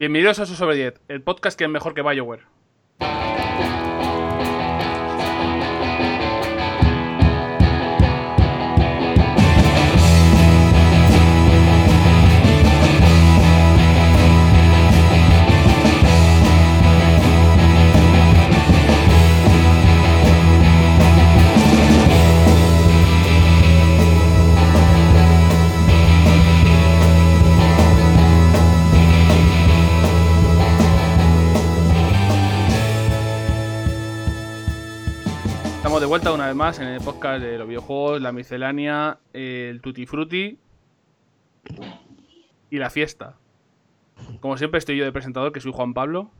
Bienvenidos a Su sobre 10, el podcast que es mejor que BioWare. Más en el podcast de los videojuegos, la miscelánea, el tutti frutti y la fiesta. Como siempre estoy yo de presentador, que soy Juan Pablo,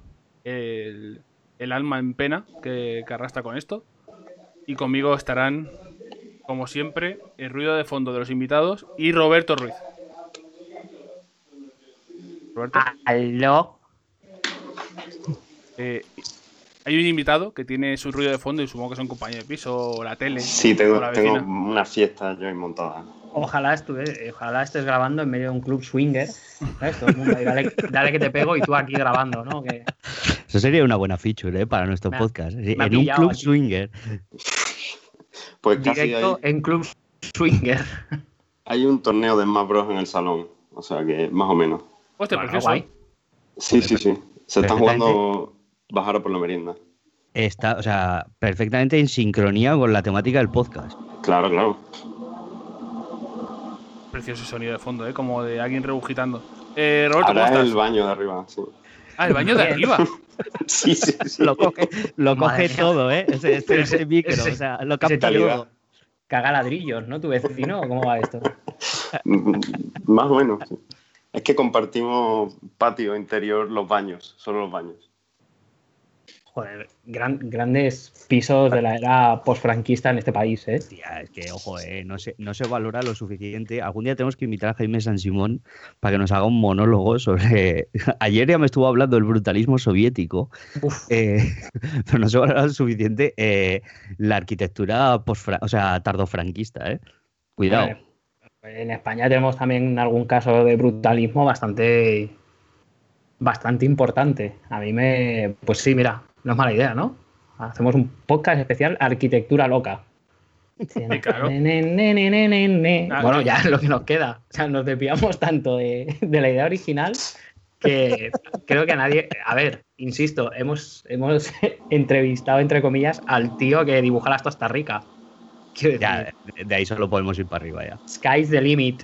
el, el alma en pena que, que arrastra con esto. Y conmigo estarán, como siempre, el ruido de fondo de los invitados y Roberto Ruiz. Roberto. Aló. Eh, hay un invitado que tiene su ruido de fondo y supongo que son compañeros de piso o la tele. Sí, tengo, tengo una fiesta yo ahí montada. Ojalá, estuve, ojalá estés grabando en medio de un club swinger. ¿sabes? Todo el mundo ahí, dale, dale que te pego y tú aquí grabando, ¿no? Que, Eso sería una buena feature ¿eh? para nuestro Me podcast. me ha en un club aquí. swinger. Pues casi directo hay, en club swinger. hay un torneo de Smash Bros. en el salón. O sea que más o menos. Hostia, Bueno, guay. Sí, sí, sí. Se están jugando bajar por la merienda. Está, o sea, perfectamente en sincronía con la temática del podcast. Claro, claro. Precioso sonido de fondo, ¿eh? Como de alguien rebujitando. Eh, Roberto, ¿cómo Ahora es estás? el baño de arriba. Sí, Ah, el baño de arriba. sí, sí. sí. Lo coge, lo coge todo, ¿eh? Ese, ese- Pero ese ese- micro, ese- o sea, lo capta todo. Caga ladrillos, ¿no? Tu vecino, ¿cómo va esto? Más o menos. sí. Es que compartimos patio interior, los baños, solo los baños. Joder, gran- grandes pisos de la era posfranquista en este país, ¿eh? Tía, es que, ojo, eh, no, se, no se valora lo suficiente. Algún día tenemos que invitar a Jaime San Simón para que nos haga un monólogo sobre. Ayer ya me estuvo hablando del brutalismo soviético, eh, pero no se valora lo suficiente eh, la arquitectura posfra- o sea, tardofranquista, ¿eh? Cuidado. En España tenemos también algún caso de brutalismo bastante bastante importante. A mí me pues sí, mira, no es mala idea, ¿no? Hacemos un podcast especial Arquitectura loca. Sí, claro. Ne, ne, ne, ne, ne, ne, ne. Ah, Bueno, ya es lo que nos queda. O sea, nos desviamos tanto de, de la idea original que creo que a nadie. A ver, insisto, hemos, hemos entrevistado, entre comillas, al tío que dibuja las Costa Rica. Quiero decir, Ya, de- de ahí solo podemos ir para arriba ya. Sky's the limit.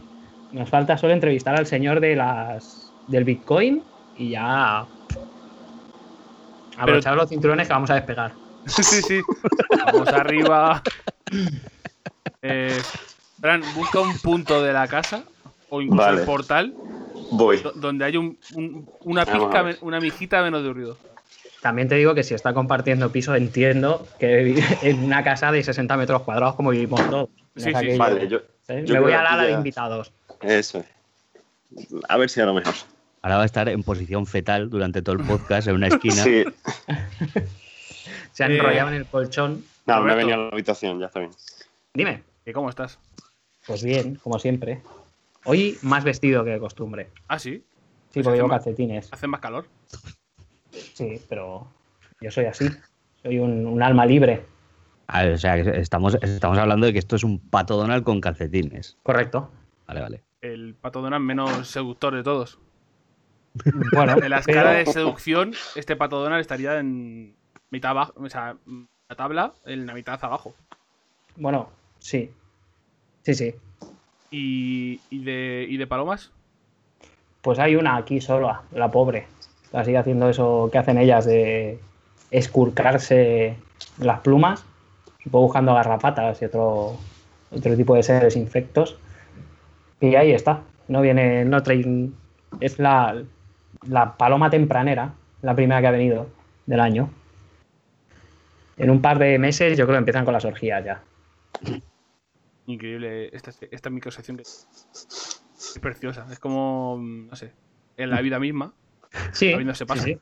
Nos falta solo entrevistar al señor de las del Bitcoin y ya. Aprovechar los cinturones que vamos a despegar. sí, sí. Vamos arriba. Eh, Fran, busca un punto de la casa o incluso Vale. el portal Voy. do- donde hay un- un- una pizca, una mijita menos de ruido. También te digo que si está compartiendo piso, entiendo que en una casa de 60 metros cuadrados como vivimos todos. Sí, sí, Vale, yo. ¿eh? yo Me voy a la de ya- invitados. Eso es. A ver si a lo mejor. Ahora va a estar en posición fetal durante todo el podcast en una esquina. Sí. Se han Eh, enrollado en el colchón. No, me he Roberto. venido a la habitación, ya está bien. Dime. ¿Y cómo estás? Pues bien, como siempre. Hoy más vestido que de costumbre. Ah, sí. Sí, Pues porque llevo calcetines. Hace más calor. Sí, pero yo soy así. Soy un, un alma libre. Ah, o sea, que estamos, estamos hablando de que esto es un pato Donald con calcetines. Correcto. Vale, vale. El pato Donald menos seductor de todos. Bueno, En la escala de seducción, este pato Donald estaría en mitad abajo. O sea, la tabla en la mitad abajo. bueno, sí. Sí, sí. ¿Y, y de, ¿Y de palomas? Pues hay una aquí sola, la pobre. La sigue haciendo eso que hacen ellas de escurcarse las plumas. Supongo buscando garrapatas y otro, otro tipo de seres insectos. Y ahí está. No viene, no trae. Es la, la paloma tempranera, la primera que ha venido del año. En un par de meses yo creo que empiezan con las orgías ya. Increíble esta, esta microsección que es preciosa. Es como, no sé, en la vida misma. Sí, se pasa. sí.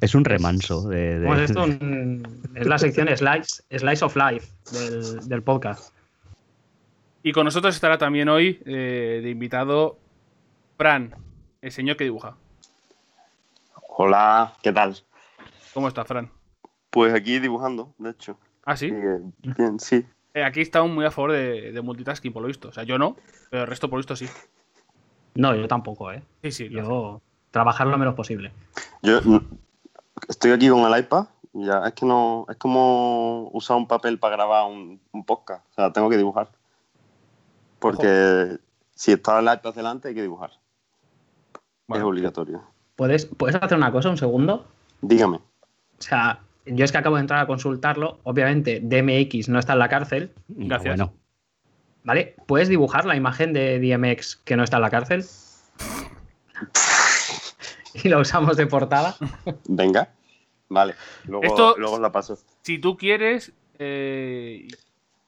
Es un remanso de. de- ¿Cómo es esto? Un- es la sección Slice, Slice of Life del, del podcast. Y con nosotros estará también hoy eh, de invitado Fran, el señor que dibuja. Hola, ¿qué tal? ¿Cómo estás, Fran? Pues aquí dibujando, de hecho. Ah, sí. Eh, bien, sí. Eh, aquí estamos muy a favor de, de multitasking, por lo visto. O sea, yo no, pero el resto, por lo visto, sí. No, yo tampoco, ¿eh? Sí, sí. lo- Yo trabajar lo menos posible. Yo mm, estoy aquí con el iPad. y Ya, es que no. Es como usar un papel para grabar un, un podcast. O sea, tengo que dibujar. Porque si está el iPad delante, hay que dibujar. Es obligatorio. ¿Puedes, ¿Puedes hacer una cosa, un segundo? Dígame. O sea, yo es que acabo de entrar a consultarlo. Obviamente, DMX no está en la cárcel, Gracias. Bueno, ¿vale? ¿Puedes dibujar la imagen de DMX que no está en la cárcel? y lo usamos de portada. Venga. Vale. Luego, Esto- luego os la paso. si tú quieres, eh,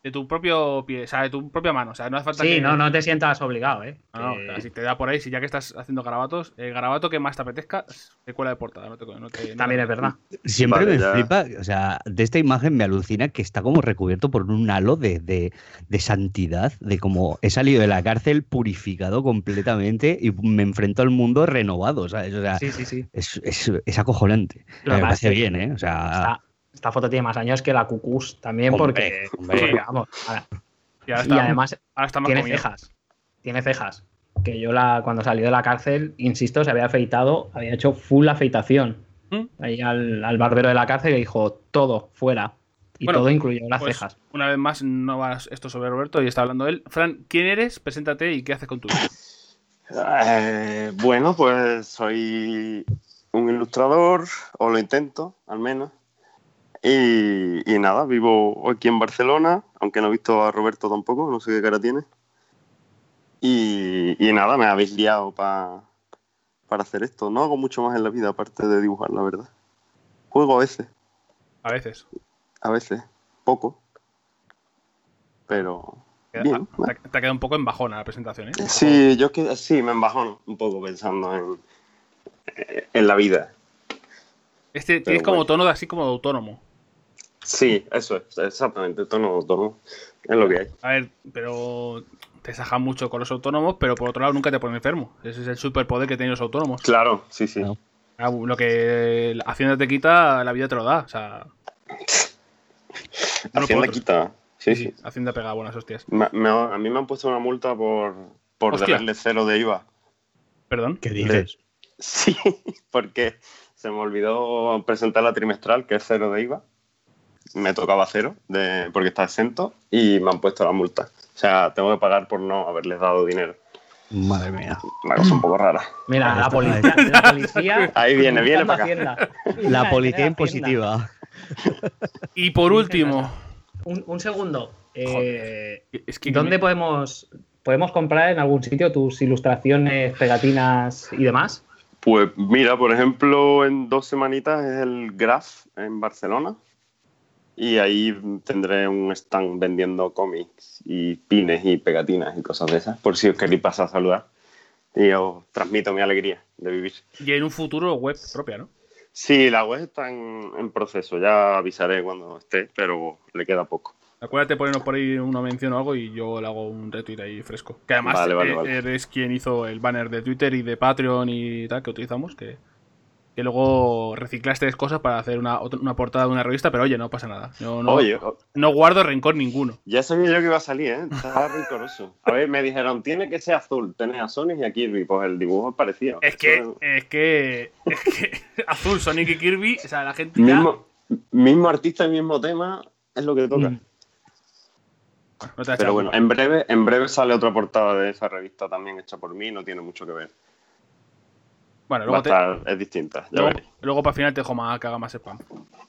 de tu propio pie, o sea, de tu propia mano. O sea, no hace falta Sí, que. no, no te sientas obligado, ¿eh? No, no, Que- o sea, si te da por ahí, si ya que estás haciendo garabatos, el garabato que más te apetezca, te cuela de portada. No te, no te- no También te- es verdad. siempre Vale, me ya. flipa, o sea, de esta imagen me alucina que está como recubierto por un halo de, de- de santidad, de como he salido de la cárcel purificado completamente y me enfrento al mundo renovado, ¿sabes? O sea, Sí, sí, sí. es, es- es acojonante. Lo me parece bien, ¿eh? O sea, Esta, esta foto tiene más años que la Cucús también, Hombre, porque, hombre. porque, vamos, ahora- Y ahora y está, además ahora está más tiene comido. cejas. Tiene cejas. Que yo la, cuando salió de la cárcel, insisto, se había afeitado, había hecho full afeitación. ¿Mm? Ahí al, al barbero de la cárcel le dijo todo fuera. Y Bueno, todo incluyó las Pues, cejas. una vez más, no vas esto sobre Roberto y está hablando él. Fran, ¿quién eres? Preséntate y qué haces con tu vida. Eh, bueno, pues soy un ilustrador, o lo intento, al menos. Y, y nada, vivo aquí en Barcelona, aunque no he visto a Roberto tampoco, no sé qué cara tiene. Y, y nada, me habéis liado pa- para hacer esto. No hago mucho más en la vida aparte de dibujar, la verdad. Juego a veces, A veces. a veces, poco. Pero Te, bien. te, te ha quedado un poco en bajona la presentación, ¿eh? Poco- Sí, yo que sí, me embajono un poco pensando en, en la vida. Este Pero tienes como bueno. tono de así como de autónomo. Sí, eso es, exactamente, tono autónomo. Es lo que hay. A ver, pero te sajan mucho con los autónomos, pero por otro lado nunca te ponen enfermo. Ese es el superpoder que tienen los autónomos. Claro, sí, sí. Claro. Ah, Lo que Hacienda te quita, la vida te lo da. O sea, Hacienda quita. Sí, sí. Hacienda pega buenas hostias. Me- me- a mí me han puesto una multa por, por deberle cero de IVA. Perdón. ¿qué dices? Sí, porque se me olvidó presentar la trimestral, que es cero de IVA. Me tocaba cero, de, porque está exento, y me han puesto la multa. O sea, tengo que pagar por no haberles dado dinero. Madre mía. Una cosa un poco rara. Mira, Ahí la policía, la policía. Ahí viene, viene para acá. La policía impositiva. Y por último, Un, un segundo. Eh, es que ¿Dónde podemos, podemos comprar en algún sitio tus ilustraciones, pegatinas y demás? Pues mira, por ejemplo, en dos semanitas es el Graf en Barcelona. Y ahí tendré un stand vendiendo cómics y pines y pegatinas y cosas de esas, por si os queréis pasar a saludar. Y os transmito mi alegría de vivir. Y en un futuro web propia, ¿no? Sí, la web está en, en proceso, ya avisaré cuando esté, pero le queda poco. Acuérdate ponernos por ahí una mención o algo y yo le hago un retweet ahí fresco. Que además Vale, vale, eh, vale. eres quien hizo el banner de Twitter y de Patreon y tal que utilizamos, que, que luego reciclaste cosas para hacer una, una portada de una revista, pero oye, no pasa nada. Yo no, Oye, no guardo rencor ninguno. ya sabía yo que iba a salir, ¿eh? Estaba rencoroso. A ver, me dijeron, tiene que ser azul. Tenés a Sonic y a Kirby. Pues el dibujo es parecido. Es que, Eso- es que, es que Azul, Sonic y Kirby, o sea, la gente ya mismo, mismo artista y mismo tema es lo que toca. Mm. no Pero bueno, en breve, en breve sale otra portada de esa revista también hecha por mí, no tiene mucho que ver. Bueno, luego, te- estar, es distinta, ya luego, para el final te dejo más, que haga más spam.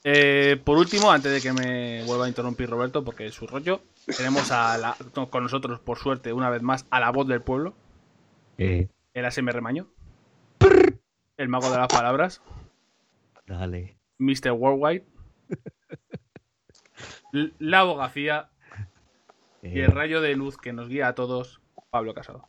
Eh, por último, antes de que me vuelva a interrumpir Roberto, porque es su rollo, tenemos a la- con nosotros, por suerte, una vez más, a la voz del pueblo, Eh, el ASMR Maño, el mago de las palabras, dale. Mr. Worldwide, la abogacía y Eh, el rayo de luz que nos guía a todos, Pablo Casado.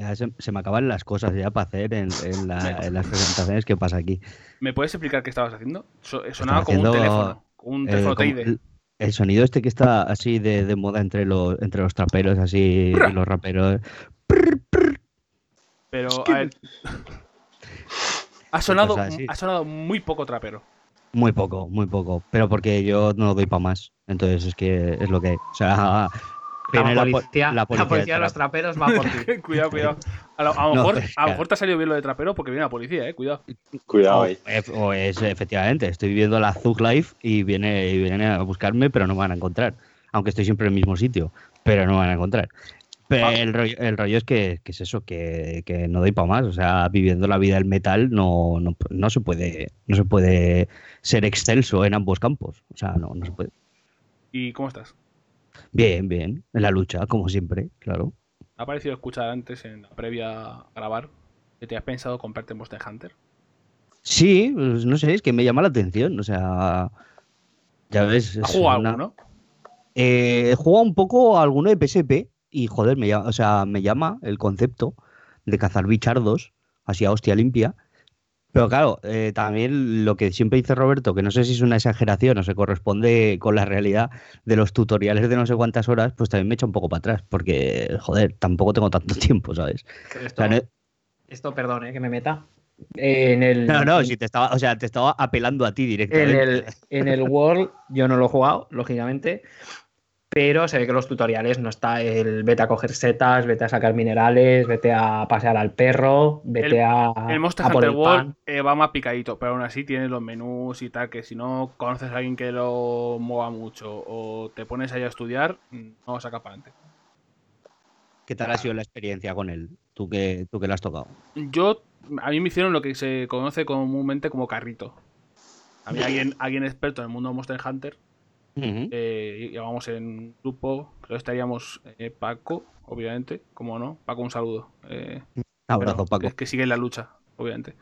Ya se, se me acaban las cosas ya para hacer en, en la- en las presentaciones que pasa aquí. ¿Me puedes explicar qué estabas haciendo? So- sonaba como un teléfono, un Eh, teléfono TID. el, el sonido este que está así de, de moda entre los, entre los traperos así y los raperos. Pero, a ver, Ha sonado, cosas así. ha sonado muy poco trapero. Muy poco, muy poco. Pero porque yo no doy para más. Entonces es que es lo que hay. O sea, viene La po- policía, la policía, de de los trap. traperos va por ti. cuidado, cuidado. A lo, a lo No, mejor, a lo mejor te ha salido bien lo de trapero porque viene la policía, eh. Cuidado. Cuidado O, ahí. ef- o es efectivamente, estoy viviendo la Zug Life y viene, y vienen a buscarme, pero no me van a encontrar. Aunque estoy siempre en el mismo sitio, pero no me van a encontrar. Pero Ah. el, rollo, el rollo es que, que es eso, que, que no doy para más. O sea, viviendo la vida del metal no, no, no se puede, no se puede ser excelso en ambos campos. O sea, no, no se puede. ¿Y cómo estás? Bien, bien. En la lucha, como siempre, claro. ¿Ha parecido escuchar antes en la previa a grabar que te has pensado comprarte Monster Hunter? Sí, pues, no sé, es que me llama la atención. O sea, ya ves. ¿Has jugado una- alguno? Eh, he jugado un poco a alguno de PSP y joder, me llama, o sea, me llama el concepto de cazar bichardos, así a hostia limpia. Pero claro, eh, también lo que siempre dice Roberto, que no sé si es una exageración o se corresponde con la realidad de los tutoriales de no sé cuántas horas, pues también me echa un poco para atrás, porque joder, tampoco tengo tanto tiempo, ¿sabes? O Esto, sea, no, esto, perdón, eh, que me meta. Eh, en el, no, no, en- si te estaba, o sea, te estaba apelando a ti En directamente. el, en el World yo no lo he jugado, lógicamente, pero se ve que los tutoriales no está el vete a coger setas, vete a sacar minerales, vete a pasear al perro, vete El- a, El Monster a por Hunter el World pan. eh, va más picadito, pero aún así tiene los menús y tal, que si no conoces a alguien que lo mueva mucho o te pones ahí a estudiar, no sacar para adelante. ¿Qué tal ha sido la experiencia con él? Tú que, tú que lo has tocado. Yo, a mí me hicieron lo que se conoce comúnmente como carrito. A mí alguien, alguien experto en el mundo de Monster Hunter, Ujú. eh, llevamos en un grupo, creo que estaríamos eh, Paco, obviamente, como no, Paco un saludo. eh, Abrazo, Paco. Que, que sigue en la lucha, obviamente.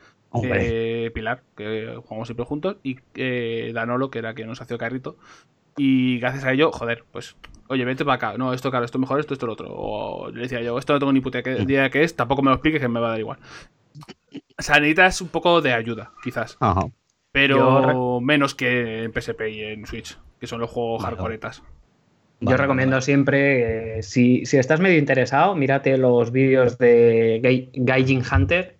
Eh, Pilar, que jugamos siempre juntos, y eh, Danolo, que era quien nos hacía carrito. Y gracias a ello, joder, pues, oye, vente para acá. No, esto claro, esto mejor, esto, esto, lo otro. O le decía yo, esto no tengo ni puta idea que es, tampoco me lo expliques, que me va a dar igual. O sea, necesitas un poco de ayuda, quizás. Ajá. Pero menos que en PSP y en Switch, que son los juegos Vale. hardcoretas. Yo recomiendo vale. siempre, eh, si, si estás medio interesado, mírate los vídeos de Gai- Gaijin Hunter,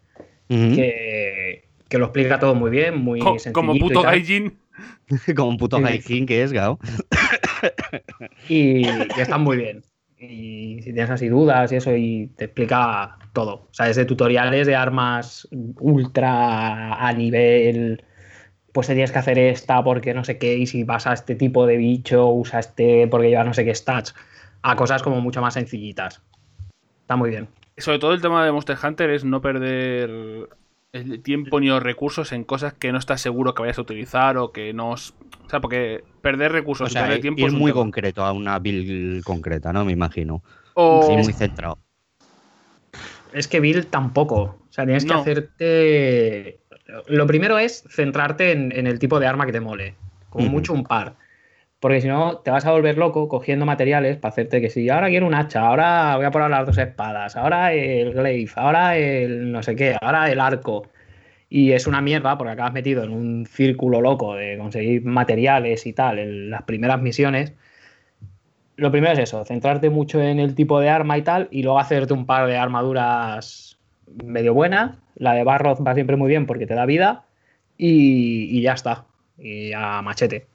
que, que lo explica todo muy bien, muy Co- como puto. Gaijin. Como un puto Sí. Gaijin que es, Gao. y, y están muy bien. Y si tienes así dudas y eso, y te explica todo. O sea, desde tutoriales de armas ultra a nivel, pues te tienes que hacer esta porque no sé qué, y si vas a este tipo de bicho, usa este porque lleva no sé qué stats, a cosas como mucho más sencillitas. Está muy bien. Sobre todo el tema de Monster Hunter es no perder el tiempo ni los recursos en cosas que no estás seguro que vayas a utilizar o que no... os- O sea, porque perder recursos O y sea, ir tiempo es muy tema. concreto a una build concreta, ¿no? Me imagino. O- Y muy centrado. Es que build tampoco. O sea, tienes No. que hacerte. Lo primero es centrarte en, en el tipo de arma que te mole. Como mucho un par. Porque si no, te vas a volver loco cogiendo materiales para hacerte que si ahora quiero un hacha, ahora voy a poner las dos espadas, ahora el glaive, ahora el no sé qué, ahora el arco. Y es una mierda porque acabas metido en un círculo loco de conseguir materiales y tal en las primeras misiones. Lo primero es eso, centrarte mucho en el tipo de arma y tal, y luego hacerte un par de armaduras medio buenas. La de Barroth va siempre muy bien porque te da vida, y, y ya está. Y a machete.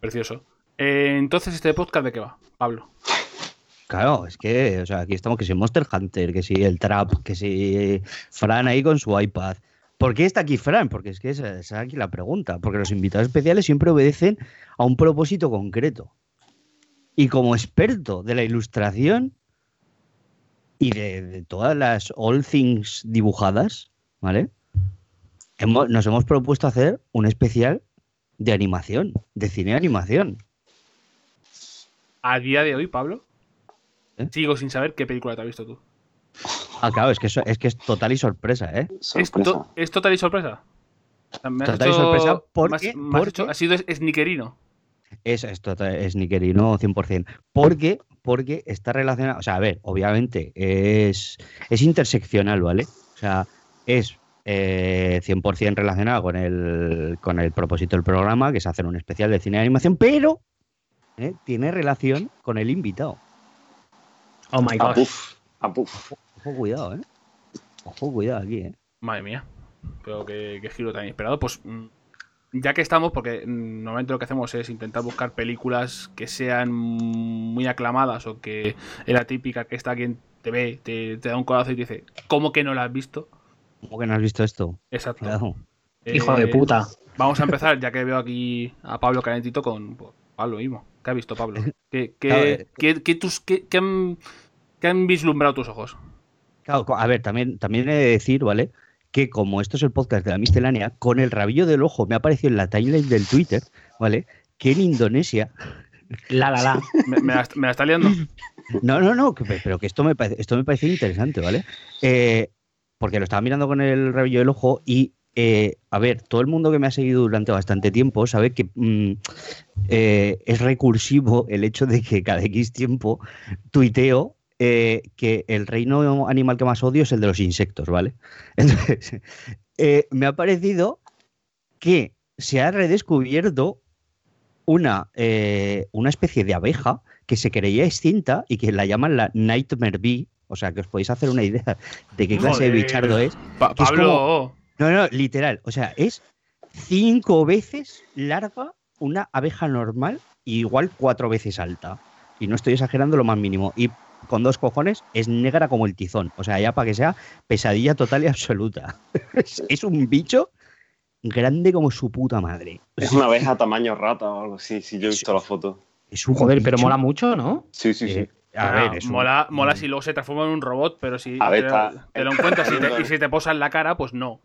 Precioso. Eh, entonces, ¿este podcast de qué va, Pablo? Claro, es que, o sea, aquí estamos que si Monster Hunter, que si el Trap, que si Fran ahí con su iPad. ¿Por qué está aquí Fran? Porque es que esa esa es aquí la pregunta. Porque los invitados especiales siempre obedecen a un propósito concreto. Y como experto de la ilustración y de, de todas las all things dibujadas, ¿vale? Hemos- nos hemos propuesto hacer un especial de animación, de cine de animación. A día de hoy, Pablo, ¿Eh? sigo sin saber qué película te has visto tú. Ah, claro, es que, es que es total y sorpresa, ¿eh? ¿Es, Sorpresa. to- ¿Es total y sorpresa? O sea, Total y sorpresa, porque- hecho- ha sido snickerino. Es, es, total- es Nikerino 100%. Porque, porque está relacionado. O sea, a ver, obviamente es, es interseccional, ¿vale? O sea, es eh, 100% relacionado con el, con el propósito del programa, que es hacer un especial de cine de animación, pero ¿eh? tiene relación con el invitado. Oh my A god. puf, a puf. Ojo, cuidado, ¿eh? Ojo, cuidado aquí, ¿eh? Madre mía. pero que, que giro tan inesperado. Pues mm, ya que estamos, porque normalmente lo que hacemos es intentar buscar películas que sean muy aclamadas o que es la típica que está quien te ve, te, te da un codazo y te dice, ¿cómo que no la has visto? ¿Cómo que no has visto esto? Exacto. Claro. Hijo de Eh, puta. Vamos a empezar, ya que veo aquí a Pablo Calentito con pues, Pablo mismo. ¿Qué ha visto Pablo? ¿Qué, qué- eh. qué- qué tus, qué- qué han, qué han vislumbrado tus ojos? Claro, a ver, también, también he de decir, ¿vale? Que como esto es el podcast de la miscelánea, con el rabillo del ojo me ha aparecido en la timeline del Twitter, ¿vale? Que en Indonesia. La, la, la. ¿Me, me la, me la está liando? No, no, no, que- pero que esto me parece, esto me parece interesante, ¿vale? Eh, porque lo estaba mirando con el rabillo del ojo y. eh, a ver, todo el mundo que me ha seguido durante bastante tiempo sabe que mm, eh, es recursivo el hecho de que cada X tiempo tuiteo eh, que el reino animal que más odio es el de los insectos, ¿vale? Entonces, eh, me ha parecido que se ha redescubierto una, eh, una especie de abeja que se creía extinta y que la llaman la Nightmare Bee. O sea, que os podéis hacer una idea de qué clase de bichardo es. Pa- es Pablo, No, no, literal. O sea, es cinco veces larga una abeja normal y igual cuatro veces alta. Y no estoy exagerando lo más mínimo. Y con dos cojones es negra como el tizón. O sea, ya para que sea pesadilla total y absoluta. es, un bicho grande como su puta madre. Es una abeja tamaño rata o algo así, si yo he visto la foto. es un Joder, pero mola mucho, ¿no? Sí, sí, sí. eh, a ver, es un- mola, mola si luego se transforma en un robot, pero si A ver, te, está- te lo encuentras y, te, y si te posa en la cara, pues no.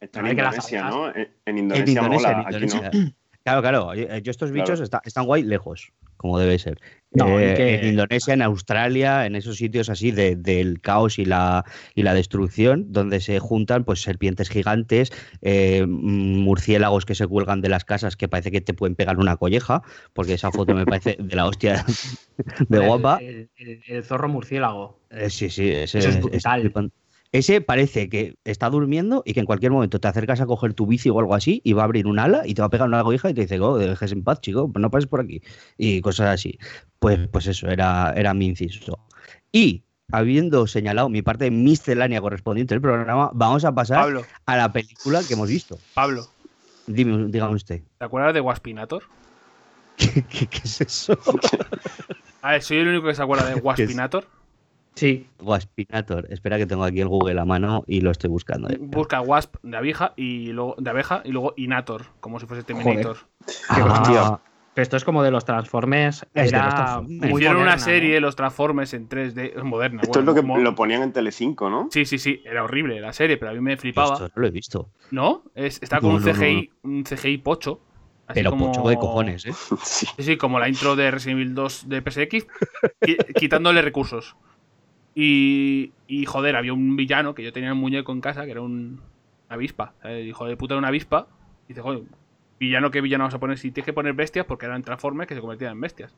Está en Indonesia. En, en En Indonesia, Indonesia, mola, en aquí no. Claro, claro. eh, Yo estos bichos Claro. está- están guay lejos, como debe ser. No, Eh, que- En Indonesia, en Australia, en esos sitios así de- del caos y la, y la destrucción, donde se juntan pues serpientes gigantes, eh, murciélagos que se cuelgan de las casas que parece que te pueden pegar una colleja, porque esa foto me parece de la hostia de guapa. El, el- el zorro murciélago. Eh, sí, sí, ese, Eso es brutal. Ese parece que está durmiendo y que en cualquier momento te acercas a coger tu bici o algo así y va a abrir un ala y te va a pegar una colleja y te dice, oh, dejes en paz, chico, no pases por aquí. Y cosas así. Pues, pues eso, era, era mi inciso. Y habiendo señalado mi parte miscelánea correspondiente del programa, vamos a pasar Pablo, a la película que hemos visto. Pablo, Dime, dígame usted. ¿te acuerdas de Waspinator? ¿Qué, qué- qué es eso? A ver, soy el único que se acuerda de Waspinator. Sí. Waspinator. Espera que tengo aquí el Google a mano y lo estoy buscando. eh. Busca Wasp de abeja y luego de abeja y luego Inator, como si fuese Terminator. Ah, Pero esto es como de los Transformers. Es de era los Transformers. muy Hicieron una serie, los Transformers en 3D, moderna. Esto bueno, es lo que lo ponían en Telecinco, ¿no? Sí, sí, sí, era horrible la serie, pero a mí me flipaba. esto no lo he visto. ¿No? Es, está con No, un no, no, CGI, un CGI pocho. así Pero como- pocho de cojones, ¿eh? Sí. Sí, sí, como la intro de Resident Evil 2 de PSX, qui- quitándole recursos. Y, y joder, había un villano que yo tenía un muñeco en casa que era un una avispa. El hijo de puta era una avispa. Y dice, joder, villano, ¿qué villano vas a poner? Si tienes que poner bestias, porque eran Transformers que se convertían en bestias.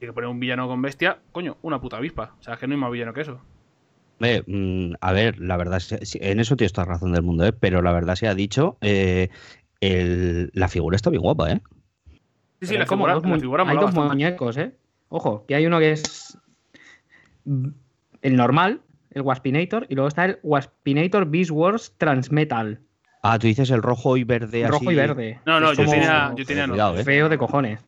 Tienes que poner un villano con bestia, coño, una puta avispa. O sea, es que no hay más villano que eso. Eh, mm, a ver, la verdad, en eso tienes toda razón del mundo, ¿eh? pero la verdad se ha dicho, eh, el- la figura está bien guapa, ¿eh? Sí, sí, la hay como figura, dos la figura Hay dos bastante. muñecos, ¿eh? Ojo, que hay uno que es el normal, el Waspinator, y luego está el Waspinator Beast Wars Transmetal. Ah, tú dices el rojo y verde así. Rojo y verde. No, no, Es yo como tenía, yo tenía Cuidado, no. ¿eh? Feo de cojones.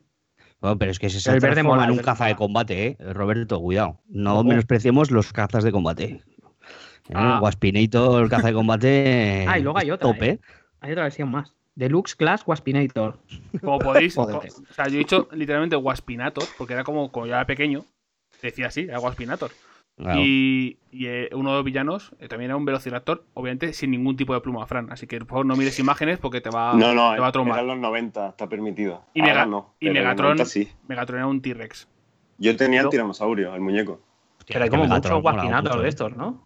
Bueno, pero es que ese se El verde mola, en un caza de combate, ¿eh? Roberto, cuidado. No Ojo. menospreciemos los cazas de combate. ¿Eh? Ah. Waspinator, el caza de combate. Ah, y luego hay es otra, Top, ¿eh? Hay otra versión más. Deluxe Class Waspinator. Como podéis. O sea, yo he dicho literalmente Waspinator, porque era como, como yo era pequeño, decía así, era Waspinator. Claro. Y, y, eh, uno de los villanos eh, también era un velociraptor, obviamente sin ningún tipo de pluma, Fran. Así que por favor no mires imágenes porque te va, No, no, te va a traumar. eran los 90, está permitido. Y Mega- no, y Megatron- 90 sí. Megatron era un T-Rex. Yo tenía el tiranosaurio, el muñeco. Hostia, Pero hay como Megatron muchos mucho, de ¿eh? estos, ¿no?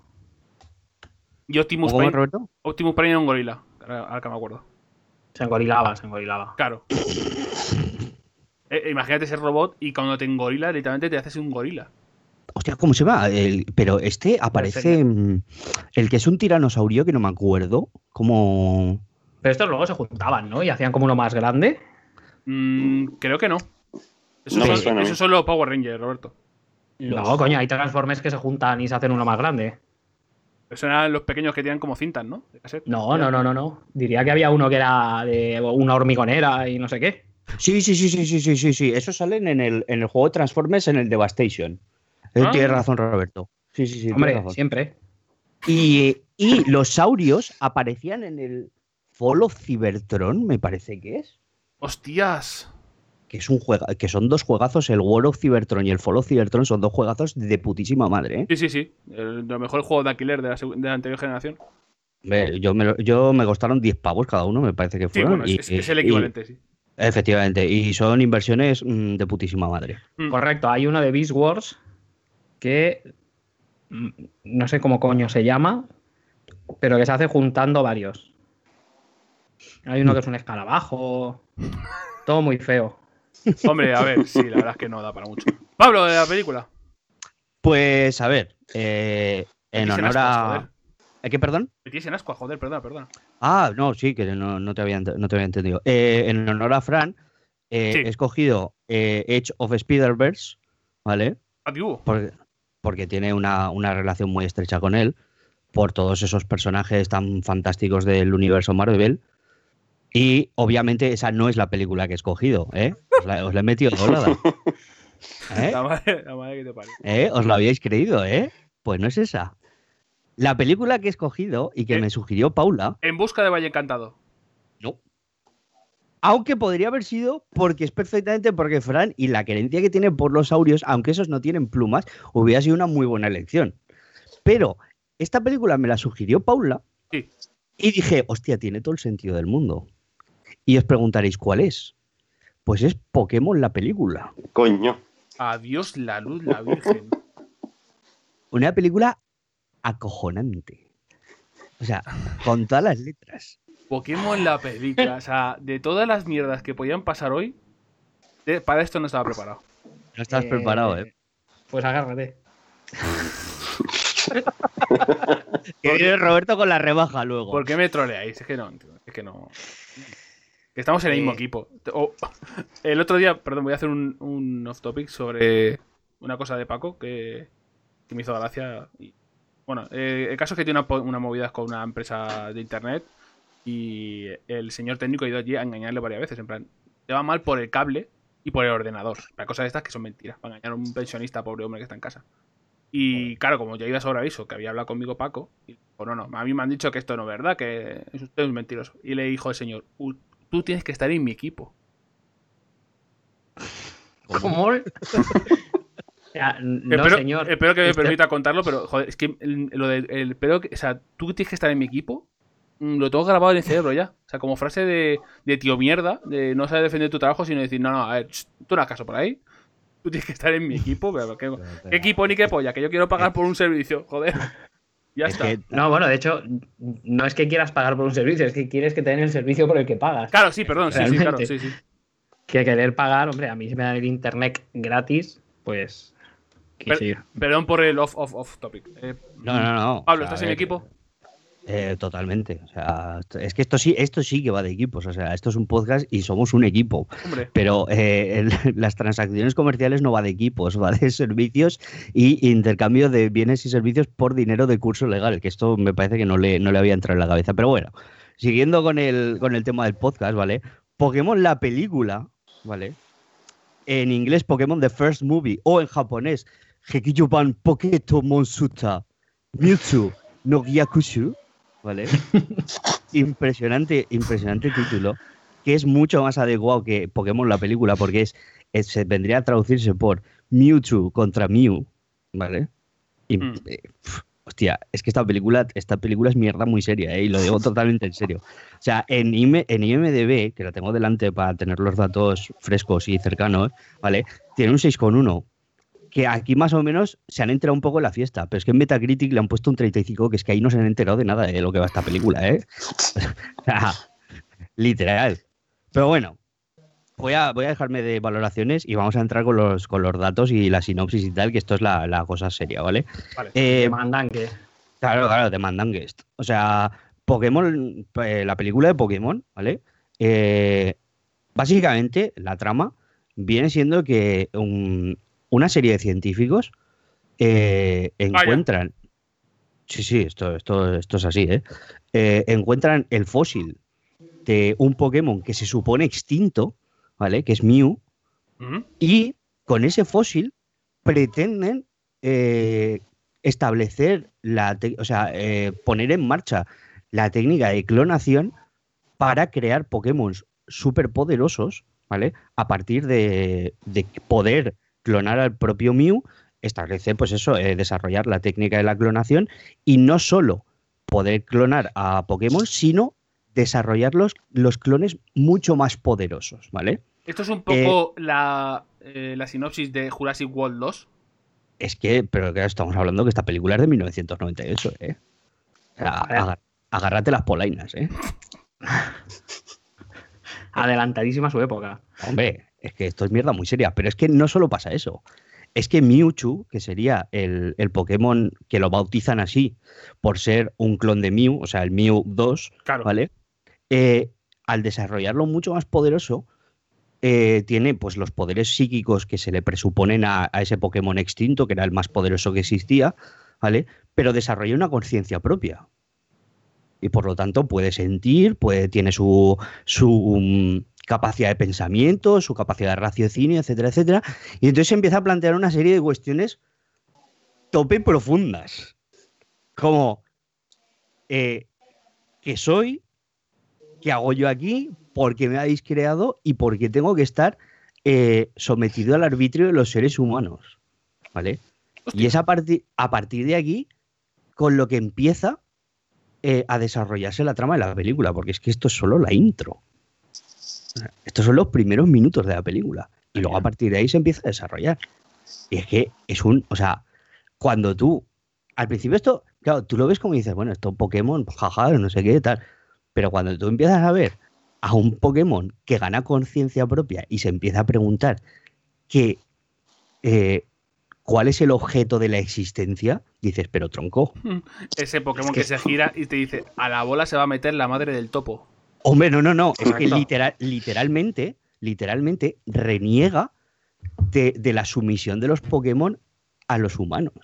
Y Optimus ¿Cómo, Prime, Roberto? Optimus Prime era un gorila. Ahora, ahora que me acuerdo. Se engorilaba, se engorilaba. Claro. Eh, imagínate ese robot y cuando te engorila, literalmente te haces un gorila. Hostia, ¿cómo se llama? El- pero este aparece. mm, El que es un tiranosaurio que no me acuerdo. Como. Pero estos luego se juntaban, ¿no? Y hacían como uno más grande. Mm, creo que no. Eso, No son, eso los Power Rangers, Roberto. No, coño, hay Transformers que se juntan y se hacen uno más grande. Esos eran los pequeños que tenían como cintas, ¿no? No, no, no, no, no. Diría que había uno que era de una hormigonera y no sé qué. Sí, sí, sí, sí, sí, sí, sí, sí. Esos salen en el, en el juego de Transformers en el Devastation. Eh, Ah. Tienes razón, Roberto. Sí, sí, sí. tienes Hombre, razón. siempre. Y, y los saurios aparecían en el Fall of Cybertron, me parece que es. ¡Hostias! Que, es un juega que son dos juegazos, el War of Cybertron y el Fall of Cybertron son dos juegazos de putísima madre, ¿eh? Sí, sí, sí. El, mejor juego de alquiler de la, seg- de la anterior generación. Ve, Yo me, yo me costaron 10 pavos cada uno, me parece que Sí, fueron. bueno, es, y- es- es el y- equivalente, sí. efectivamente, y son inversiones mm, de putísima madre. Mm. Correcto, hay uno de Beast Wars que mm, no sé cómo coño se llama, pero que se hace juntando varios. Hay uno que es un escarabajo, todo muy feo. Hombre, a ver, sí, la verdad es que no da para mucho. Pablo, de la película. Pues a ver, eh, en honor a. ¿Eh, ¿Qué, perdón? Me tienes en ascua, joder, perdona, perdona. Ah, no, sí, que no, no te, había, no te había entendido. Eh, en honor a Fran, eh, Sí. he escogido eh, Edge of Spider-Verse, ¿vale? Adiós. Porque, porque tiene una, una relación muy estrecha con él, por todos esos personajes tan fantásticos del universo Marvel. Y obviamente esa no es la película que he escogido, ¿eh? Os la, os la he metido doblada. ¿Eh? La madre, la madre que te parió. ¿Eh? ¿Os lo habíais creído, eh? Pues no es esa. La película que he escogido y que ¿Eh? me sugirió Paula, En busca de Valle Encantado. no. Aunque podría haber sido porque es perfectamente porque Fran y la querencia que tiene por los saurios, aunque esos no tienen plumas, hubiera sido una muy buena elección. Pero esta película me la sugirió Paula Sí. y dije, hostia, tiene todo el sentido del mundo. Y os preguntaréis, ¿cuál es? Pues es Pokémon la película. Coño. Adiós la luz, la virgen. Una película acojonante. O sea, con todas las letras. Pokémon la película. O sea, de todas las mierdas que podían pasar hoy, de- para esto no estaba preparado. No estás Eh, preparado, ¿eh? Pues agárrate. Que viene Roberto con la rebaja luego. ¿Por qué me troleáis? Es que no, es que no. Estamos en el mismo Eh. equipo. O- el otro día, perdón, voy a hacer un, un off topic sobre una cosa de Paco que, que me hizo gracia. Y, bueno, eh, el caso es que tiene una, una movida con una empresa de internet y el señor técnico ha ido allí a engañarle varias veces. En plan, te va mal por el cable y por el ordenador. La cosa de estas que son mentiras. Para engañar a un pensionista, pobre hombre que está en casa. Y claro, como ya iba sobre aviso, que había hablado conmigo Paco, y dijo, no, no, a mí me han dicho que esto no es verdad, que es usted un mentiroso. Y le dijo el señor, "U- tú tienes que estar en mi equipo. ¿Cómo? O sea, no, espero, señor. espero que me Este- permita contarlo, pero joder, es que lo de, el, que, o sea, tú tienes que estar en mi equipo, lo tengo grabado en el cerebro ya. O sea, como frase de, de tío mierda, de no saber defender tu trabajo, sino decir, no, no, a ver, tú no hagas caso por ahí. Tú tienes que estar en mi equipo, pero ¿qué, qué equipo ni qué polla? Que yo quiero pagar por un servicio, joder. Ya Es está. que No, bueno, de hecho, no es que quieras pagar por un servicio, es que quieres que te den el servicio por el que pagas. Claro, sí, perdón, sí, sí, claro, sí, sí. Que querer pagar, hombre, a mí si me dan el internet gratis, pues. Per-. Perdón por el off, off, off topic. Eh, No, no, no. Pablo, ¿estás en mi equipo? Eh, totalmente. O sea, es que esto sí, esto sí que va de equipos. O sea, esto es un podcast y somos un equipo. Hombre, Pero eh, el- las transacciones comerciales no va de equipos, va de servicios y intercambio de bienes y servicios por dinero de curso legal, que esto me parece que no le, no le había entrado en la cabeza. Pero bueno, siguiendo con el, con el tema del podcast, ¿vale? Pokémon la película, ¿vale? En inglés Pokémon The First Movie o en japonés Hekijuban Poketo Monsuta Mewtwo no Gyakushu, ¿vale? impresionante, impresionante título, que es mucho más adecuado que Pokémon la película, porque es, es- se vendría a traducirse por Mewtwo contra Mew, ¿vale? Y, Mm. eh, pf, hostia, es que esta película, esta película es mierda muy seria, ¿eh? y lo digo totalmente en serio. O sea, en, IM en IMDB, que la tengo delante para tener los datos frescos y cercanos, ¿vale? Tiene un 6,1 que aquí más o menos se han enterado un poco en la fiesta, pero es que en Metacritic le han puesto un 35, que es que ahí no se han enterado de nada de lo que va esta película, ¿eh? Literal. Pero bueno, voy a, voy a dejarme de valoraciones y vamos a entrar con los, con los datos y la sinopsis y tal, que esto es la, la cosa seria, ¿vale? vale. Eh, Te mandan que. Claro, claro, te mandan guest. O sea, Pokémon, eh, la película de Pokémon, ¿vale? Eh, básicamente, la trama viene siendo que un- una serie de científicos eh, encuentran. Sí, sí, esto, esto, esto es así, ¿eh? ¿eh? Encuentran el fósil de un Pokémon que se supone extinto, ¿vale? Que es Mew. Y con ese fósil pretenden eh, establecer la, o sea, poner en marcha la técnica de clonación para crear Pokémon súper poderosos, ¿vale? A partir de, poder clonar al propio Mew, establecer, pues eso, eh, desarrollar la técnica de la clonación y no solo poder clonar a Pokémon, sino desarrollar los, clones mucho más poderosos, ¿vale? Esto es un poco la, la sinopsis de Jurassic World 2. Es que, pero que estamos hablando que esta película es de 1998, ¿eh? O sea, agárrate las polainas, ¿eh? Adelantadísima su época. Hombre, es que esto es mierda muy seria. Pero es que no solo pasa eso. Es que Mewtwo, que sería el, Pokémon que lo bautizan así por ser un clon de Mew, o sea, el Mew 2, ¿vale? Eh, al desarrollarlo mucho más poderoso, eh, tiene pues los poderes psíquicos que se le presuponen a, ese Pokémon extinto, que era el más poderoso que existía, ¿vale? Pero desarrolla una conciencia propia. Y por lo tanto puede sentir, puede, tiene su, su mm, capacidad de pensamiento, su capacidad de raciocinio, etcétera, etcétera. Y entonces se empieza a plantear una serie de cuestiones tope profundas. Como, eh, ¿qué soy? ¿Qué hago yo aquí? por qué me habéis creado y por qué tengo que estar eh, sometido al arbitrio de los seres humanos. ¿Vale? Y es a, a partir de aquí con lo que empieza eh, a desarrollarse la trama de la película, porque es que esto es solo la intro. Estos son los primeros minutos de la película. Y luego a partir de ahí se empieza a desarrollar. Y es que es un, o sea, cuando tú, al principio esto, claro, tú lo ves como dices, bueno, esto es Pokémon, jaja, no sé qué, tal. Pero cuando tú empiezas a ver a un Pokémon que gana conciencia propia y se empieza a preguntar que, eh, cuál es el objeto de la existencia, dices, pero tronco. Ese Pokémon que... se gira y te dice, a la bola se va a meter la madre del topo. Hombre, no, no, no. Es que literal, literalmente, literalmente reniega de, la sumisión de los Pokémon a los humanos.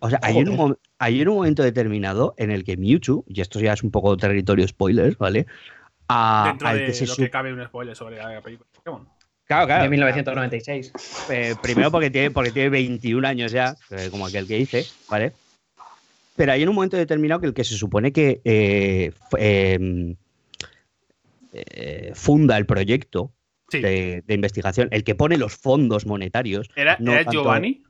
O sea, hay un, hay un, momento determinado en el que Mewtwo, y esto ya es un poco territorio spoilers, ¿vale? Dentro de que lo que cabe un spoiler sobre la película Pokémon. Claro, claro. De 1996. Eh, primero porque tiene, porque tiene 21 años ya, eh, como aquel que dice, ¿vale? Pero hay en un momento determinado que el que se supone que eh, em, funda el proyecto de, investigación, el que pone los fondos monetarios. ¿Era, Giovanni?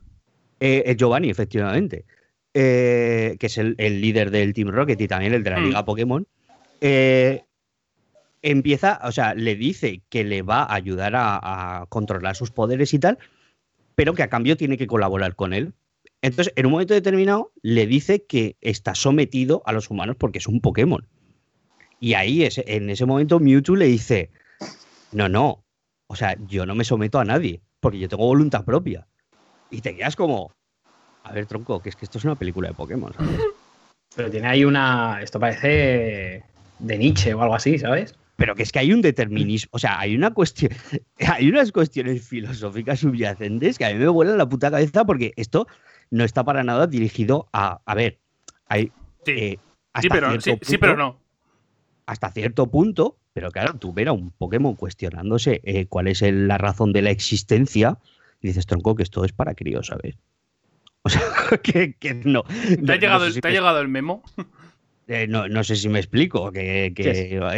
Giovanni, efectivamente. que es el, líder del Team Rocket y también el de la mm. Liga Pokémon. Eh, empieza, o sea, le dice que le va a ayudar a, controlar sus poderes y tal, pero que a cambio tiene que colaborar con él. Entonces, en un momento determinado, le dice que está sometido a los humanos porque es un Pokémon. Y ahí, en ese momento, Mewtwo le dice, no, no, o sea, yo no me someto a nadie, porque yo tengo voluntad propia. Y te quedas como, a ver, tronco, que es que esto es una película de Pokémon. Pero tiene ahí una, esto parece de Nietzsche o algo así, ¿sabes? Pero que es que hay un determinismo, o sea, hay una cuestión, hay unas cuestiones filosóficas subyacentes que a mí me vuelan la puta cabeza porque esto no está para nada dirigido a, a ver, hay... Sí, eh, pero, sí, pero no. Hasta cierto punto, pero claro, tú ver a un Pokémon cuestionándose eh, cuál es la razón de la existencia, y dices, tronco, que esto es para críos, ¿sabes? O sea, que, no. ¿Te, ha, llegado, ¿te ha llegado el memo? Eh, no, sé si me explico, que,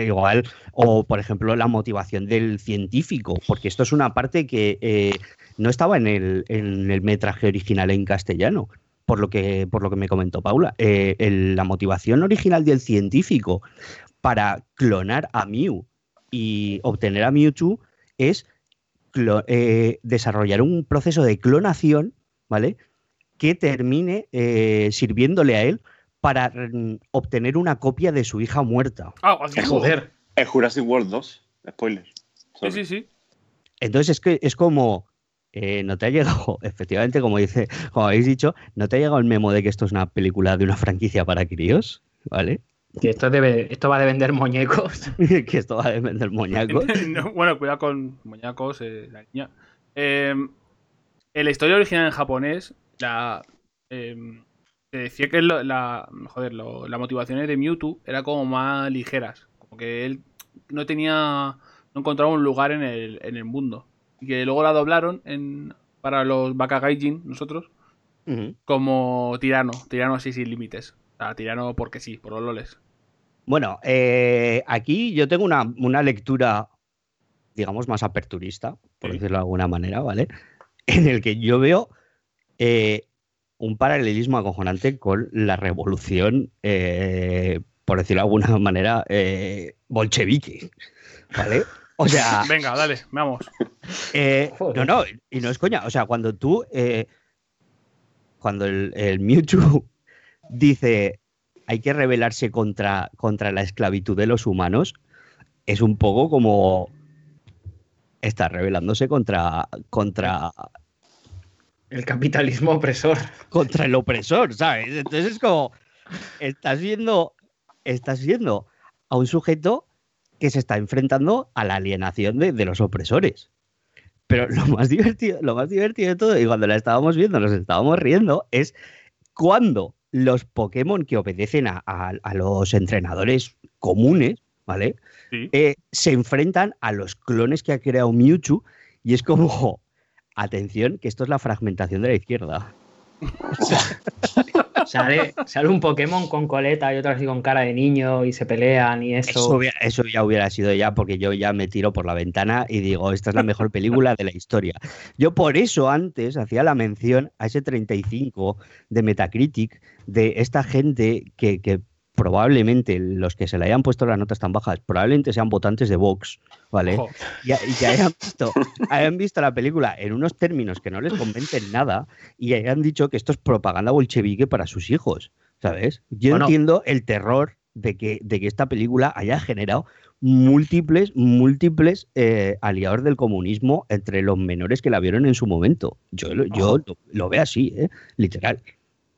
igual, o por ejemplo la motivación del científico, porque esto es una parte que eh, no estaba en el, en el, metraje original en castellano, por lo que, por lo que me comentó Paula. Eh, la motivación original del científico para clonar a Mew y obtener a Mewtwo es desarrollar un proceso de clonación, ¿vale? Que termine sirviéndole a él para mm, obtener una copia de su hija muerta. Ah, joder. Es Jurassic World 2, spoiler. Sí, sí, sí. Entonces es que es como. Eh, no te ha llegado, efectivamente, como dice, como habéis dicho, no te ha llegado el memo de que esto es una película de una franquicia para críos, ¿vale? Que esto, debe, esto va de vender muñecos. que esto va de vender muñecos. bueno, cuidado con muñecos, eh, la niña. Em, en la historia original en japonés, la, Se decía que lo- la, joder, lo- las motivaciones de Mewtwo eran como más ligeras. Como que él no tenía. No encontraba un lugar en el, en el mundo. Y que luego la doblaron en, para los Bakagaijin, nosotros, como tirano. Tirano así sin límites. O sea, tirano porque sí, por los loles. Bueno, eh, aquí yo tengo una, una lectura, digamos, más aperturista, por Sí. decirlo de alguna manera, ¿vale? En el que yo veo eh, un paralelismo acojonante con la revolución, eh, por decirlo de alguna manera, eh, bolchevique, ¿vale? O sea, Venga, dale, vamos. eh, no, no, y no es coña. O sea, cuando tú, cuando el, el Mewtwo dice hay que rebelarse contra, contra la esclavitud de los humanos, es un poco como está rebelándose contra, contra, El capitalismo opresor. contra el opresor, ¿sabes? Entonces es como, estás viendo, estás viendo a un sujeto que se está enfrentando a la alienación de, de los opresores. Pero lo más divertido, lo más divertido de todo, y cuando la estábamos viendo, nos estábamos riendo, es cuando los Pokémon que obedecen a, a- a los entrenadores comunes, ¿vale? Sí. Eh, se enfrentan a los clones que ha creado Mewtwo, y es como, atención, que esto es la fragmentación de la izquierda. Sale, sale un Pokémon con coleta y otro así con cara de niño y se pelean y eso. Eso, ya hubiera sido ya, porque yo ya me tiro por la ventana y digo, esta es la mejor película de la historia. Yo por eso antes hacía la mención a ese 35 de Metacritic de esta gente que, que probablemente los que se le hayan puesto las notas tan bajas, probablemente sean votantes de Vox, ¿vale? Y, hayan visto, hayan visto la película en unos términos que no les convencen nada y hayan dicho que esto es propaganda bolchevique para sus hijos, ¿sabes? Yo Bueno. entiendo el terror de que, de que esta película haya generado múltiples, múltiples eh, aliados del comunismo entre los menores que la vieron en su momento. Yo, lo- yo lo, lo veo así, ¿eh? literal.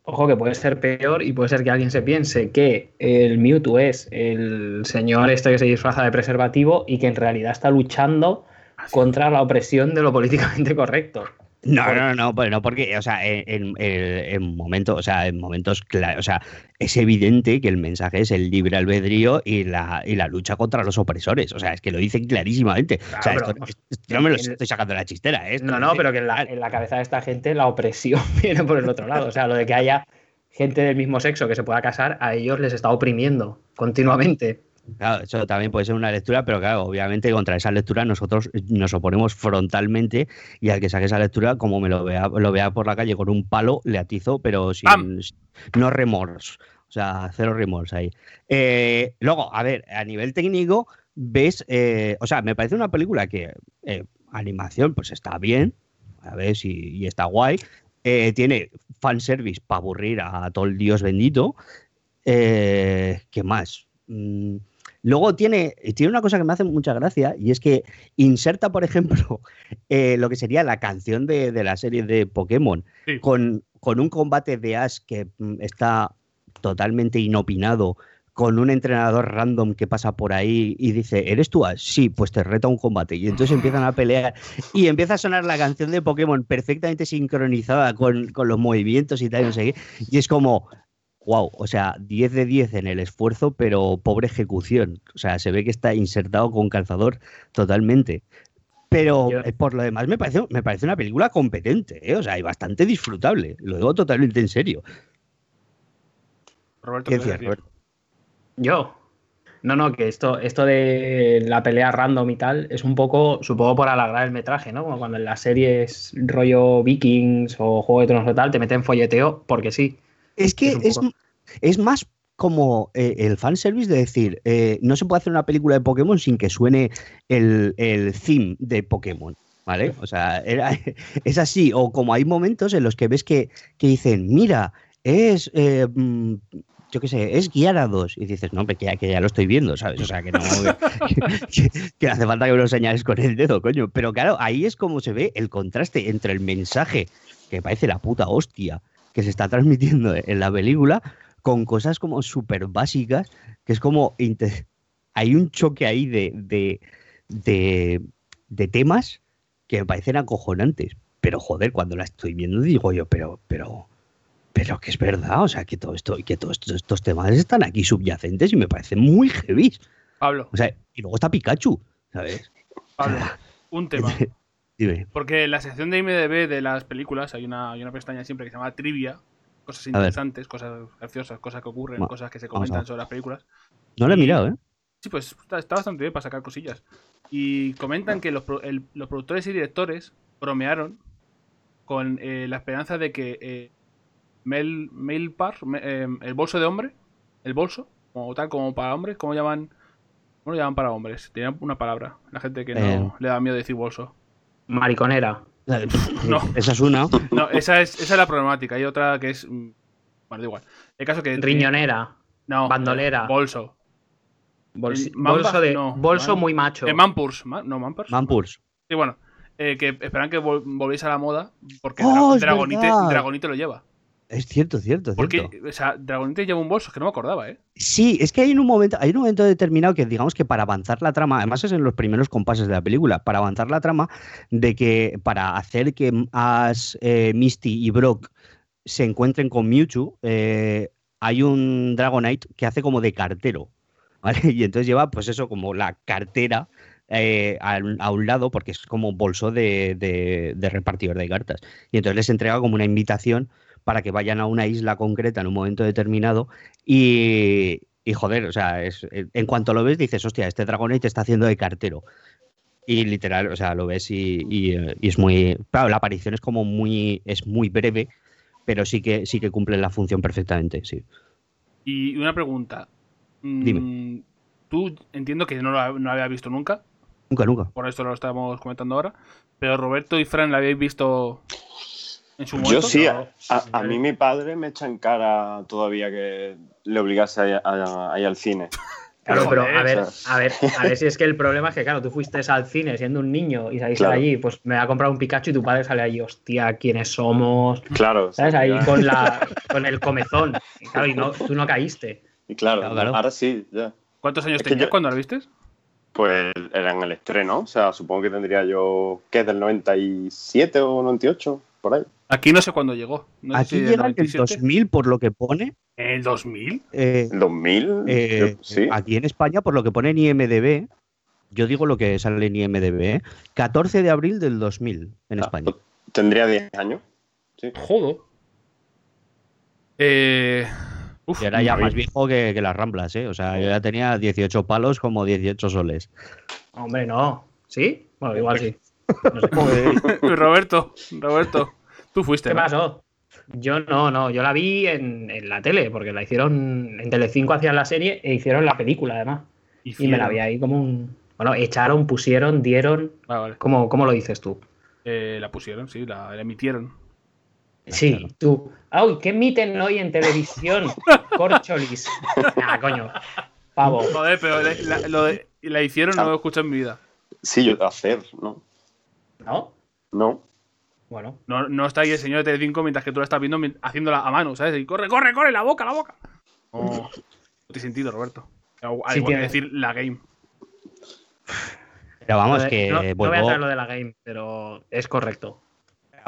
Ojo que puede ser peor y puede ser que alguien se piense que el Mewtwo es el señor este que se disfraza de preservativo y que en realidad está luchando contra la opresión de lo políticamente correcto. No, no, no, pues no, porque, o sea, en, en- en- en momentos, o sea, en momentos claros, o sea, es evidente que el mensaje es el libre albedrío y la, y la lucha contra los opresores. O sea, es que lo dicen clarísimamente. o sea, esto, pero- esto no me lo estoy sacando de la chistera, ¿eh? Esto No, no, pero que en la, en la cabeza de esta gente la opresión viene por el otro lado. O sea, lo de que haya gente del mismo sexo que se pueda casar, a ellos les está oprimiendo continuamente. Claro, eso también puede ser una lectura, pero claro, obviamente contra esa lectura nosotros nos oponemos frontalmente y al que saque esa lectura, como me lo vea, lo vea por la calle con un palo, le atizo, pero sin ¡Pam! no remorso. O sea, cero remorso ahí. Eh, luego, a ver, a nivel técnico, ves, eh, o sea, me parece una película que eh, animación, pues está bien, a ver si y está guay. Tiene fanservice para aburrir a todo el dios bendito. ¿Qué más? Mm, Luego tiene, tiene una cosa que me hace mucha gracia y es que inserta, por ejemplo, eh, lo que sería la canción de, de la serie de Pokémon Sí. con, con un combate de Ash que mm, está totalmente inopinado, con un entrenador random que pasa por ahí y dice, ¿eres tú Ash? Sí, pues te reta un combate. Y entonces empiezan a pelear y empieza a sonar la canción de Pokémon perfectamente sincronizada con, con los movimientos y tal, y no sé qué. Y es como, wow, o sea, 10 de 10 en el esfuerzo, pero pobre ejecución. O sea, se ve que está insertado con calzador totalmente. Pero Yo- eh, por lo demás me parece, me parece una película competente, ¿eh? o sea, y bastante disfrutable. Lo digo totalmente en serio. Roberto, ¿Qué ¿qué vas a decías? Roberto? Yo. No, no, que esto, esto de la pelea random y tal es un poco, supongo, por alargar el metraje, ¿no? Como cuando en las series rollo Vikings o Juego de Tronos o tal, te meten folleteo porque sí. Es que Es es, poco- es más como eh, el fanservice de decir, eh, no se puede hacer una película de Pokémon sin que suene el, el theme de Pokémon. ¿Vale? O sea, era- es así. O como hay momentos en los que ves que, que dicen, mira, es, eh, mm, yo qué sé, es Gyarados. Y dices, no, que ya, que ya lo estoy viendo, ¿sabes? O sea, que no, que, que- que hace falta que me lo señales con el dedo, coño. Pero claro, ahí es como se ve el contraste entre el mensaje, que parece la puta hostia, que se está transmitiendo en la película, con cosas como súper básicas, que es como... Hay un choque ahí de, de, de, de temas que me parecen acojonantes. Pero joder, cuando la estoy viendo digo yo, pero, pero, pero que es verdad, o sea, que todo esto, que todos estos, estos temas están aquí subyacentes y me parecen muy heavy. Pablo, O sea, y luego está Pikachu, ¿sabes? Pablo, un tema. Dime. Porque en la sección de IMDB de las películas hay una, hay una pestaña siempre que se llama Trivia. Cosas interesantes, cosas graciosas, cosas que ocurren, cosas que se comentan sobre las películas. No lo he mirado, ¿eh? Sí, pues está, está bastante bien para sacar cosillas. Y comentan que los, el- los productores y directores bromearon con eh, la esperanza de que eh, Mel, Mel Par, me- eh, el bolso de hombre, el bolso, como tal, como para hombres, ¿cómo llaman? ¿Cómo lo llaman para hombres? Tenían una palabra. La gente que no Eh. le da miedo decir bolso. Mariconera. No. Esa es una. No, esa es, esa es la problemática. Hay otra que es. mm, Bueno, da igual. El caso que. Riñonera. No. bandolera. Bolso. Bolsi- El Mamba, bolso de, no, bolso Man- muy macho. Eh, Mampurs. Ma- no, Mampurs. Mampurs. Sí, bueno. eh, que esperan que vol- volviese a la moda. Porque ¡Oh, Dragonite! Dragonite lo lleva. Es cierto, cierto, cierto. Porque, o sea, Dragonite lleva un bolso, que no me acordaba, ¿eh? Sí, es que hay en un momento, hay un momento determinado que digamos que para avanzar la trama, además es en los primeros compases de la película, para avanzar la trama, de que para hacer que Ash, eh, Misty y Brock se encuentren con Mewtwo, eh, hay un Dragonite que hace como de cartero, ¿vale? Y entonces lleva, pues eso, como la cartera eh, a, un- a un lado, porque es como bolso de, de- de repartidor de cartas. Y entonces les entrega como una invitación para que vayan a una isla concreta en un momento determinado y, y, joder, o sea, es, en cuanto lo ves dices, hostia, este Dragonite está haciendo de cartero. Y literal, o sea, lo ves y, y, eh, y es muy... Claro, la aparición es como muy... es muy breve, pero sí que, sí que cumple la función perfectamente, sí. Y una pregunta. Mm, Dime. Tú entiendo que no lo, no lo había visto nunca, Nunca, nunca. por esto lo estamos comentando ahora. Pero Roberto y Fran la habéis visto en su momento. Yo sí, No, a, a- mí mi padre me echa en cara todavía que le obligase a, a- a ir al cine. Claro, pero a ver, a ver, a ver si es que el problema es que, claro, tú fuiste al cine siendo un niño y saliste Claro. de allí, pues me ha comprado un Pikachu y tu padre sale allí, hostia, ¿quiénes somos? Claro, ¿Sabes? sí, Ahí con, la, con el comezón. Y claro, y no, tú no caíste. Y claro, Claro, claro. ahora sí, ya. ¿Cuántos años Es tenías yo- cuando la viste? Pues era en el estreno, o sea, supongo que tendría yo, ¿qué? ¿Del 97 o 98? Por ahí. Aquí no sé cuándo llegó. No sé Aquí si llega en el 97. 2000, por lo que pone. ¿En el 2000? eh, ¿El 2000? eh, Yo- sí. Aquí en España, por lo que pone en IMDB, yo digo lo que sale en IMDB, ¿eh? 14 de abril del 2000 en Ah, España. Tendría 10 años. Sí. Jodo. Eh. Uf, Y era ya más viejo que, que las Ramblas, ¿eh? O sea, yo ya tenía 18 palos como 18 soles. Hombre, no. ¿Sí? Bueno, igual sí. No sé. Roberto, Roberto, tú fuiste. ¿Qué ¿no? pasó? Yo no, no, yo la vi en, en la tele, porque la hicieron en Telecinco hacían la serie e hicieron la película además. Y me la vi ahí como un. Bueno, echaron, pusieron, dieron. Vale, vale. ¿Cómo, cómo lo dices tú? Eh, la pusieron, sí, la, la emitieron. Sí, tú. ¡Ay, qué emiten hoy en televisión! Corcholis. Ah, coño. Pavo. Joder, pero la, la- lo de- la hicieron, no lo he escuchado en mi vida. Sí, yo hacer, ¿no? ¿No? No. Bueno. No, no está ahí el señor de Telecinco mientras que tú la estás viendo haciéndola a mano, ¿sabes? Y corre, corre, corre, la boca, la boca. No, no tiene sentido, Roberto. Al Sí igual que tiene. decir la game. Pero vamos, de- que no, no voy a vuelvo, traer lo de la game, pero es correcto.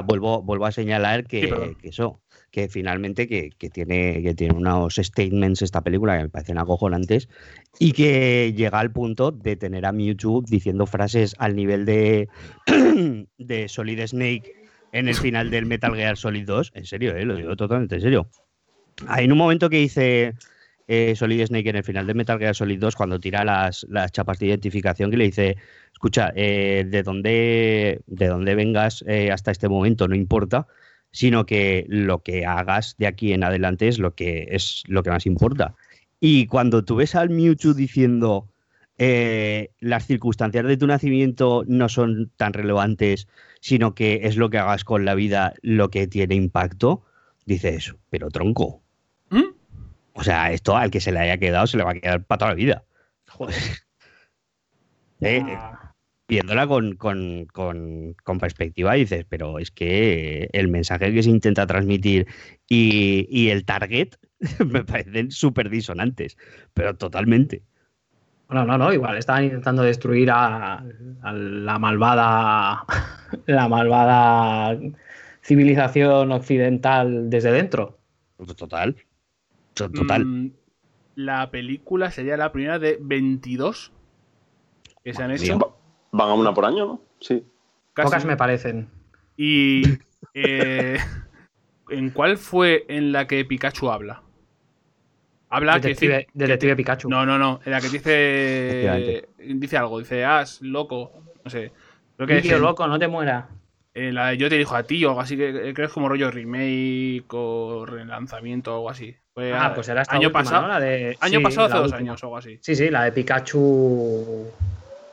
vuelvo, vuelvo a señalar que, Sí, perdón. que eso, que finalmente que, que tiene, que tiene unos statements esta película que me parecen acojonantes y que llega al punto de tener a Mewtwo diciendo frases al nivel de, de Solid Snake en el final del Metal Gear Solid 2. En serio, eh, lo digo totalmente en serio. Hay un momento que dice eh, Solid Snake en el final de Metal Gear Solid 2 cuando tira las, las chapas de identificación que le dice, escucha, eh, de dónde de dónde vengas eh, hasta este momento no importa, sino que lo que hagas de aquí en adelante es lo que es lo que más importa. Y cuando tú ves al Mewtwo diciendo eh, las circunstancias de tu nacimiento no son tan relevantes, sino que es lo que hagas con la vida lo que tiene impacto, dices, pero tronco. ¿Mm? O sea, esto al que se le haya quedado se le va a quedar para toda la vida. Joder. Eh, Ah, viéndola con, con- con- con perspectiva dices, pero es que el mensaje que se intenta transmitir y, y el target me parecen súper disonantes, pero totalmente. Bueno, no, no, igual estaban intentando destruir a, a la malvada. La malvada civilización occidental desde dentro. Total. To- Total. Mm, la película sería la primera de 22 que se han hecho. Van a una por año, ¿no? Sí. casi. Pocas me parecen. Y. eh, ¿En cuál fue en la que Pikachu habla? Habla que Detective, dice- Detective Pikachu. No, no, no. En la que dice. Dice algo. Dice, as, loco. No sé. Creo que Tío, loco, no te mueras. en la de Yo te dijo a ti o algo así. Que eh, creo que es como rollo remake o relanzamiento o algo así. Fue Ah, a- pues era esta año última, pasado. ¿no? La de- Año sí, pasado hace la dos años o algo así. Sí, sí, la de Pikachu.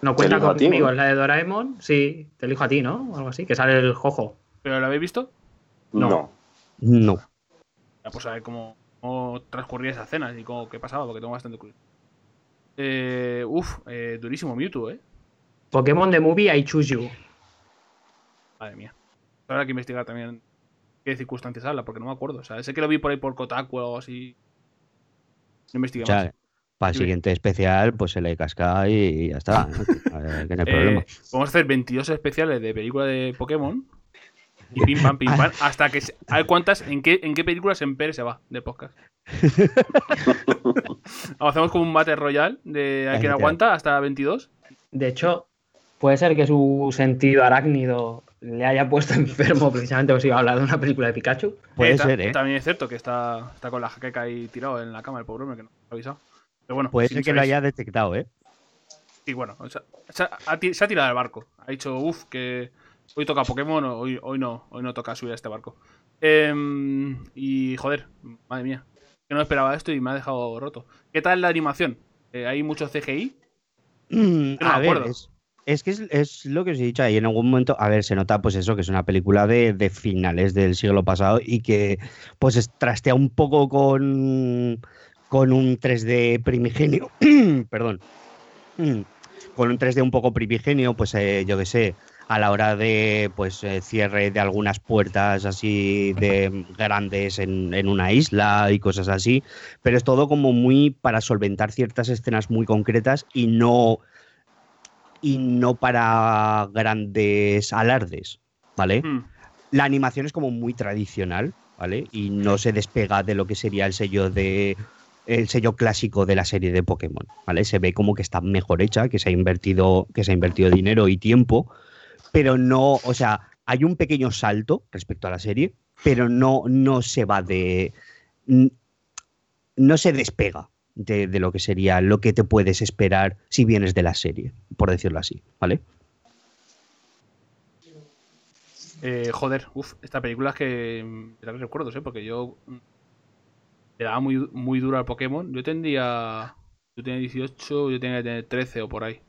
No cuenta conmigo, es la de Doraemon. Sí, te elijo a ti, ¿no? O algo así, que sale el jojo. ¿Pero lo habéis visto? No. No. No. Ya, pues a ver cómo, cómo transcurría esa cena y cómo, qué pasaba, porque tengo bastante curiosidad. Eh, uf, eh, durísimo Mewtwo, ¿eh? Pokémon The Movie I Choose You. Madre mía. Habrá que investigar también qué circunstancias habla, porque no me acuerdo. O sea, sé que lo vi por ahí por Kotaku o algo así. No investigué O sea, más. para el siguiente especial, pues se le casca y ya está. A ver, que no hay Eh, problema. Vamos a hacer 22 especiales de película de Pokémon. Y pim pam, pim pam. Hasta que. se- ver cuántas. ¿En qué, en qué películas en Pérez se va de podcast? Hacemos como un Battle Royale de a quien aguanta hasta 22. De hecho, puede ser que su sentido arácnido le haya puesto enfermo precisamente por si iba a hablar de una película de Pikachu. Puede ta- ser, ¿eh? También es cierto que está, está con la jaqueca ahí tirado en la cama, el pobre hombre que no ha avisado. Pero bueno, Puede si ser que lo haya detectado, ¿eh? Sí, bueno, o sea, se, ha, se ha tirado del barco. Ha dicho, uff, que hoy toca Pokémon, hoy, hoy no, hoy no toca subir a este barco. Em, y joder, madre mía, que no esperaba esto y me ha dejado roto. ¿Qué tal la animación? Eh, ¿Hay mucho CGI? Mm, no me a ver, acuerdo. es, es que es, es lo que os he dicho ahí. En algún momento, a ver, se nota pues eso, que es una película de, de finales del siglo pasado y que pues es- trastea un poco con, con un 3D primigenio. Perdón. Con un 3D un poco primigenio, pues eh, yo qué sé, a la hora de pues eh, cierre de algunas puertas así de grandes en, en una isla y cosas así pero es todo como muy para solventar ciertas escenas muy concretas y no y no para grandes alardes, ¿vale? Hmm, La animación es como muy tradicional, ¿vale? Y no se despega de lo que sería el sello de el sello clásico de la serie de Pokémon, ¿vale? Se ve como que está mejor hecha, que se ha invertido que se ha invertido dinero y tiempo, pero no, o sea, hay un pequeño salto respecto a la serie, pero no no se va de no se despega de, lo que sería lo que te puedes esperar si vienes de la serie, por decirlo así, ¿vale? eh, joder, uff, esta película es que mm, me da recuerdos, ¿eh? Porque yo mm, le daba muy, muy duro al Pokémon. Yo tendría. Yo tenía 18, yo tenía que tener 13 o por ahí.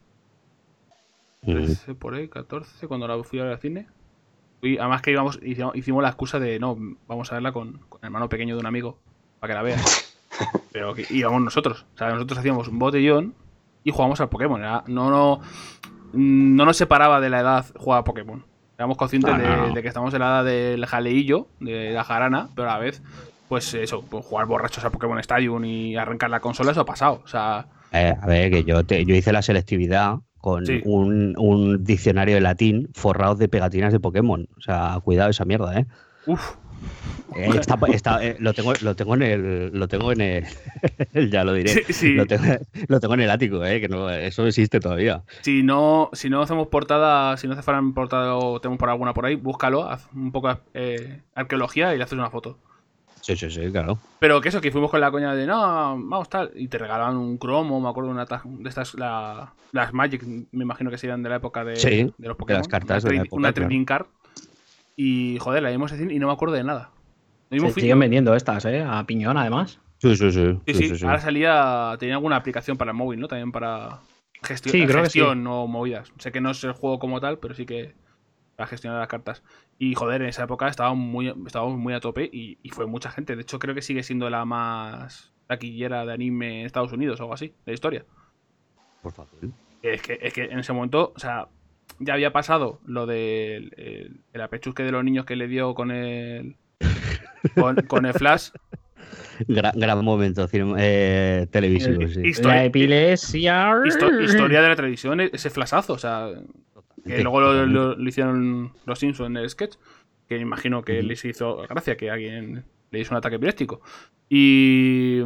Mm. 13 por ahí, 14, cuando la fui a ver al cine. Y además que íbamos, hicimos, hicimos la excusa de no, vamos a verla con, con el hermano pequeño de un amigo, para que la vea. Pero que íbamos nosotros. O sea, nosotros hacíamos un botellón y jugábamos al Pokémon. Era- no, no, no nos separaba de la edad jugar a Pokémon. Éramos conscientes No, de, que estamos en la edad del jaleillo, de la jarana, pero a la vez, pues eso, pues jugar borrachos al Pokémon Stadium y arrancar la consola, eso ha pasado. O sea, Eh, a ver, que yo, te- yo hice la selectividad con Sí. un, un diccionario de latín forrado de pegatinas de Pokémon. O sea, cuidado esa mierda, ¿eh? uff, Eh, está- está- eh, lo, tengo, lo tengo en el. Lo tengo en el. ya lo diré. Sí, sí. Lo, tengo, lo tengo en el ático, ¿eh? Que no, eso existe todavía. Si no, si no hacemos portada, si no hace falta portada o tenemos por alguna por ahí, búscalo, haz un poco de eh, arqueología y le haces una foto. Sí, sí, sí, claro. Pero que eso, que fuimos con la coña de no, vamos tal, y te regalaban un cromo, me acuerdo de una de estas, la- las Magic, me imagino que serían de la época de, Sí, de los Pokémon. las cartas una, de la trade- época, una claro. trading card. Y joder, la vimos así y no me acuerdo de nada. Se siguen vendiendo estas, ¿eh? A piñón, además. Sí, sí, sí. Sí, sí, sí, sí, ahora salía, tenía alguna aplicación para el móvil, ¿no? También para gesti- Sí, creo que sí. gestión o movidas. Sé que no es el juego como tal, pero sí que para gestionar las cartas. Y joder, en esa época estábamos muy, estábamos muy a tope y, y fue mucha gente. De hecho, creo que sigue siendo la más taquillera de anime en Estados Unidos o algo así, de la historia. Por favor. Es que, es que en ese momento, o sea, ya había pasado lo del el, el apechusque de los niños que le dio con el. Con, con el flash. Gran, gran momento eh, televisivo, El- sí. Historia- la epilepsia. histo- historia de la televisión, ese flashazo, o sea, Que luego lo, totalmente. lo- lo hicieron los Simpsons en el sketch. Que imagino que les hizo gracia que alguien le hizo un ataque epiléptico. Y,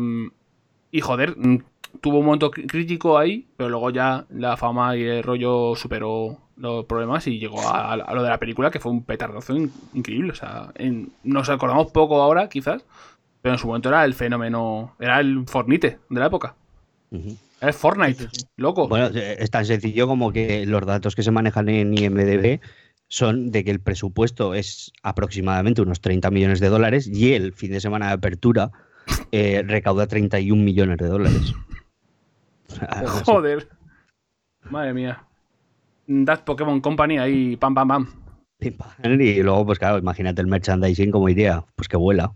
y joder, mm, tuvo un momento crí- crítico ahí, pero luego ya la fama y el rollo superó los problemas y llegó a, a lo de la película, que fue un petardazo in- increíble. O sea, en- nos acordamos poco ahora, quizás, pero en su momento era el fenómeno, era el Fornite de la época. El Fortnite, Sí, sí, sí. loco. Bueno, eh, es tan sencillo como que los datos que se manejan en IMDB son de que el presupuesto es aproximadamente unos 30 millones de dólares y el fin de semana de apertura eh, recauda 31 millones de dólares. Joder. Madre mía. That Pokémon Company ahí, pam, pam, pam. Y luego, pues claro, imagínate el merchandising como iría, pues que vuela.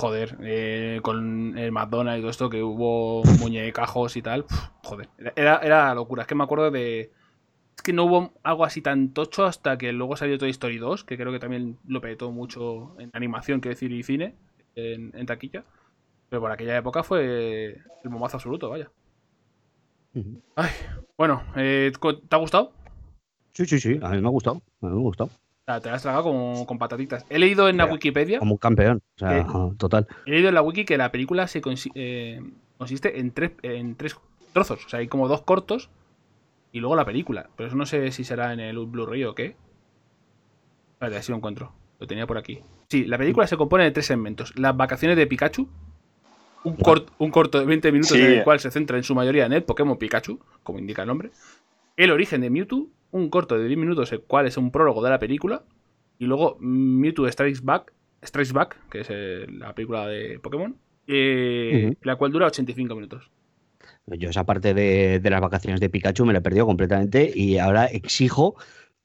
Joder, eh, con el McDonald's y todo esto, que hubo muñecajos y tal. joder, era, era locura. Es que me acuerdo de. Es que no hubo algo así tan tocho hasta que luego salió Toy Story 2, que creo que también lo petó mucho en animación, quiero decir, y cine, en, en taquilla. Pero por aquella época fue el momazo absoluto, vaya. Ay, bueno, eh, ¿te ha gustado? Sí, sí, sí, a mí me ha gustado, a mí me ha gustado. Sea, te la has tragado como con patatitas. He leído en la Pero, Wikipedia. Como un campeón, o sea, total. He leído en la wiki que la película se consi- eh, consiste en tres, en tres trozos. O sea, hay como dos cortos y luego la película. Pero eso no sé si será en el Blu-ray o qué. Vale, así lo encuentro. Lo tenía por aquí. Sí, la película se compone de tres segmentos. Las vacaciones de Pikachu. Un, cort- un corto de 20 minutos Sí. en el cual se centra en su mayoría en el Pokémon Pikachu, como indica el nombre. El origen de Mewtwo. Un corto de 10 minutos, el cual es un prólogo de la película. Y luego Mewtwo Strikes Back, Strikes Back que es eh, la película de Pokémon, eh, la cual dura 85 minutos. Yo esa parte de, de las vacaciones de Pikachu me la he perdido completamente y ahora exijo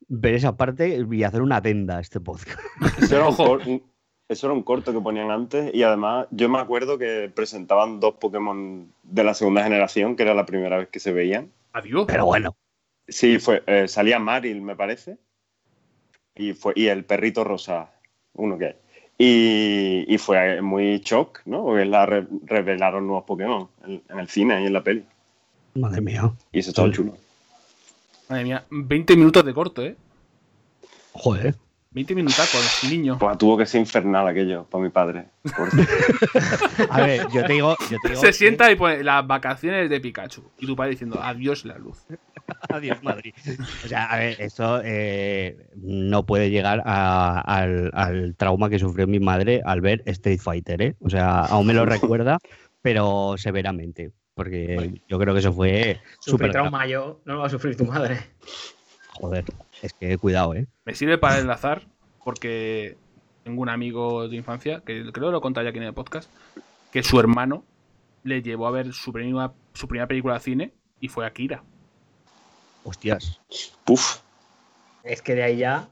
ver esa parte y hacer una adenda a este podcast. Eso era, un eso era un corto que ponían antes y además yo me acuerdo que presentaban dos Pokémon de la segunda generación, que era la primera vez que se veían. Adiós. Pero bueno, Sí, fue, eh, salía Maril, me parece, y, fue, y el perrito rosa, uno que hay. Y, y fue muy shock, ¿no? Porque la re- revelaron nuevos Pokémon en, en el cine y en la peli. madre mía. Y eso estaba Sí. chulo. Madre mía, 20 minutos de corto, ¿eh? Joder. 20 minutacos, niño. Pues tuvo que ser infernal aquello para mi padre. Por- A ver, yo te digo. Yo te digo Se que- sienta y pone las vacaciones de Pikachu. Y tu padre diciendo, adiós la luz. Adiós, Madrid. O sea, a ver, esto eh, no puede llegar a- al, al trauma que sufrió mi madre al ver Street Fighter, ¿eh? O sea, aún me lo recuerda, pero severamente. Porque yo creo que eso fue súper trauma yo, no lo va a sufrir tu madre. Joder, es que cuidado, ¿eh? Me sirve para enlazar porque tengo un amigo de infancia, que creo que lo conté ya aquí en el podcast, que su hermano le llevó a ver su primera, su primera película de cine y fue Akira. Hostias. Puf. Es que de ahí ya,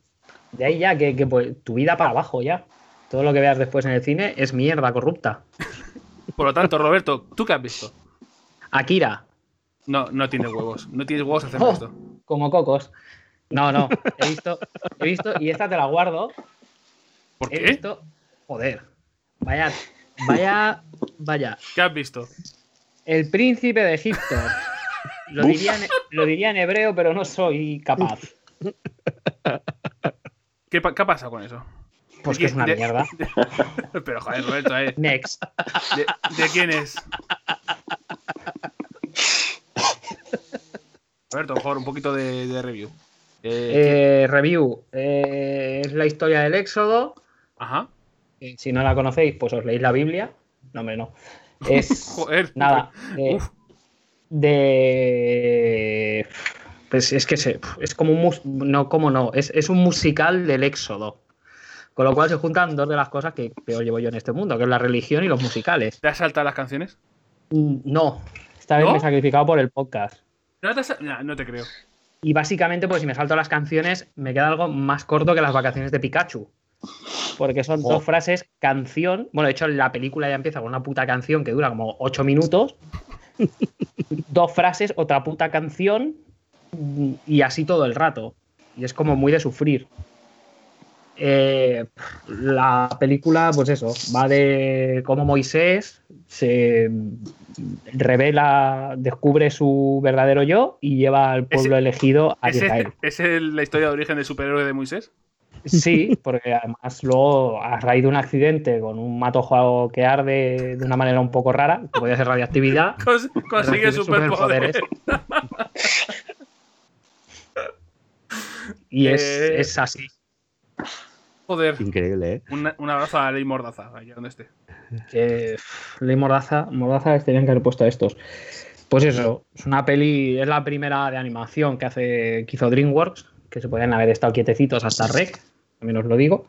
de ahí ya, que, que, pues, tu vida para abajo ya. Todo lo que veas después en el cine es mierda corrupta. Por lo tanto, Roberto, ¿tú qué has visto? Akira, No, no tienes huevos. No tienes huevos a hacer Oh. esto. como cocos. No, no, he visto, he visto, y esta te la guardo. ¿Por He qué? visto, joder, vaya, vaya, vaya. ¿Qué has visto? El príncipe de Egipto. Lo diría, en, lo diría en hebreo, pero no soy capaz. ¿Qué, pa- qué ha pasado con eso? Pues ¿De que es una de- mierda. Pero joder, Roberto, eh, Next. ¿de, de quién es? Roberto, mejor un poquito de, de review. Eh, Eh, review. eh, es la historia del Éxodo. Ajá. Si no la conocéis, pues os leéis la Biblia. No, hombre, no. Es. Joder. Nada. De. Pues es que se- es como un. No, como no. Es, es un musical del Éxodo. Con lo cual se juntan dos de las cosas que peor llevo yo en este mundo, que es la religión y los musicales. ¿Te has saltado las canciones? Mm, No. Esta vez ¿No? me he sacrificado por el podcast. Te no te creo. Y básicamente, pues si me salto las canciones, me queda algo más corto que las vacaciones de Pikachu. Porque son Oh. dos frases, canción. Bueno, de hecho, la película ya empieza con una puta canción que dura como ocho minutos. dos frases, otra puta canción. Y así todo el rato. Y es como muy de sufrir. Eh, la película, pues eso, va de cómo Moisés se revela, descubre su verdadero yo y lleva al pueblo Ese- elegido a ¿Ese- Israel. ¿Es el- la historia de origen del superhéroe de Moisés? Sí, porque además luego, a raíz de un accidente con un matojo que arde de una manera un poco rara, que podía ser radioactividad, Cons- consigue recibe superpoderes. Y es, Eh, es así. Joder. Increíble, ¿eh? Un, un abrazo a Ley Mordaza, allá donde esté. Ley Mordaza, Mordaza tenían que haber puesto a estos. Pues eso, es una peli, es la primera de animación que hace que hizo DreamWorks, que se podían haber estado quietecitos hasta Rec, también os lo digo.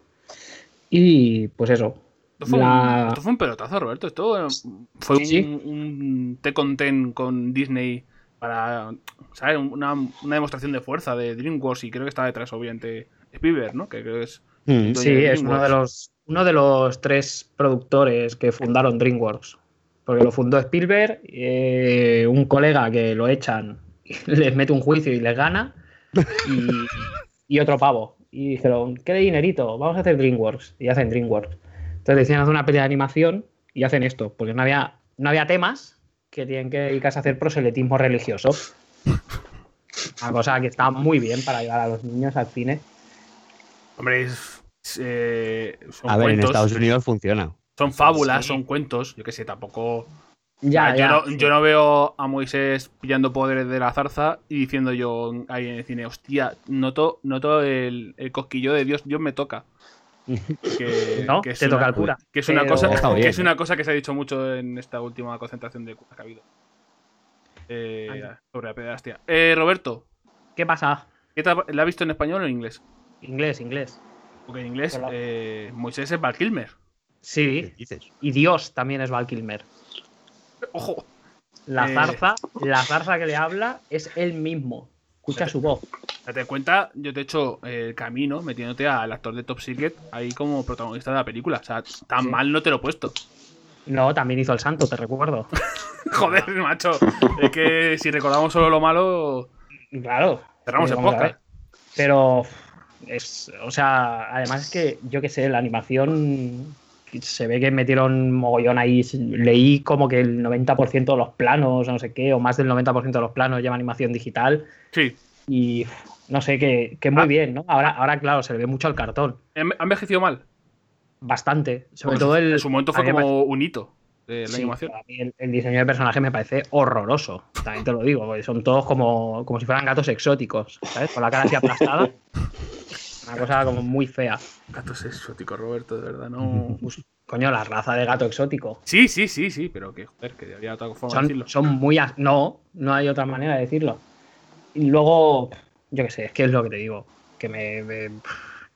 Y pues eso. Esto fue, la- un, esto fue un pelotazo, Roberto. Esto eh, fue un, Sí. un té con ten con Disney para, ¿sabes? Una, una demostración de fuerza de DreamWorks y creo que está detrás, obviamente, Spielberg, ¿no? Que creo que es... Mm. Sí, es uno de, DreamWorks. los, uno de los tres productores que fundaron DreamWorks. Porque lo fundó Spielberg, eh, un colega que lo echan, les mete un juicio y les gana, y, y otro pavo. Y dijeron, ¿qué de dinerito? Vamos a hacer DreamWorks. Y hacen DreamWorks. Entonces decían hacer una peli de animación y hacen esto, porque no había, no había temas que tienen que dedicarse a hacer proselitismo religioso. Una cosa que está muy bien para llevar a los niños al cine. Hombre, es... eh, son A ver, en Estados Unidos funciona. son fábulas, Sí. son cuentos, yo qué sé, tampoco... Ya, Ah, ya. yo, no, yo no veo a Moisés pillando poderes de la zarza y diciendo yo ahí en el cine, hostia, noto, noto el, el cosquillo de Dios, Dios me toca. Que, No, que es te una- toca el cura. Que es, una Pero- cosa, que es una cosa que se ha dicho mucho en esta última concentración de curas que ha habido. Eh, sobre la pederastia. Eh, Roberto, ¿Qué pasa? ¿qué te ha- ¿la has visto en español o en inglés? Inglés, inglés. Porque en inglés eh, Moisés es Val Kilmer. Sí, dices? y Dios también es Val Kilmer. Ojo, La Eh. zarza, la zarza que le habla es él mismo. Escucha su voz. date cuenta, yo te he hecho el camino metiéndote al actor de Top Secret ahí como protagonista de la película. O sea, tan Sí. mal no te lo he puesto. No, también hizo el santo, te recuerdo. Joder, macho. Es que si recordamos solo lo malo, Claro. cerramos el podcast. Pero es, o sea, además es que yo qué sé, la animación se ve que metieron mogollón ahí. Leí como que el 90% de los planos, no sé qué, o más del 90% de los planos lleva animación digital. Sí. Y no sé, que, que muy Ah. bien, ¿no? Ahora, ahora, claro, se le ve mucho el cartón. ¿Ha envejecido mal? Bastante. Sobre Porque todo el. En su momento fue como un hito de la Sí, animación. a mí el, el diseño de personaje me parece horroroso. También te lo digo, son todos como, como si fueran gatos exóticos, ¿sabes? Con la cara así aplastada. Una cosa como muy fea. Gatos exóticos, Roberto, de verdad, no. Coño, la raza de gato exótico. Sí, sí, sí, sí, pero que joder, que había otra forma de Son, decirlo. son muy. as- No, no hay otra manera de decirlo. Y luego, yo qué sé, es que es lo que te digo. Que me, me,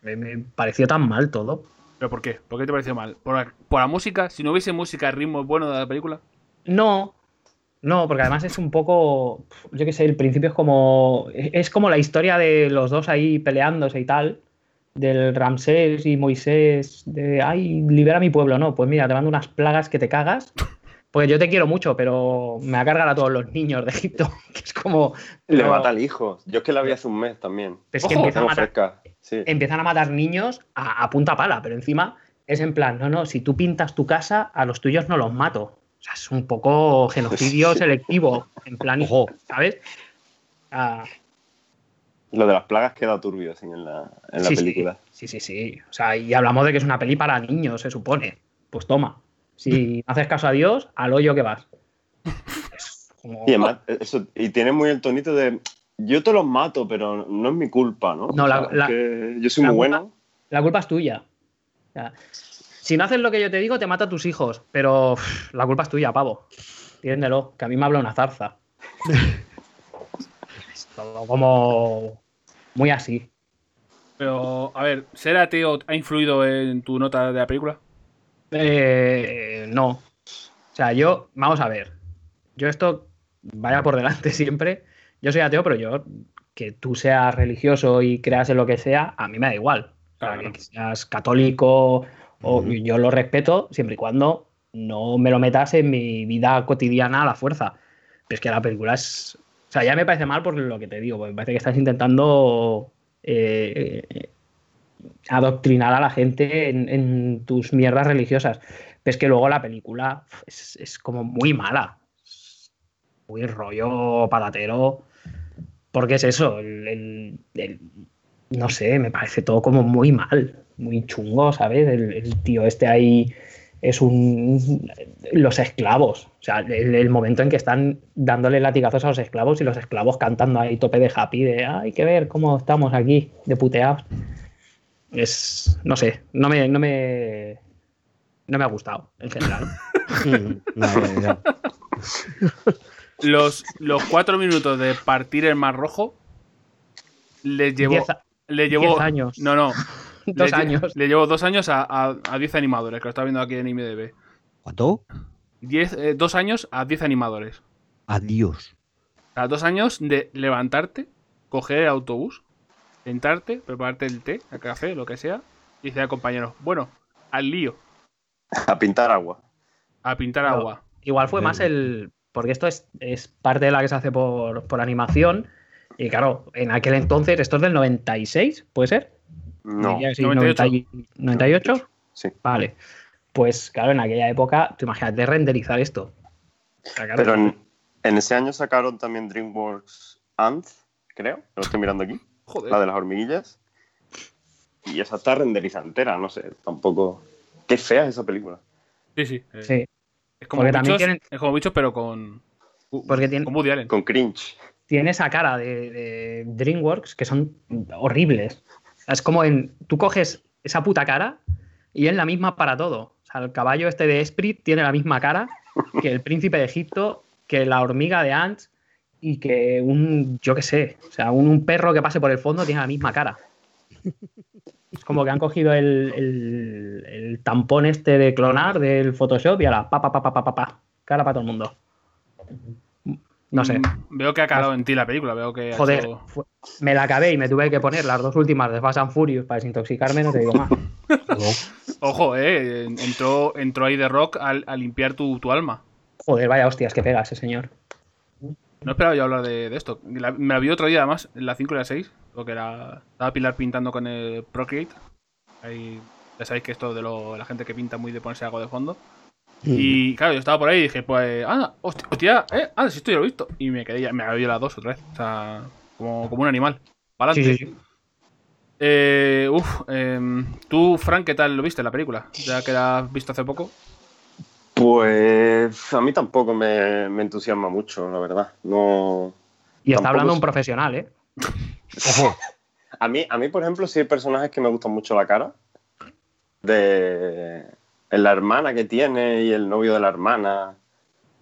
me- me pareció tan mal todo. ¿Pero por qué? ¿Por qué te pareció mal? ¿Por por la música? Si no hubiese música, ritmo bueno de la película. No, no, porque además es un poco, yo qué sé, el principio es como, es como la historia de los dos ahí peleándose y tal, del Ramsés y Moisés, de, ay, libera mi pueblo, no, pues mira, te mando unas plagas que te cagas, porque yo te quiero mucho, pero me va a cargar a todos los niños de Egipto, que es como... Le no, mata al hijo. Yo es que la vi hace un mes también. es que Ojo, empiezan a matar, fresca. Sí. empiezan a matar niños a, a punta pala, pero encima es en plan, no, no, si tú pintas tu casa, a los tuyos no los mato. O sea, es un poco genocidio selectivo, en plan, Ojo. ¿sabes? Ah, Lo de las plagas queda turbio así en la, en la sí, sí, película. Sí, sí, sí. O sea, y hablamos de que es una peli para niños, se supone. Pues toma. Si no haces caso a Dios, al hoyo que vas. Es como- Y además, eso, y tiene muy el tonito de yo te los mato, pero no es mi culpa, ¿no? No, la- O sea, la- es que yo soy la muy culpa- bueno. La culpa es tuya. Sea, si no haces lo que yo te digo, te mata a tus hijos. Pero la culpa es tuya, pavo. Entiéndelo, que a mí me habla una zarza. es todo como muy así. Pero, a ver, ¿ser ateo ha influido en tu nota de la película? Eh, no. O sea, yo, vamos a ver. Yo esto vaya por delante siempre. Yo soy ateo, pero yo, que tú seas religioso y creas en lo que sea, a mí me da igual. Claro. que seas católico o yo lo respeto siempre y cuando no me lo metas en mi vida cotidiana a la fuerza. Pero es que la película es. O sea, ya me parece mal por lo que te digo, me parece que estás intentando eh, eh, adoctrinar a la gente en, en tus mierdas religiosas. Pero es que luego la película es, es como muy mala. Muy rollo patatero. Porque es eso, el, el- el- no sé, me parece todo como muy mal, muy chungo, ¿sabes? El, el tío este ahí es un... los esclavos, o sea, el, el momento en que están dándole latigazos a los esclavos y los esclavos cantando ahí tope de happy, de hay que ver cómo estamos aquí, de puteados. Es, no sé, no me, no me, no me ha gustado en general. No, no, no. Los, los cuatro minutos de partir el Mar Rojo les llevó. A- Le llevó. diez años. No, no. Dos le, años. Le llevó dos años a, a, a 10 animadores, que lo está viendo aquí en IMDB. ¿Cuánto? Diez, eh, dos años a 10 animadores. Adiós. O sea, dos años de levantarte, coger el autobús, sentarte, prepararte el té, el café, lo que sea, y decir al compañero, bueno, al lío, A pintar agua. a pintar agua. Igual fue más el. Porque esto es, es parte de la que se hace por, por animación. Y claro, en aquel entonces, esto es del 96, ¿puede ser? No. Diría que sí, 98. 90 y- 98. Sí. Vale. Pues claro, en aquella época, tú imagínate renderizar esto. O sea, claro, Pero en, en ese año sacaron también DreamWorks Ant, creo. Lo estoy mirando aquí. Joder. La de las hormiguillas. Y esa está renderizada entera, no sé, tampoco. Qué fea es esa película. Sí, sí. eh, Sí, Es como bichos, tienen- es como bichos, pero con. Porque tiene- Con Woody Allen. Con cringe. Tiene esa cara de, DreamWorks que son horribles. Es como en. Tú coges esa puta cara y es la misma para todo. O sea, el caballo este de Esprit tiene la misma cara que el príncipe de Egipto, que la hormiga de Ants y que un. Yo qué sé. O sea, un, perro que pase por el fondo tiene la misma cara. Es como que han cogido el, el- el tampón este de clonar del Photoshop y a la pa pa pa pa pa pa, pa. Cara para todo el mundo. No sé. Mm, Veo que ha calado en ti la película. Veo que. Joder, hecho- fue- me la acabé y me tuve que poner las dos últimas de Fast and Furious para desintoxicarme, no te digo más. Ojo, eh. Entró, entró ahí de rock al- a, limpiar tu, tu alma. Joder, vaya hostias que pega ese señor. No esperaba yo hablar de, de esto. La- me la vi otro día, además, en la 5 y la 6. Lo que era. Estaba Pilar pintando con el Procreate. Ahí, ya sabéis que esto de lo- la gente que pinta muy de ponerse algo de fondo. Y claro, yo estaba por ahí y dije, pues, ah, hostia, hostia, eh, ah, si esto ya lo he visto. Y me quedé ya, me había las dos otra vez. O sea, como, como un animal. Para Sí, sí, sí. Eh, uf, em, tú, Frank, ¿qué tal lo viste la película? Ya que la has visto hace poco. Pues a mí tampoco me, me entusiasma mucho, la verdad. No. Y está hablando es- un profesional, ¿eh? A mí, a mí, por ejemplo, sí hay personajes que me gustan mucho la cara. De la hermana que tiene y el novio de la hermana.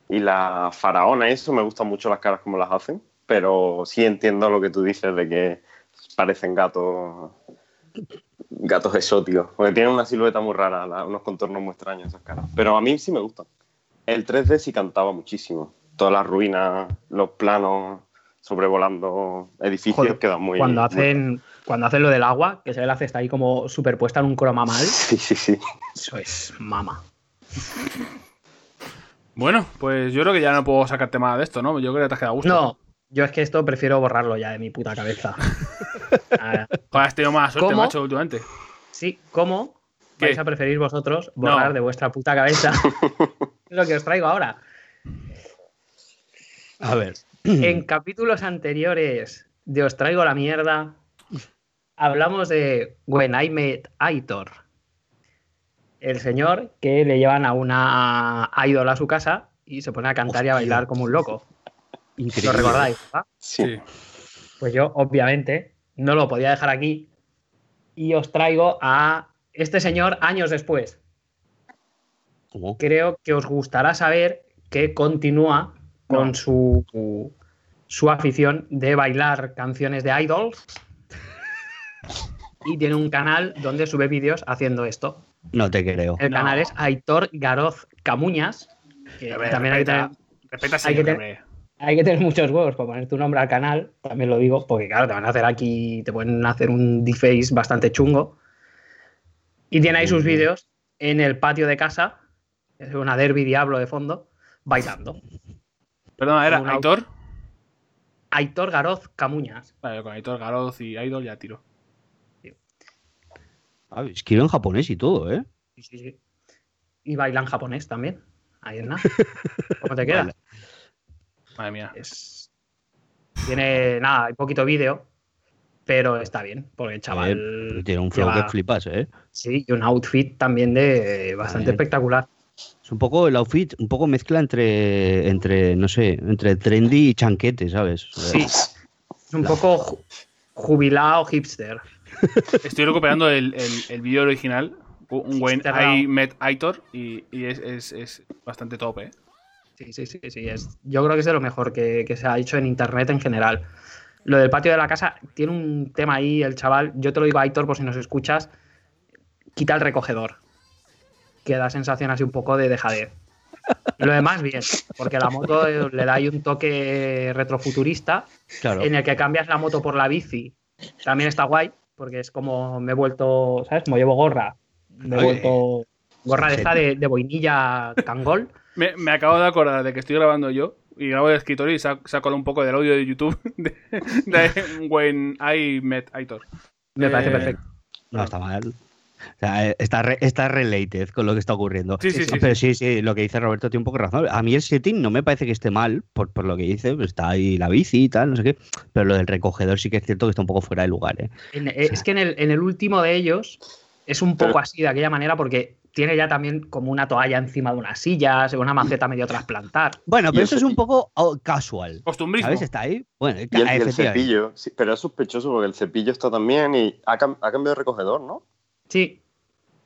Y la faraona, eso me gustan mucho las caras como las hacen. Pero sí entiendo lo que tú dices de que parecen gatos. Gatos exóticos. Porque tienen una silueta muy rara, unos contornos muy extraños esas caras. Pero a mí sí me gustan. El 3D sí cantaba muchísimo. Todas las ruinas, los planos sobrevolando edificios Joder, quedan muy. cuando muy- hacen cuando hacen lo del agua, que se ve la cesta ahí como superpuesta en un croma mal, Sí, sí, sí. eso es mama. Bueno, pues yo creo que ya no puedo sacarte más de esto, ¿no? Yo creo que te has quedado a gusto. No, yo es que esto prefiero borrarlo ya de mi puta cabeza. Joder, has tenido mala suerte, ¿Cómo? macho, últimamente. sí, ¿cómo ¿Qué? vais a preferir vosotros borrar No. de vuestra puta cabeza lo que os traigo ahora? A ver. En capítulos anteriores de Os traigo la mierda, hablamos de When I Met Aitor. El señor que le llevan a una idol a su casa y se pone a cantar y a bailar como un loco. Increíble. ¿Lo recordáis? verdad? Sí. Sí. Pues yo, obviamente, no lo podía dejar aquí y os traigo a este señor años después. ¿Cómo? creo que os gustará saber que continúa con su, su afición de bailar canciones de idols. Y tiene un canal donde sube vídeos haciendo esto. No te creo. El No. canal es Aitor Garoz Camuñas. que A ver, también hay que, tener, respeta, hay que tener- hay que tener muchos huevos para poner tu nombre al canal. También lo digo, porque claro, te van a hacer aquí, te pueden hacer un deface bastante chungo. Y tiene ahí sus Ujú. vídeos en el patio de casa. Es una derby diablo de fondo, bailando. Perdona, ¿era Una- Aitor? Aitor Garoz Camuñas. Vale, con Aitor, Garoz y Idol ya tiro. Ah, escribe en japonés y todo, ¿eh? Sí, sí, sí. Y baila en japonés también. Ahí es nada. ¿Cómo te queda? Vale. Madre mía. Es... Tiene nada, hay poquito vídeo. pero está bien, porque el chaval. Eh, tiene un flow lleva- que flipas, ¿eh? Sí, y un outfit también de bastante espectacular. Es un poco el outfit, un poco mezcla entre, entre no sé, entre trendy y chanquete, ¿sabes? Sí, es un poco ju- jubilado hipster. Estoy recuperando el, el, el vídeo original. Un buen. I met Aitor y, y es, es, es bastante top, ¿eh? Sí, sí, sí, sí. Es, yo creo que es de lo mejor que, que se ha hecho en internet en general. Lo del patio de la casa tiene un tema ahí, el chaval. Yo te lo digo, Aitor, por si nos escuchas. Quita el recogedor. Que da sensación así un poco de dejadez. Lo demás, bien, porque la moto eh, le da ahí un toque retrofuturista Claro. en el que cambias la moto por la bici. También está guay, porque es como me he vuelto, ¿sabes? Como llevo gorra, me he Oye. vuelto gorra de esta de, de boinilla cangol. Me, me acabo de acordar de que estoy grabando yo y grabo de escritorio y saco, saco un poco del audio de YouTube de, de When I Met Aitor. Me parece Eh, perfecto. No está mal. O sea, eh, está, re- está related con lo que está ocurriendo. Sí, sí, Sí, pero sí, sí, lo que dice Roberto tiene un poco razón. A mí el setting no me parece que esté mal, por, por lo que dice, pues está ahí la bici y tal, no sé qué. Pero lo del recogedor sí que es cierto que está un poco fuera de lugar, ¿eh? En- eh, es que en el, en el último de ellos es un poco Pero- así, de aquella manera, porque tiene ya también como una toalla encima de unas sillas, una maceta medio trasplantar. Bueno, pero eso es un poco oh, casual. Costumbrismo. ¿Sabes? Está ahí. Bueno, Y el, y el cepillo, sí, pero es sospechoso porque el cepillo está también y ha, cam- ha cambiado de recogedor, ¿no? Sí,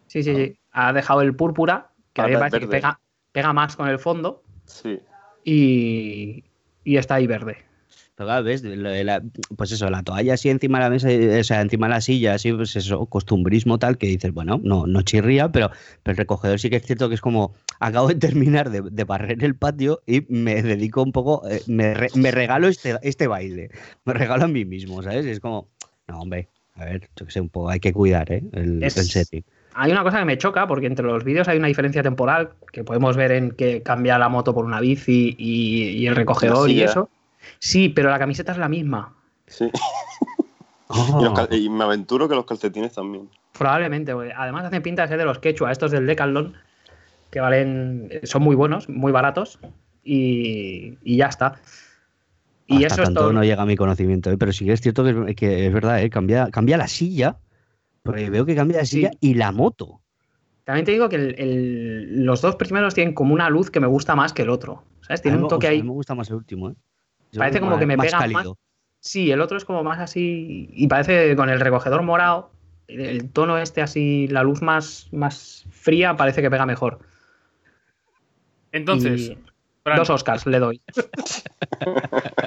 sí, sí, sí. Ha dejado el púrpura, que a mí me parece que pega, pega más con el fondo, Sí. y, y está ahí verde. Pero claro, ves, Lo de la- pues eso, la toalla así encima de la mesa, o sea, encima de la silla, así, pues eso, costumbrismo tal, que dices, bueno, no, no chirría, pero, pero el recogedor sí que es cierto que es como, acabo de terminar de, de barrer el patio y me dedico un poco, eh, me, re- me regalo este, este baile, me regalo a mí mismo, ¿sabes? Es como, no, hombre, a ver, yo que sé, un poco, hay que cuidar, ¿eh? El, Es- el setting. Hay una cosa que me choca, porque entre los vídeos hay una diferencia temporal, que podemos ver en que cambia la moto por una bici y, y el recogedor y eso. Sí, pero la camiseta es la misma. sí. Y, Oh, cal- y me aventuro que los calcetines también. Probablemente, además hacen pinta de ser de los quechua, estos del Decathlon, que valen, son muy buenos, muy baratos, y, y ya está. Y hasta eso es tanto todo. no llega a mi conocimiento, ¿eh? pero sí que es cierto que, es- que es verdad, ¿eh? cambia, cambia la silla, porque veo que cambia la Sí. silla y la moto. También te digo que el- el- los dos primeros tienen como una luz que me gusta más que el otro. ¿Sabes? Tiene un toque o sea, a ahí. mí me gusta más el último, ¿eh? Yo Parece como que me más pega más. cálido. Sí, el otro es como más así. Y parece con el recogedor morado, el tono este así, la luz más, más fría, parece que pega mejor. Entonces, Y dos Oscars le doy.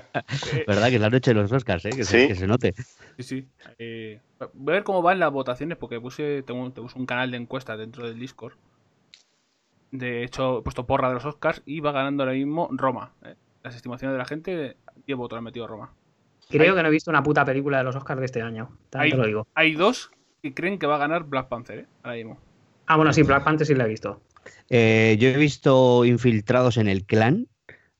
eh, ¿Verdad? Que es la noche de los Oscars, ¿eh? Que, se, Sí. que se note. sí, sí. Eh, voy a ver cómo van las votaciones porque puse, tengo, tengo un canal de encuestas dentro del Discord. De hecho, he puesto porra de los Oscars y va ganando ahora mismo Roma. eh. Las estimaciones de la gente, 10 votos han metido Roma. Creo Hay- que no he visto una puta película de los Oscars de este año. Hay- te lo digo. Hay dos que creen que va a ganar Black Panther, ¿eh? Ahora mismo. Ah, bueno, sí, Black Panther sí la he visto. Eh, yo he visto Infiltrados en el Clan,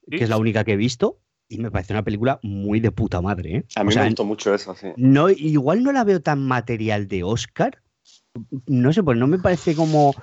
¿Sí? que es la única que he visto, y me parece una película muy de puta madre, ¿eh? A mí O sea, me gustó mucho eso, sí. no, igual no la veo tan material de Oscar. No sé, pues no me parece como.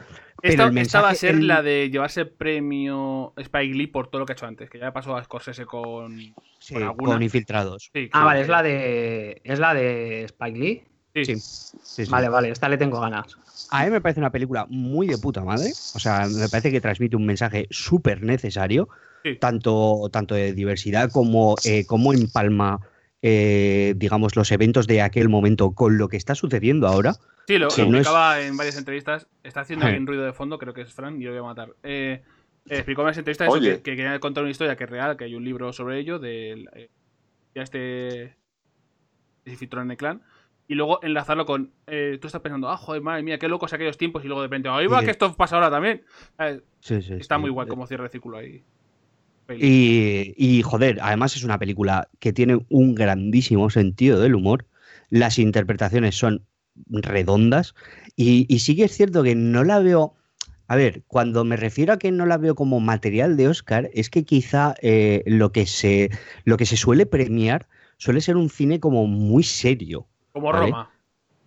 Pero Esta, el esta va a ser el- la de llevarse premio Spike Lee por todo lo que ha hecho antes, que ya pasó a Scorsese con. Sí, con con Infiltrados. Sí, Ah, vale, es la de. Es la de Spike Lee. Sí. Sí. Sí, sí. Vale, vale, esta le tengo ganas. A mí me parece una película muy de puta madre. O sea, me parece que transmite un mensaje súper necesario, Sí. tanto, tanto de diversidad como, eh, como empalma, eh, digamos, los eventos de aquel momento con lo que está sucediendo ahora. Sí, lo, Sí, lo no es- explicaba en varias entrevistas. Está haciendo ahí un ruido de fondo, creo que es Fran, y lo voy a matar. Eh, eh, explicó en varias entrevistas eso, que, que quería contar una historia que es real, que hay un libro sobre ello, de ya este se filtró en el clan. Y luego enlazarlo con. eh, tú estás pensando, ah, joder, madre mía, qué locos aquellos tiempos. Y luego de repente, ahí va, Sí. que esto pasa ahora también. Sí, sí, Está muy guay como cierre de círculo ahí. Y, y, joder, además es una película que tiene un grandísimo sentido del humor. Las interpretaciones son redondas. Y, y sí que es cierto que no la veo. A ver, cuando me refiero a que no la veo como material de Oscar, es que quizá eh, lo, que se, lo que se suele premiar suele ser un cine como muy serio. Como Vale. Roma.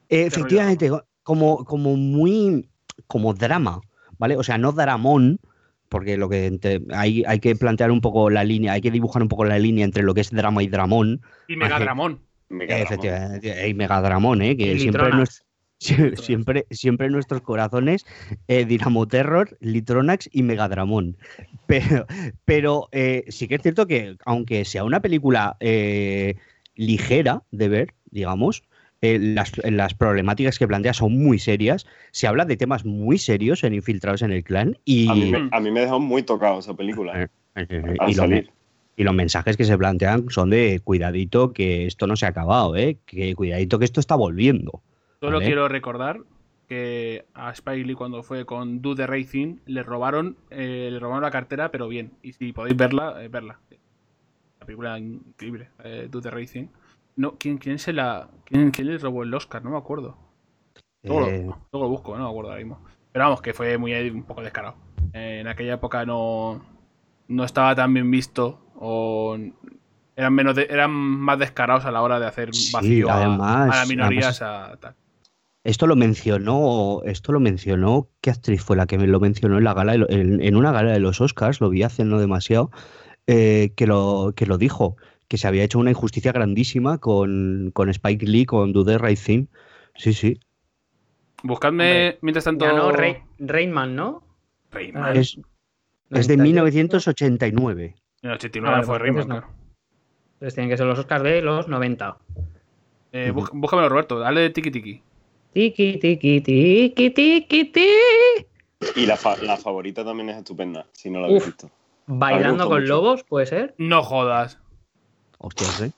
Eh, efectivamente, como, como muy. como drama, ¿vale? O sea, no dramón, porque lo que hay, hay que plantear un poco la línea, hay que dibujar un poco la línea entre lo que es drama y dramón. Y Megadramón. Efectivamente, y Megadramón, ¿eh? que Y siempre, siempre, siempre en nuestros corazones, eh, Dinamo Terror, Litronax y Megadramón. Pero, pero eh, sí que es cierto que, aunque sea una película eh, ligera de ver, digamos, eh, las, las problemáticas que plantea son muy serias. Se habla de temas muy serios en Infiltrados en el Clan y, A mí, me, a mí me dejó muy tocado esa película. Eh, eh, al y lo- salir. y los mensajes que se plantean son de cuidadito que esto no se ha acabado, ¿eh? que cuidadito que esto está volviendo. Solo Vale. quiero recordar que a Spike Lee cuando fue con Do the Racing le robaron, eh, le robaron la cartera, pero bien. Y si podéis verla, eh, verla. La película increíble, eh, Do the Racing. No, ¿quién, quién se la. ¿quién, quién le robó el Oscar? No me acuerdo. Luego, Eh, lo, luego lo busco, no me acuerdo ahora mismo. Pero vamos, que fue muy un poco descarado. Eh, en aquella época no, no estaba tan bien visto o eran menos de- eran más descarados a la hora de hacer Sí, vacío a- además- a, las minorías además- a tal. esto lo mencionó, esto lo mencionó, ¿qué actriz fue la que me lo mencionó en la gala, en, en una gala de los Oscars? Lo vi hace no demasiado, eh, que lo que lo dijo, que se había hecho una injusticia grandísima con, con Spike Lee, con Do the Right Thing. Sí, sí. Buscadme Hombre, mientras tanto. Ganó Rey- Rainman, ¿no? Rayman. Es, es de 98. 1989. En el 89 Ah, fue Rayman, entonces claro. Entonces tienen que ser los Oscars de los 90. Eh, búsc- Búscamelo, Roberto. Dale de tiki tiki. Tiki, tiki, tiki, tiki, tiki. Y la, fa- la favorita también es estupenda, si no la habéis visto. Bailando con mucho. lobos, puede ser. No jodas. Hostias, ¿eh?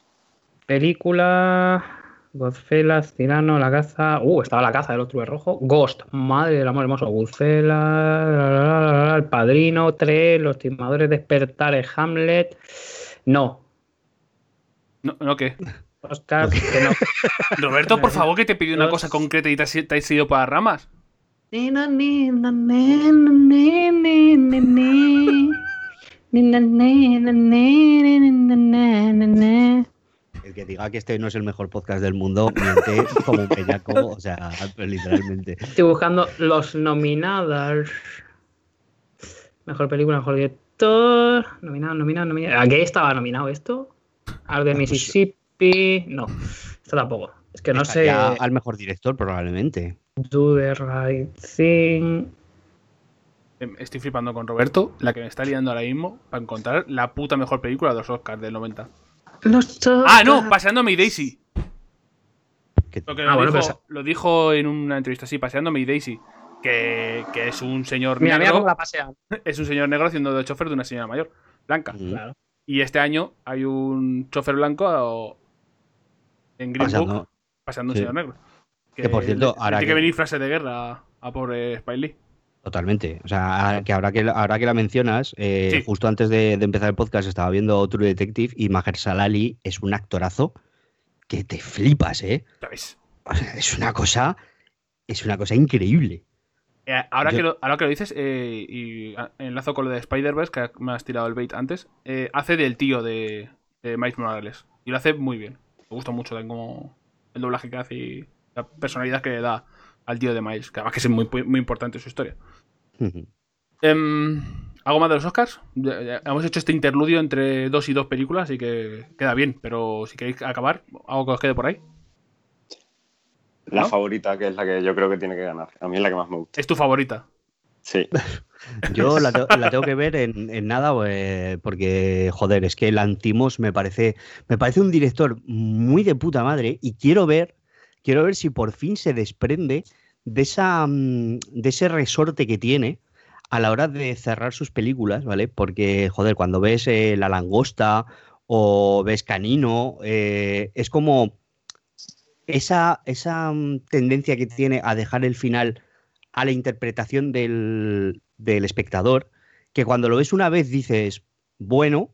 Película. Godfellas, Tirano, La Caza. Uh, estaba La Caza del otro de rojo. Ghost, madre del amor hermoso. Goodfellas, la, la, la, la, la, El Padrino, 3, Los Timadores Despertares, Hamlet. No. No, no ¿qué? Oscar, que no. Roberto, por favor, que te pidió una cosa concreta y te has, te has ido para ramas. El que diga que este no es el mejor podcast del mundo miente como un peñaco, o sea, literalmente. Estoy buscando los nominados. Mejor película, mejor director. Nominado, nominado, nominado. ¿A qué estaba nominado esto? Al de Mississippi. No, esto tampoco. Es que no sé. Al mejor director, probablemente. Do the right thing. Em, Estoy flipando con Roberto, la que me está liando ahora mismo, para encontrar la puta mejor película de los Oscars del 90. Los Ah, no, paseándome y Daisy. Que- Lo, que Ah, lo, bueno, dijo, lo dijo en una entrevista así, paseándome y Daisy. Que, que es un señor Mira, mira negro. cómo la pasean. Es un señor negro haciendo de chofer de una señora mayor, blanca. Mm. Claro. Y este año hay un chofer blanco en Green Pasando. Book pasando un señor negro. Que, por cierto, ahora tiene que que- venir frase de guerra a, a pobre Spike Lee. Totalmente. O sea, que ahora que, ahora que la mencionas, eh, Sí. justo antes de, de empezar el podcast estaba viendo True Detective y Mahershala Ali es un actorazo que te flipas, ¿eh? ¿Sabes? O sea, es una cosa, es una cosa increíble. Eh, ahora, Yo- que lo, ahora que lo dices, eh, y a- enlazo con lo de Spider-Verse, que me has tirado el bait antes, eh, hace del tío de, de Miles Morales. Y lo hace muy bien. Me gusta mucho también como el doblaje que hace y la personalidad que le da al tío de Miles, que además que es muy, muy importante su historia. Em, ¿Algo más de los Oscars? Ya- ya hemos hecho este interludio entre dos y dos películas, así que queda bien. Pero si queréis acabar, algo que os quede por ahí. La ¿No? favorita, que es la que yo creo que tiene que ganar. A mí es la que más me gusta. Es tu favorita. Sí. Yo la, te- la tengo que ver en, en nada eh, porque, joder, es que Lantimos me parece, me parece un director muy de puta madre y quiero ver, quiero ver si por fin se desprende de, esa, mm, de ese resorte que tiene a la hora de cerrar sus películas, ¿vale? Porque, joder, cuando ves eh, La Langosta o ves Canino, eh, es como esa, esa mm, tendencia que tiene a dejar el final a la interpretación del, del espectador, que cuando lo ves una vez dices, bueno,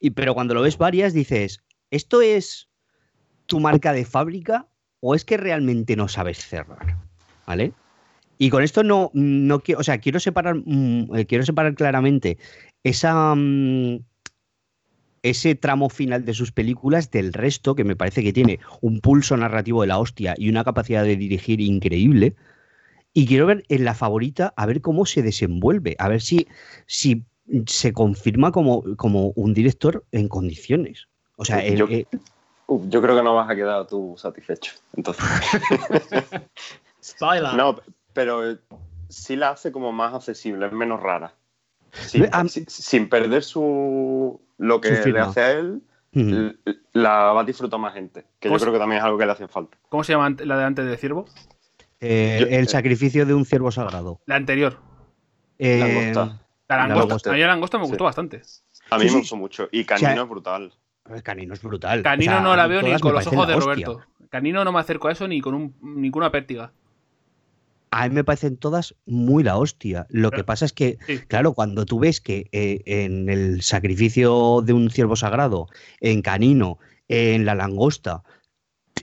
y, pero cuando lo ves varias dices, ¿esto es tu marca de fábrica o es que realmente no sabes cerrar? ¿Vale? Y con esto no, no quiero, o sea, quiero separar, mm, eh, quiero separar claramente esa, mm, ese tramo final de sus películas del resto, que me parece que tiene un pulso narrativo de la hostia y una capacidad de dirigir increíble. Y quiero ver en la favorita a ver cómo se desenvuelve, a ver si, si se confirma como, como un director en condiciones. O sea, el- Yo- el- Uf, yo creo que no vas a quedar tú satisfecho. Entonces. Spoiler. no, pero eh, sí la hace como más accesible, es menos rara. Sin perder su lo que Su le hace a él, la va a disfrutar más gente. Que yo Pues- creo que también es algo que le hace falta. ¿Cómo se llama la de antes del ciervo? Eh, Yo- el sacrificio de un ciervo sagrado. La anterior. Eh, Langosta. La La langosta. A mí la langosta me Sí. gustó bastante. A mí Sí, me sí. gustó mucho. Y Canino sea, es brutal. El canino es brutal. Canino O sea, no la veo ni con los ojos de hostia. Roberto. Canino no me acerco a eso ni con un, ni con una pértiga. A mí me parecen todas muy la hostia. Lo que pasa es que, Sí. claro, cuando tú ves que eh, en el sacrificio de un ciervo sagrado, en Canino, en la langosta,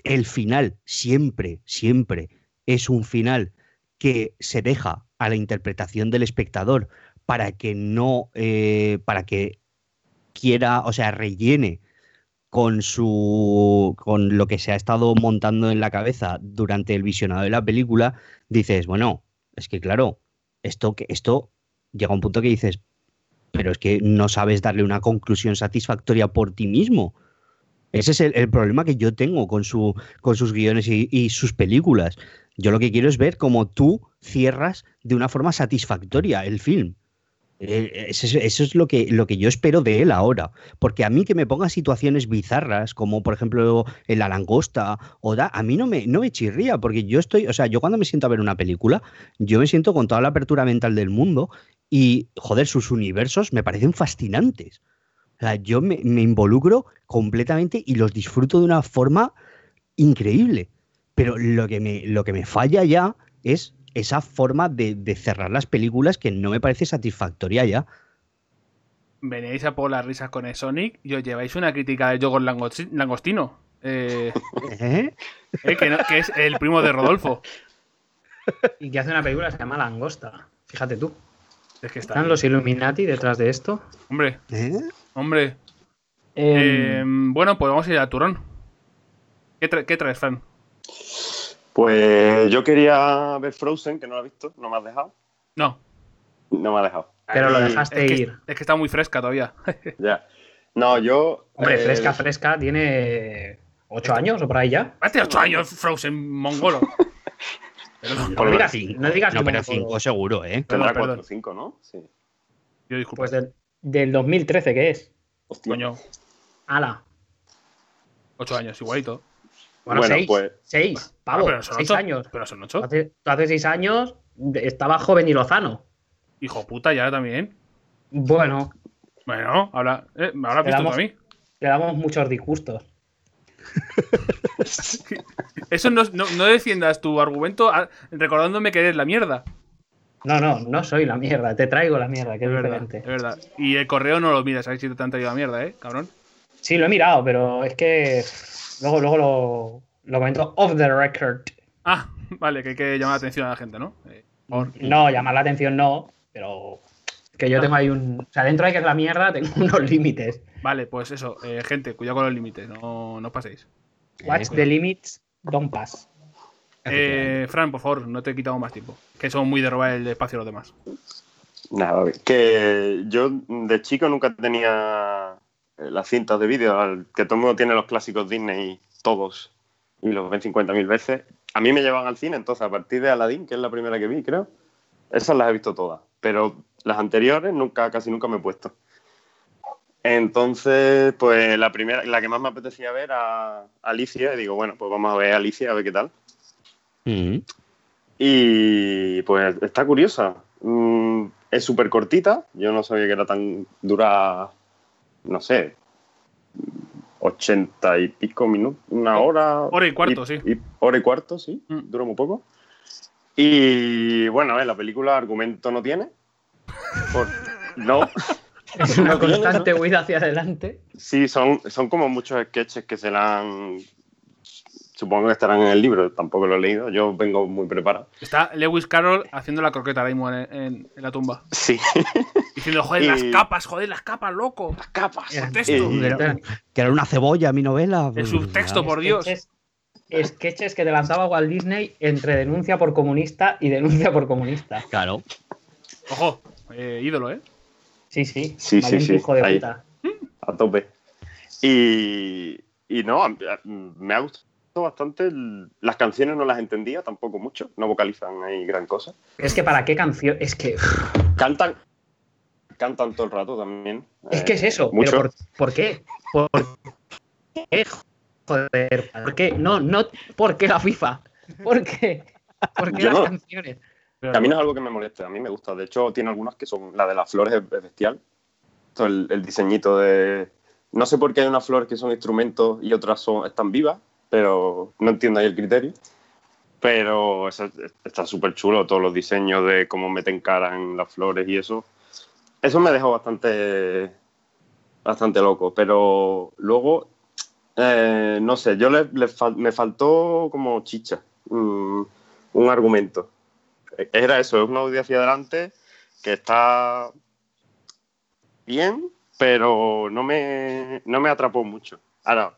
el final siempre, siempre es un final que se deja a la interpretación del espectador para que no, eh, para que quiera, o sea, rellene con su con lo que se ha estado montando en la cabeza durante el visionado de la película, dices, bueno, es que claro, esto que esto llega a un punto que dices, pero es que no sabes darle una conclusión satisfactoria por ti mismo. Ese es el, el problema que yo tengo con, su, con sus guiones y, y sus películas. Yo lo que quiero es ver cómo tú cierras de una forma satisfactoria el film. Eh, Eso es, eso es lo, que, lo que yo espero de él ahora. Porque a mí que me ponga situaciones bizarras, como por ejemplo en la langosta, o da, a mí no me, no me chirría, porque yo estoy, o sea, yo cuando me siento a ver una película, yo me siento con toda la apertura mental del mundo y, joder, sus universos me parecen fascinantes. O sea, yo me, me involucro completamente y los disfruto de una forma increíble. Pero lo que me, lo que me falla ya es esa forma de, de cerrar las películas que no me parece satisfactoria ya. Veníais a por las risas con el Sonic y os lleváis una crítica de Yogurt Langosti- Langostino. Eh, ¿Eh? eh, que, no- que es el primo de Rodolfo. Y que hace una película que se llama Langosta. Fíjate tú. Es que está. ¿Están los Illuminati detrás de esto? Hombre, ¿Eh? hombre. Em, Eh, bueno, pues vamos a ir al turrón. ¿Qué, tra- qué traes, Fran? Pues yo quería ver Frozen, que no lo he visto, no me has dejado. No. No me ha dejado. Pero lo dejaste Es que, ir. es que está muy fresca todavía. Ya. No, yo. Hombre, eh, fresca, fresca, tiene ocho años o por ahí ya. Hace ocho años Frozen mongolo. Por No lo digas, Cinco. no digas No, pero cinco seguro, ¿eh? Tendrá Perdón, 4 perdón. o 5, ¿no? Sí. yo disculpo. Pues del, del 2013, ¿qué es? Hostia. Coño, Ala. ocho años, igualito. Bueno, Bueno, seis. pues- Seis, Ah, pavo. pero son seis ocho. años. Pero son ocho. hace, tú hace seis años estaba joven y lozano. Hijo puta, ya también. Bueno, Bueno, ahora, eh, ahora visto damos- a mí. le damos muchos disgustos. Eso no, no, no defiendas tu argumento ah, recordándome que eres la mierda. No, no, no soy la mierda. Te traigo la mierda, que es, Es verdad, diferente. es verdad. Y el correo no lo miras, a ver si te han traído la mierda, ¿eh, cabrón? Sí, lo he mirado, pero es que luego, luego lo, lo comento off the record. Ah, vale, que hay que llamar la atención a la gente, ¿no? Eh, por- No, llamar la atención no, pero que yo tengo ahí un. O sea, dentro de que es la mierda, tengo unos límites. Vale, pues eso, eh, gente, cuidado con los límites, no, no os paséis. Watch the limits, don't pass. Eh, Fran, por favor, no te he quitado más tiempo. Que son muy de robar el espacio a los demás. Nada, que yo de chico nunca tenía las cintas de vídeo, que todo el mundo tiene los clásicos Disney, todos, y los ven 50.000 veces. A mí me llevan al cine, entonces a partir de Aladdin, que es la primera que vi, creo, esas las he visto todas, pero las anteriores nunca, casi nunca me he puesto. Entonces, pues la primera, la que más me apetecía ver a Alicia, y digo, bueno, pues vamos a ver a Alicia, a ver qué tal. Mm. Y pues está curiosa. Mm, es súper cortita. Yo no sabía que era tan dura, no sé, ochenta y pico minutos, una hora. Hora y cuarto, sí. y- hora y cuarto, sí. Mm. Dura muy poco. Y bueno, a ver, la película argumento no tiene. Por- no. Es una No tiene, ¿no? constante huida hacia adelante. Sí, son, son como muchos sketches que se la han. Supongo que estarán en el libro, tampoco lo he leído. Yo vengo muy preparado. Está Lewis Carroll haciendo la croqueta ahora mismo en, en- en la tumba. Sí. Diciendo, joder, Y- las capas, joder, las capas, loco. Las capas. Mira, texto. Y- Que era una cebolla mi novela. El pues, subtexto, por Dios. Sketches, sketches que te lanzaba Walt Disney entre denuncia por comunista y denuncia por comunista. Claro. Ojo, eh, ídolo, ¿eh? Sí, sí. Sí, sí, sí, Hijo de puta. a tope. Y, y no, me ha gustado bastante. el- las canciones no las entendía tampoco mucho, no vocalizan ahí gran cosa. Es que para qué canción. Es que. Cantan, cantan todo el rato también. Es eh, que es eso. mucho. ¿Pero por, por qué? ¿Por qué? Joder. ¿Por qué? No, no. ¿Por qué la FIFA? ¿Por qué? ¿Por qué Yo las no. canciones? Pero A mí no es algo que me moleste, a mí me gusta. De hecho, tiene algunas que son. La de las flores es, es bestial. Todo el, el diseñito de. No sé por qué hay unas flores que son instrumentos y otras son, están vivas, pero no entiendo ahí el criterio. Pero está súper chulo, todos los diseños de cómo meten cara en las flores y eso. Eso me dejó bastante. bastante loco. Pero luego. eh, no sé, yo le, le me faltó como chicha. mm, un argumento era eso, es una audio hacia adelante que está bien, pero no me, no me atrapó mucho. Ahora,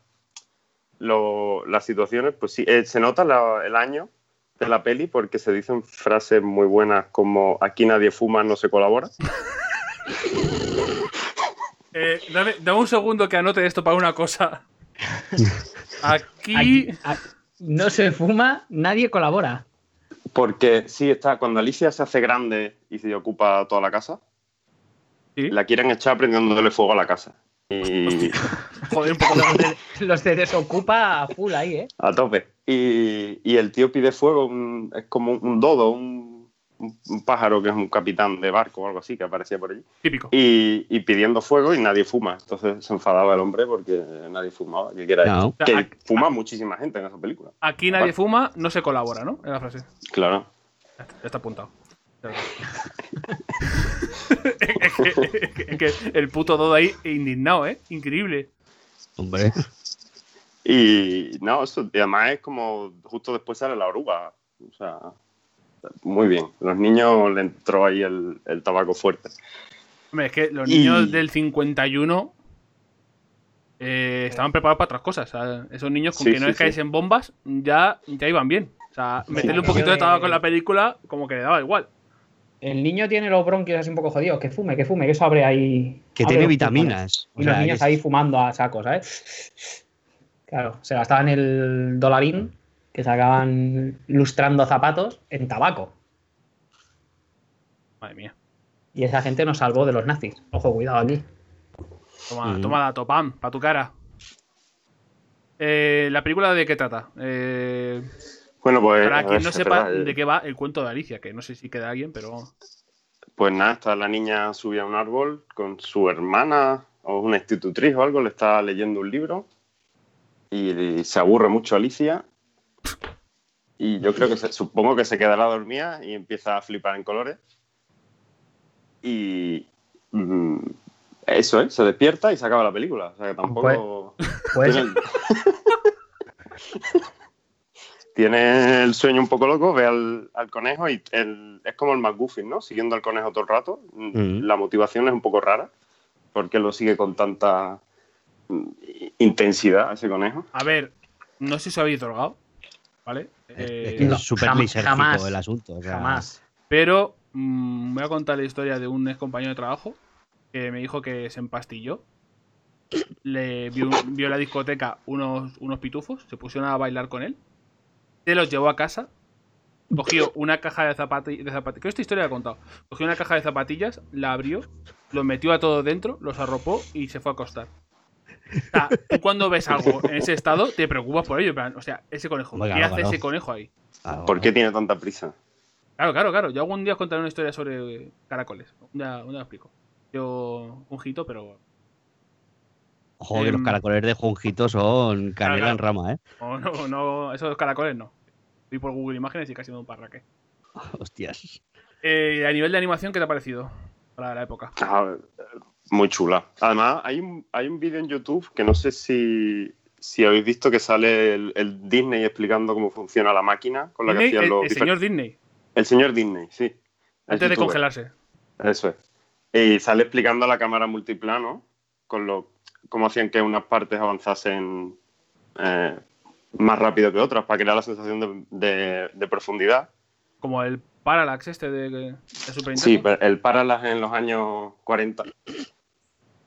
lo- las situaciones, pues sí, eh, se nota la- el año de la peli porque se dicen frases muy buenas como aquí nadie fuma, no se colabora. Eh, dame, dame un segundo que anote esto para una cosa. Aquí. Aquí- a- no se fuma, nadie colabora. Porque sí, está, cuando Alicia se hace grande y se ocupa toda la casa, Sí. la quieren echar prendiéndole fuego a la casa. Y, Joder, un poco. Los de, los de desocupa a full ahí, ¿eh? A tope. Y, y el tío pide fuego, un- es como un dodo, un, un- un pájaro que es un capitán de barco o algo así que aparecía por allí. Típico. Y, y pidiendo fuego y nadie fuma. Entonces se enfadaba el hombre porque nadie fumaba. Que, era No. que O sea, fuma muchísima gente en esa película. Aquí nadie fuma, no se colabora, ¿no? Es la frase. Claro. Ya está, ya está apuntado. Ya está. es, que, es que el puto Dodo ahí indignado, ¿eh? Increíble. Hombre. Y no, eso, y además es como justo después sale la oruga. O sea, muy bien. Los niños le entró ahí el, el tabaco fuerte. Hombre, es que los Y- niños del 51 eh, estaban preparados para otras cosas. o sea, esos niños con Sí, que no sí, les caes sí. en bombas ya, ya iban bien. O sea, meterle un poquito de tabaco en la película como que le daba igual. El niño tiene los bronquios así un poco jodidos. Que fume, que fume, que eso abre ahí. Que abre tiene vitaminas. Y O los sea, niños ahí fumando a saco, ¿sabes? Claro, se gastaban el dolarín que sacaban lustrando zapatos en tabaco. Madre mía. Y esa gente nos salvó de los nazis. Ojo, cuidado aquí. Toma, Mm. toma dato, pam, pa' tu cara. Eh, ¿La película de qué trata? Eh, Bueno, pues. para quien no sepa verdad, de qué va el cuento de Alicia, que no sé si queda alguien, pero. Pues nada, está la niña subida a un árbol con su hermana o una institutriz o algo, le está leyendo un libro y, se aburre mucho Alicia y yo creo que se- supongo que se quedará dormida y empieza a flipar en colores y mm, eso, ¿eh? Se despierta y se acaba la película. O sea que tampoco... Pues. Tiene el sueño un poco loco, ve al, al conejo y el- es como el McGuffin, ¿no? Siguiendo al conejo todo el rato. Mm. La motivación es un poco rara, porque lo sigue con tanta mm, intensidad ese conejo. A ver, no sé si os habéis drogado, ¿vale? Es Eh, que no, es súper jamás. el asunto. o sea, jamás. Pero mm, voy a contar la historia de un ex compañero de trabajo que me dijo que se empastilló. Le vio, vio en la discoteca unos, unos pitufos, se pusieron a bailar con él. Se los llevó a casa. Cogió una caja de zapatillas. De zapati- Creo que esta historia la he contado. Cogió una caja de zapatillas, la abrió, los metió a todos dentro, los arropó y se fue a acostar. O sea, tú cuando ves algo en ese estado, te preocupas por ello. O sea, ese conejo. ¿Qué hace ese conejo ahí? ah, ¿Por qué tiene tanta prisa? Claro, claro, claro. Yo algún día os contaré una historia sobre eh, caracoles. Un día lo explico. Yo, un jito, pero. Ojo, que los Em, caracoles de Junjito son canela claro. en rama, ¿eh? No, no, no, esos caracoles no. Vi por Google Imágenes y casi me da un parraque. Hostias. Eh, a nivel de animación, ¿qué te ha parecido? Para la época. Ah, muy chula. Además, hay un, hay un vídeo en YouTube que no sé si, si habéis visto que sale el, el Disney explicando cómo funciona la máquina con la que hacían el, los el difer- señor Disney, El señor Disney, sí. El antes de congelarse. Eso es. Y sale explicando la cámara multiplano con lo cómo hacían que unas partes avanzasen eh, más rápido que otras para crear la sensación de, de- de profundidad. Como el Parallax este de, de Super Sí, pero el Parallax en los años 40.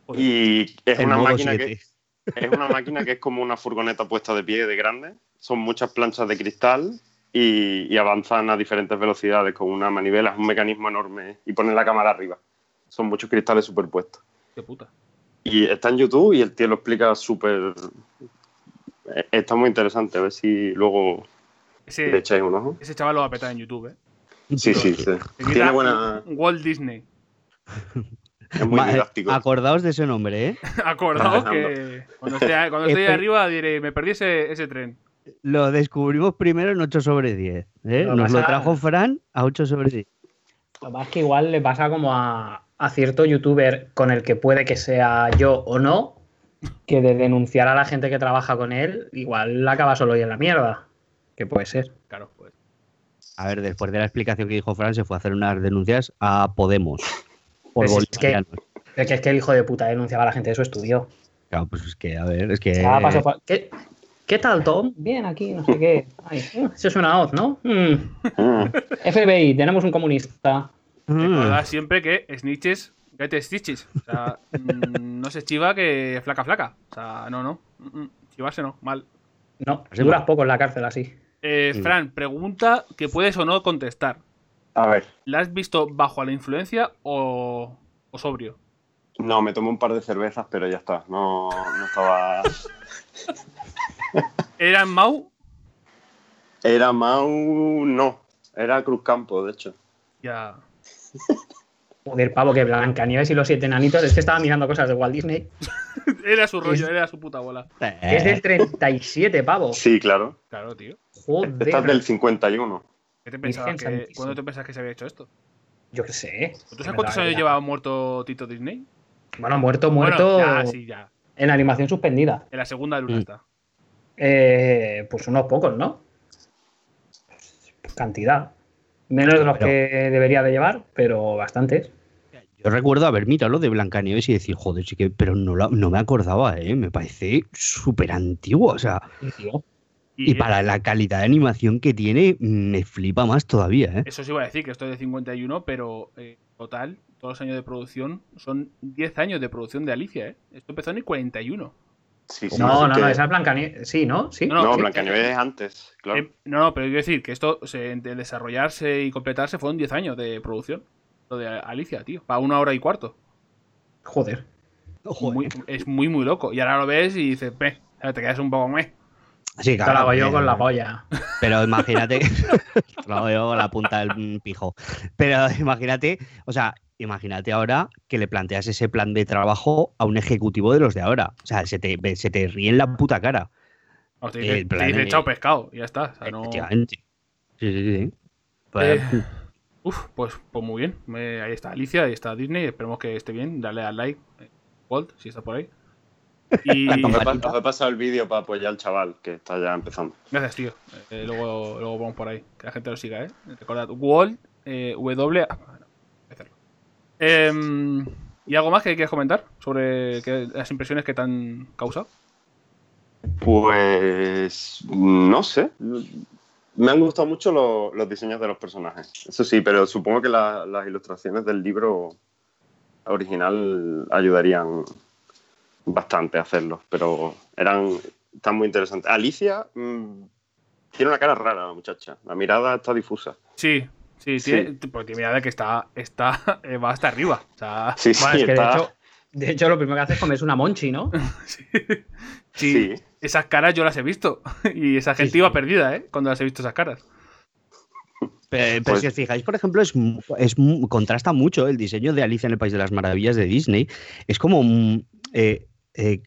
Joder. Y es una máquina 7. que Es una máquina que es como una furgoneta puesta de pie de grande. Son muchas planchas de cristal y, y avanzan a diferentes velocidades con una manivela, es un mecanismo enorme y ponen la cámara arriba. Son muchos cristales superpuestos. Qué puta. Y está en YouTube y el tío lo explica súper... Está muy interesante, a ver si luego le Ese, echáis un ojo. ese chaval lo va a petar en YouTube, ¿eh? Sí, sí, sí. Tiene buena... Walt Disney. Es muy eh, didáctico. Acordaos de ese nombre, ¿eh? Trabajando. que cuando esté, cuando esté arriba diré, me perdí ese, ese tren. Lo descubrimos primero en 8 sobre 10. ¿eh? Lo Nos lo pasa- trajo Fran a 8 sobre 10. Lo que pasa es que igual le pasa como a, a cierto youtuber con el que puede que sea yo o no, que de denunciar a la gente que trabaja con él, igual acaba solo y en la mierda. Que puede ser. Claro, pues. A ver, después de la explicación que dijo Fran, se fue a hacer unas denuncias a Podemos. Por Pues es que-. Es que es que el hijo de puta denunciaba a la gente de su estudio. Claro, pues es que, a ver, es que. Ah, ¿Qué, qué tal, Tom? Bien, aquí, no sé qué. Ay, eso suena Oz, ¿no? Mm. FBI, tenemos un comunista. Recordad siempre que snitches, get stitches. O sea, mm, no se chiva que flaca flaca. O sea, no, no. Mm, mm, Chivarse no, mal. No, Así duras poco en la cárcel así. Eh, Sí. Fran, pregunta que puedes o no contestar. A ver. ¿La has visto bajo la influencia o, o sobrio? No, me tomé un par de cervezas, pero ya está. No, no estaba... ¿Era en Mau? Era Mau... No. Era Cruzcampo, de hecho. Ya. Joder, pavo, que Blancanieves y los siete enanitos. Es que estaba mirando cosas de Walt Disney. Era su rollo, Es- era su puta bola. Es del 37, pavo. Sí, claro. Claro, tío. Joder. Esta es del 51. ¿Qué te pensabas que. ¿Cuándo te pensabas que se había hecho esto? Yo qué sé. ¿Tú sabes cuántos años lleva muerto Tito Disney? Bueno, muerto, muerto. Bueno, ya, sí, ya. En la animación suspendida. En la segunda luna Mm. está. Eh, pues unos pocos, ¿no? Cantidad. Menos de los Pero- que debería de llevar, pero bastantes. Yo recuerdo haber mirado lo de Blancanieves y decir, joder, sí que, pero no, la- no me acordaba, ¿eh? Me parece súper antiguo, o sea, Y, tío, y para la calidad de animación que tiene, me flipa más todavía, ¿eh? Eso sí iba a decir que esto es de 51, pero eh, total, todos los años de producción son 10 años de producción de Alicia, ¿eh? Esto empezó en el 41. Sí, sí, no, no, que- no, esa es Blancanieves. Sí, ¿no? Sí. No, No, sí. Blancanieves es antes, claro. Eh, no, no, pero quiero decir que esto, se, de desarrollarse y completarse, fueron 10 años de producción. Lo de Alicia, tío. Para una hora y cuarto. Joder. Muy- es muy, muy loco. Y ahora lo ves y dices, ve, te quedas un poco meh. Sí, Esto lo hago yo con la polla. Pero imagínate, lo hago yo con la punta del pijo. Pero imagínate, o sea, imagínate ahora que le planteas ese plan de trabajo a un ejecutivo de los de ahora. O sea, se te, se te ríe en la puta cara. O te dice, te chao pescado. Ya está. O sea, no- Efectivamente. Sí, sí, sí. Pues, Eh, Uf, pues, pues muy bien. Me- ahí está Alicia, ahí está Disney. Esperemos que esté bien. Dale al like. eh, Walt, si está por ahí. Y Os he, pasado el vídeo para apoyar al chaval, que está ya empezando. gracias, tío. Eh, luego, luego vamos por ahí. Que la gente lo siga, ¿eh? Recordad, Walt, eh, W. ah, bueno, voy a hacerlo. Em, ¿Y algo más que quieras comentar sobre las impresiones que te han causado? Pues no sé. Me han gustado mucho lo- los diseños de los personajes. Eso sí, pero supongo que la- las ilustraciones del libro original ayudarían bastante a hacerlos, pero eran están muy interesantes. Alicia mm, tiene una cara rara, la muchacha. La mirada está difusa. Sí, sí, Sí. tiene, porque tiene mirada que está, está eh, va hasta arriba. O sea, Sí, sí, Bueno, es que de está- hecho, de hecho, lo primero que haces es comerse una monchi, ¿no? sí, sí, sí. esas caras yo las he visto. Y esa gente sí. iba perdida, ¿eh? Cuando las he visto esas caras. Pero, pero Pues- si os fijáis, por ejemplo, es, es contrasta mucho el diseño de Alicia en el País de las Maravillas de Disney. Es como, mm, eh, eh,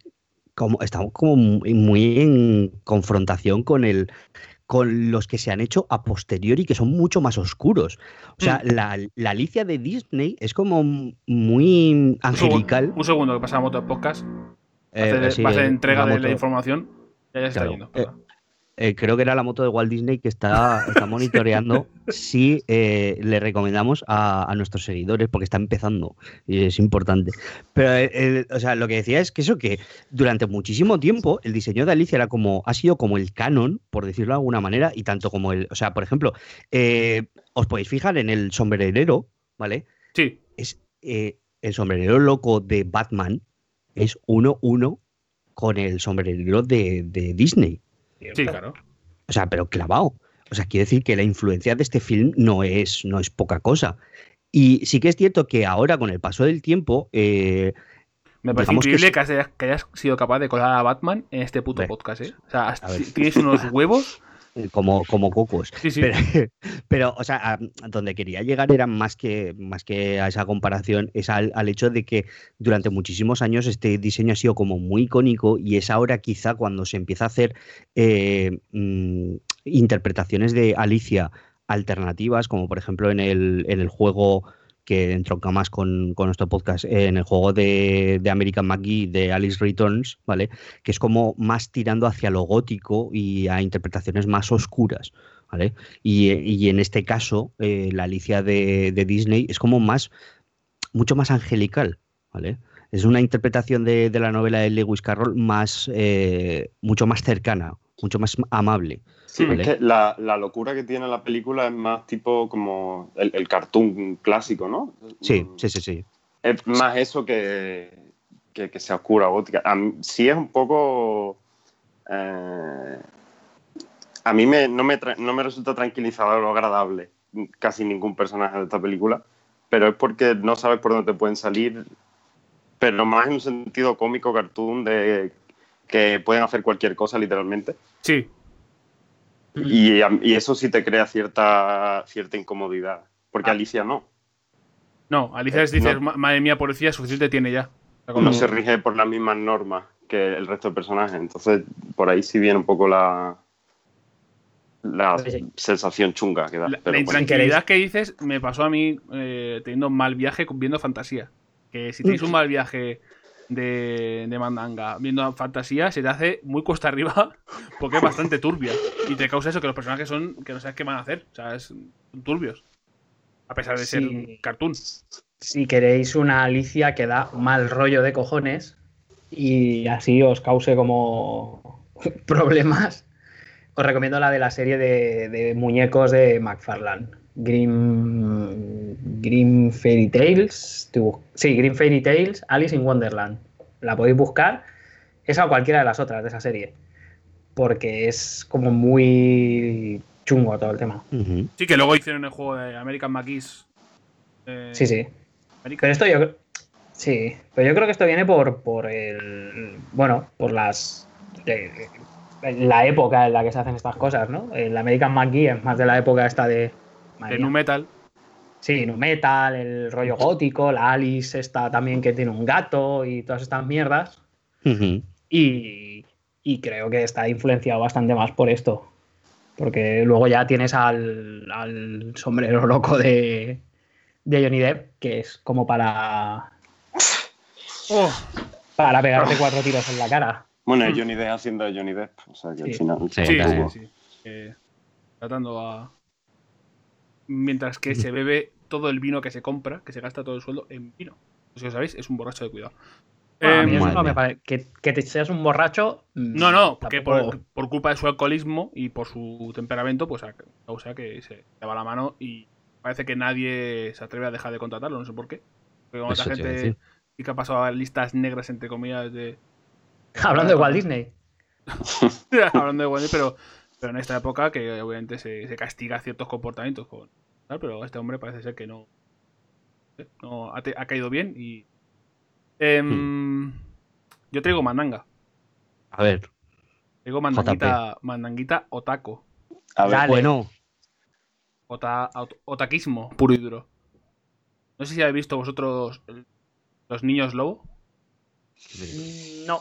como está como muy en confrontación con el con los que se han hecho a posteriori que son mucho más oscuros. O sea, la, la Alicia de Disney es como muy Un segundo, angelical. un segundo que pasa la moto de podcast. Eh, hace, sí, va a hacer eh, entrega de la información. Ya, ya se está yendo. Eh, creo que era la moto de Walt Disney que está, está monitoreando si eh, le recomendamos a, a nuestros seguidores, porque está empezando y es importante. Pero, eh, el- o sea, lo que decía es que eso que durante muchísimo tiempo el diseño de Alicia era como, ha sido como el canon, por decirlo de alguna manera, y tanto como el, o sea, por ejemplo, eh, os podéis fijar en el sombrerero, ¿vale? Sí, Es el sombrerero loco de Batman es 1-1 con el sombrerero de, de Disney. Sí, claro. O sea, pero clavado. O sea, quiere decir que la influencia de este film no es, no es poca cosa. Y sí que es cierto que ahora, con el paso del tiempo, eh, Me parece que increíble que, hayas, que hayas sido capaz de colar a Batman en este puto podcast, ¿eh? O sea, tienes unos huevos. Como, como cocos. Sí, sí. Pero, pero, o sea, a, donde quería llegar era más que, más que a esa comparación, es al, al hecho de que durante muchísimos años este diseño ha sido como muy icónico y es ahora quizá cuando se empieza a hacer eh, mm, interpretaciones de Alicia alternativas, como por ejemplo en el, en el juego que entronca más con, con nuestro podcast, eh, en el juego de, de American McGee de Alice Returns, ¿vale? Que es como más tirando hacia lo gótico y a interpretaciones más oscuras, ¿vale? Y, y en este caso, eh, la Alicia de, de Disney es como más, mucho más angelical, ¿vale? Es una interpretación de, de la novela de Lewis Carroll más, eh, mucho más cercana, mucho más amable. Sí, Vale. es que la, la locura que tiene la película es más tipo como el, el cartoon clásico, ¿no? Sí, Mm, sí, sí, sí. Es más eso que, que, que sea oscura, gótica. A mí- sí es un poco... eh, a mí me, no, me tra- no me resulta tranquilizador o agradable casi ningún personaje de esta película, pero es porque no sabes por dónde te pueden salir, pero más en un sentido cómico, cartoon, de que pueden hacer cualquier cosa literalmente. Sí, Y, eso sí te crea cierta, cierta incomodidad, porque Ah. Alicia no. no, Alicia Eh, dice, no. "Ma- madre mía, policía, suficiente tiene ya. No se rige por las mismas normas que el resto de personajes. Entonces, por ahí sí viene un poco la, la sensación chunga que da. La, Pero la bueno, intranquilidad que dices me pasó a mí eh, teniendo un mal viaje viendo fantasía. Que si tenéis un mal viaje de, de mandanga viendo fantasía, se te hace muy cuesta arriba porque es bastante turbia. Y te causa eso, que los personajes son que no sabes qué van a hacer. O sea, es, son turbios. A pesar de ser Sí. cartoon. Si queréis una Alicia que da mal rollo de cojones y así os cause como problemas, os recomiendo la de la serie de, de muñecos de McFarlane. Grim, Grim Fairy Tales. Sí, Grim Fairy Tales, Alice in Wonderland. La podéis buscar. Esa o cualquiera de las otras de esa serie. Porque es como muy chungo todo el tema. Sí, que luego hicieron el juego de American McGee's. eh, Sí, sí. American- Pero esto yo sí, pero yo creo que esto viene por, por el bueno, por las de- la época en la que se hacen estas cosas, ¿no? El American McGee es más de la época esta de de. Nu Metal. Sí, nu metal, el rollo gótico, la Alice esta también que tiene un gato y todas estas mierdas. Y, y creo que está influenciado bastante más por esto. Porque luego ya tienes al, al sombrero loco de, de Johnny Depp, que es como para, Oh, para pegarte cuatro tiros en la cara. bueno, es Johnny Depp haciendo Johnny Depp. O sea que al Sí. final. Sí, sí, sí. Eh, tratando a. Mientras que se bebe todo el vino que se compra, que se gasta todo el sueldo en vino. Si lo sabéis, es un borracho de cuidado. Bueno, a mí Em, eso no me parece. Que, que te seas un borracho. mm, No, no, porque por, por culpa de su alcoholismo y por su temperamento, pues causa que se le va la mano y parece que nadie se atreve a dejar de contratarlo, no sé por qué. Porque como Eso otra te iba a gente sí que ha pasado a listas negras, entre comillas, de. Hablando de Walt Disney. Hablando de Walt Disney, pero, pero en esta época que obviamente se, se castiga ciertos comportamientos con. Tal, Pero este hombre parece ser que no. no ha, te- ha caído bien y. Em, Yo traigo mandanga. A ver, Traigo mandanguita, mandanguita otaco. A ver, Dale. bueno, Ota- ot- otaquismo puro y duro. No sé si habéis visto vosotros el- Los Niños Lobo. No.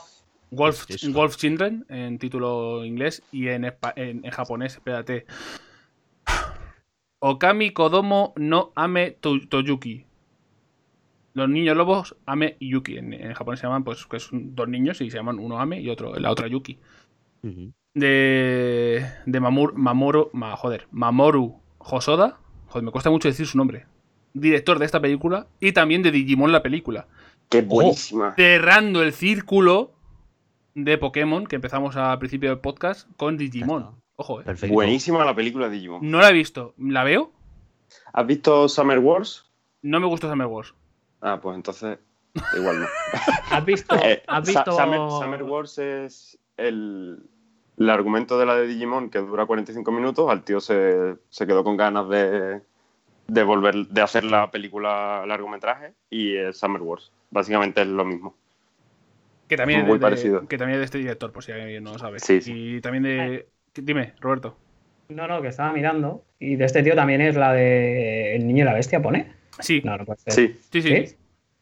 Wolf. Wolf Children en título inglés y en, en, en japonés, espérate. Okami Kodomo no Ame to- Toyuki. Los niños lobos Ame y Yuki. En, en japonés se llaman, pues, que son dos niños y se llaman uno Ame y otro, la otra Yuki. De, de Mamur, Mamoru, ma- joder, Mamoru Hosoda. Joder, me cuesta mucho decir su nombre. Director de esta película y también de Digimon la película. qué buenísima. Cerrando el círculo de Pokémon que empezamos al principio del podcast con Digimon. Ojo, eh. perfecto. Buenísima la película de Digimon. No la he visto. ¿La veo? ¿Has visto Summer Wars? No me gustó Summer Wars. Ah, pues entonces igual no. ¿Has visto? Eh, ¿Has visto... Summer, Summer Wars es el, el argumento de la de Digimon que dura 45 minutos. Al tío se, se quedó con ganas de, de volver de hacer la película largometraje y es Summer Wars. Básicamente es lo mismo. Que también, Muy es de, parecido. que también es de este director, por si alguien no lo sabe. Sí, sí. Y también de. Dime, Roberto. No, no, que estaba mirando. Y de este tío también es la de El niño y la bestia, ¿pone? Sí, No, no puede ser. Sí, sí, sí. ¿Sí?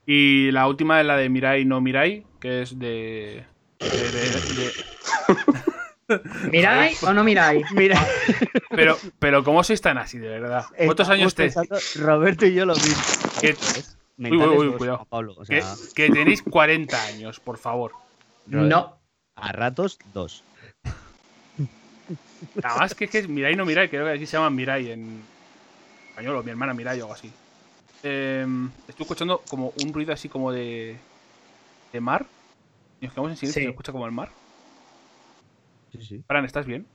Y la última es la de Mirai no Mirai, que es de. de- de- de- ¿Miráis o no miráis? Mira, Pero, pero, ¿cómo sois tan así, de verdad? ¿Cuántos años te, Roberto y yo lo mismo. que, Mentales uy, uy, cuidado. Pablo. O que, sea, que tenéis 40 años, por favor? No. a ratos, dos. Nada más que, que Mirai no Mirai, creo que aquí se llama Mirai en español, o mi hermana Mirai o algo así. Eh, estoy escuchando como un ruido así como de, de mar. Y nos quedamos en silencio, Sí. se escucha como el mar. Sí, sí. Fran, ¿estás bien?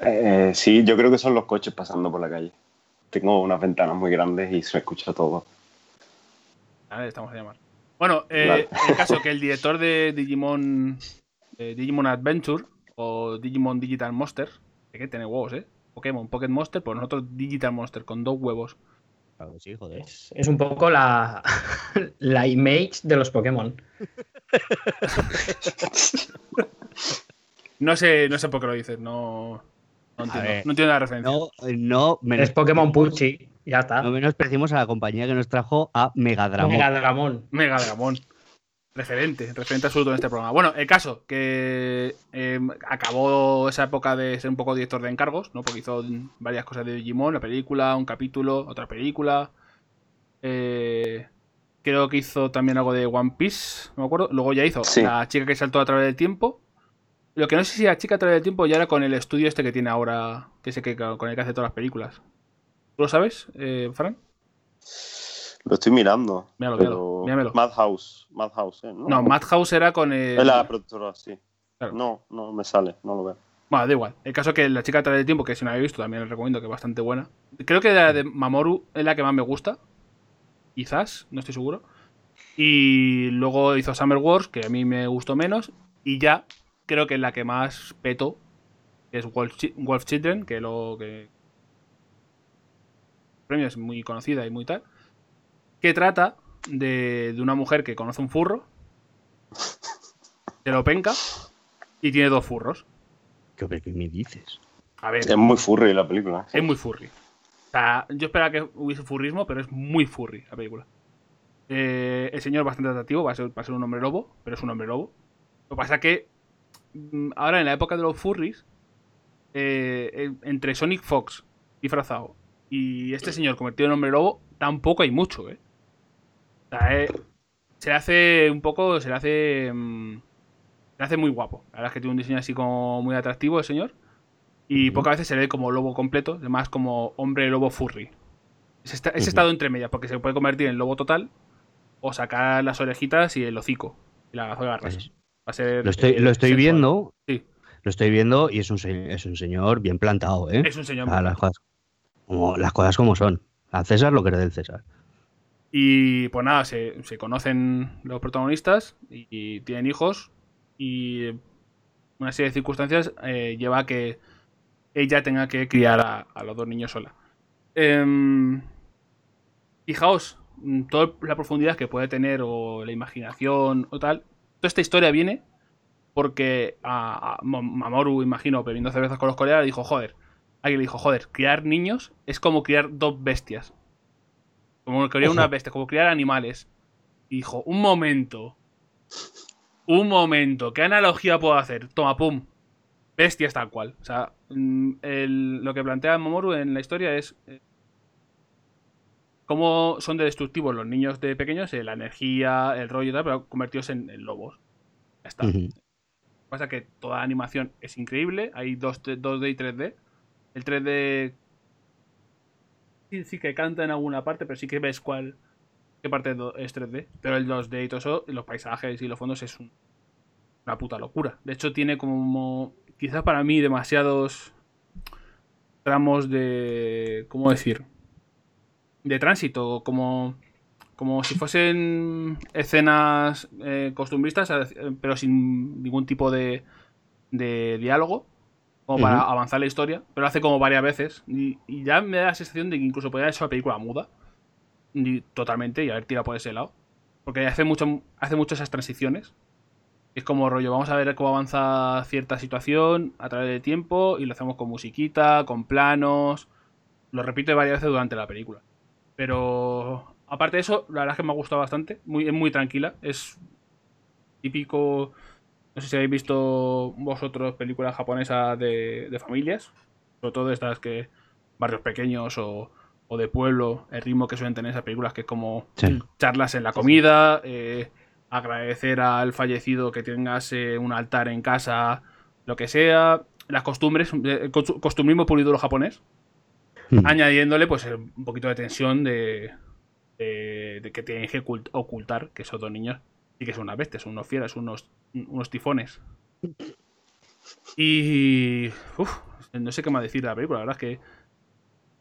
Eh, sí, yo creo que son los coches pasando por la calle. Tengo unas ventanas muy grandes y se escucha todo. A ver, estamos a llamar. Bueno, eh, Vale. el caso que el director de Digimon eh, Digimon Adventure o Digimon Digital Monster, que que tiene huevos, ¿eh? Pokémon Pocket Monster, pues nosotros Digital Monster con dos huevos. Claro sí, joder. Es, es un poco la, la image de los Pokémon. No sé, no sé por qué lo dices, no, no entiendo, ver, no entiendo la referencia. No, no, menos, Es Pokémon Pucci. Ya está. no menospreciemos a la compañía que nos trajo a Megadramon. Mega Dramón. Referente, referente absoluto en este programa. Bueno, el caso, que eh, acabó esa época de ser un poco director de encargos, ¿no? Porque hizo varias cosas de Digimon, la película, un capítulo, otra película. Eh, creo que hizo también algo de One Piece, no me acuerdo. Luego ya hizo Sí. La chica que saltó a través del tiempo. Lo que no sé si la chica a través del tiempo ya era con el estudio este que tiene ahora, que sé que con el que hace todas las películas. ¿Tú lo sabes, eh, Fran? Lo estoy mirando. Míralo, pero... míralo. Madhouse. Madhouse, ¿eh? ¿no? No, Madhouse era con el... Es la productora, sí. Claro. No, no me sale, no lo veo. Bueno, da igual. El caso es que la chica a través del tiempo, que si no la habéis visto, también os recomiendo que es bastante buena. Creo que la de Mamoru es la que más me gusta. Quizás, no estoy seguro. Y luego hizo Summer Wars, que a mí me gustó menos. Y ya, creo que es la que más peto, que es Wolf Children, que lo que. El premio es muy conocida y muy tal. Que trata de, de una mujer que conoce un furro, se lo penca y tiene dos furros. ¿Qué, qué me dices? A ver, Es muy furry la película. es muy furry. O sea, yo esperaba que hubiese furrismo, pero es muy furry la película. Eh, el señor es bastante atractivo, va a, ser, va a ser un hombre lobo, pero es un hombre lobo. Lo que pasa que mm, ahora en la época de los furries, eh, entre Sonic Fox disfrazado y este señor convertido en hombre lobo, tampoco hay mucho, ¿eh? Sea, eh, se le hace un poco, se le hace... mm, se le hace muy guapo. La verdad es que tiene un diseño así como muy atractivo el señor. Y pocas veces se ve como lobo completo, además como hombre lobo furry. Es esta- estado entre medias, porque se puede convertir en lobo total o sacar las orejitas y el hocico y las garras. Pues, Va a ser. lo estoy, lo estoy viendo. Sí. Lo estoy viendo y es un, es un señor bien plantado, ¿eh? Es un señor. Ah, las, cosas, como, las cosas como son. Al César lo que era del César. Y pues nada, se, se conocen los protagonistas y, tienen hijos. Y una serie de circunstancias eh, lleva a que ella tenga que criar a, los dos niños sola. Em, fijaos, mm, toda la profundidad que puede tener o la imaginación o tal. Toda esta historia viene porque a, a Mo- Mamoru, imagino, bebiendo cervezas con los colegas, dijo, joder, alguien le dijo, joder, criar niños es como criar dos bestias. Como criar Ojo. unas bestias, como criar animales. Y dijo, un momento. Un momento. ¿Qué analogía puedo hacer? Toma, pum. Bestias tal cual. O sea, mm, el- lo que plantea Mamoru en la historia es eh, cómo son de destructivos los niños de pequeños, eh, la energía, el rollo y tal, pero convertidos en, en lobos. Ya está. Ujú. Pasa que toda la animación es increíble. Hay 2, 2D y 3D. El 3D sí, que canta en alguna parte, pero sí que ves cuál qué parte es 3D. Pero el 2D y todo eso, los paisajes y los fondos es un- una puta locura. De hecho, tiene como quizás para mí demasiados tramos de ¿cómo decir? de tránsito, como como si fuesen escenas eh, costumbristas, eh, pero sin ningún tipo de, de diálogo, como para avanzar la historia, pero lo hace como varias veces. Y, y ya me da la sensación de que incluso podría haber sido una película muda, y- totalmente, y haber tirado por ese lado. Porque hace mucho, hace mucho esas transiciones. Es como rollo, vamos a ver cómo avanza cierta situación a través del tiempo y lo hacemos con musiquita, con planos. Lo repite varias veces durante la película. Pero aparte de eso, la verdad es que me ha gustado bastante. Muy, es muy tranquila. Es típico. No sé si habéis visto vosotros películas japonesas de, de familias. Sobre todo estas que. barrios pequeños o, o de pueblo. El ritmo que suelen tener esas películas, que es como Sí. charlas en la comida. eh, agradecer al fallecido que tengas eh, un altar en casa. Lo que sea. Las costumbres. eh, costu- costumbrismo puro y duro japonés Mm. añadiéndole pues eh, un poquito de tensión de, de, de que tienen que ocult- ocultar que esos dos niños sí que son unas bestias, son unos fieras, unos, unos tifones. Y uf, no sé qué más decir de la película, la verdad es que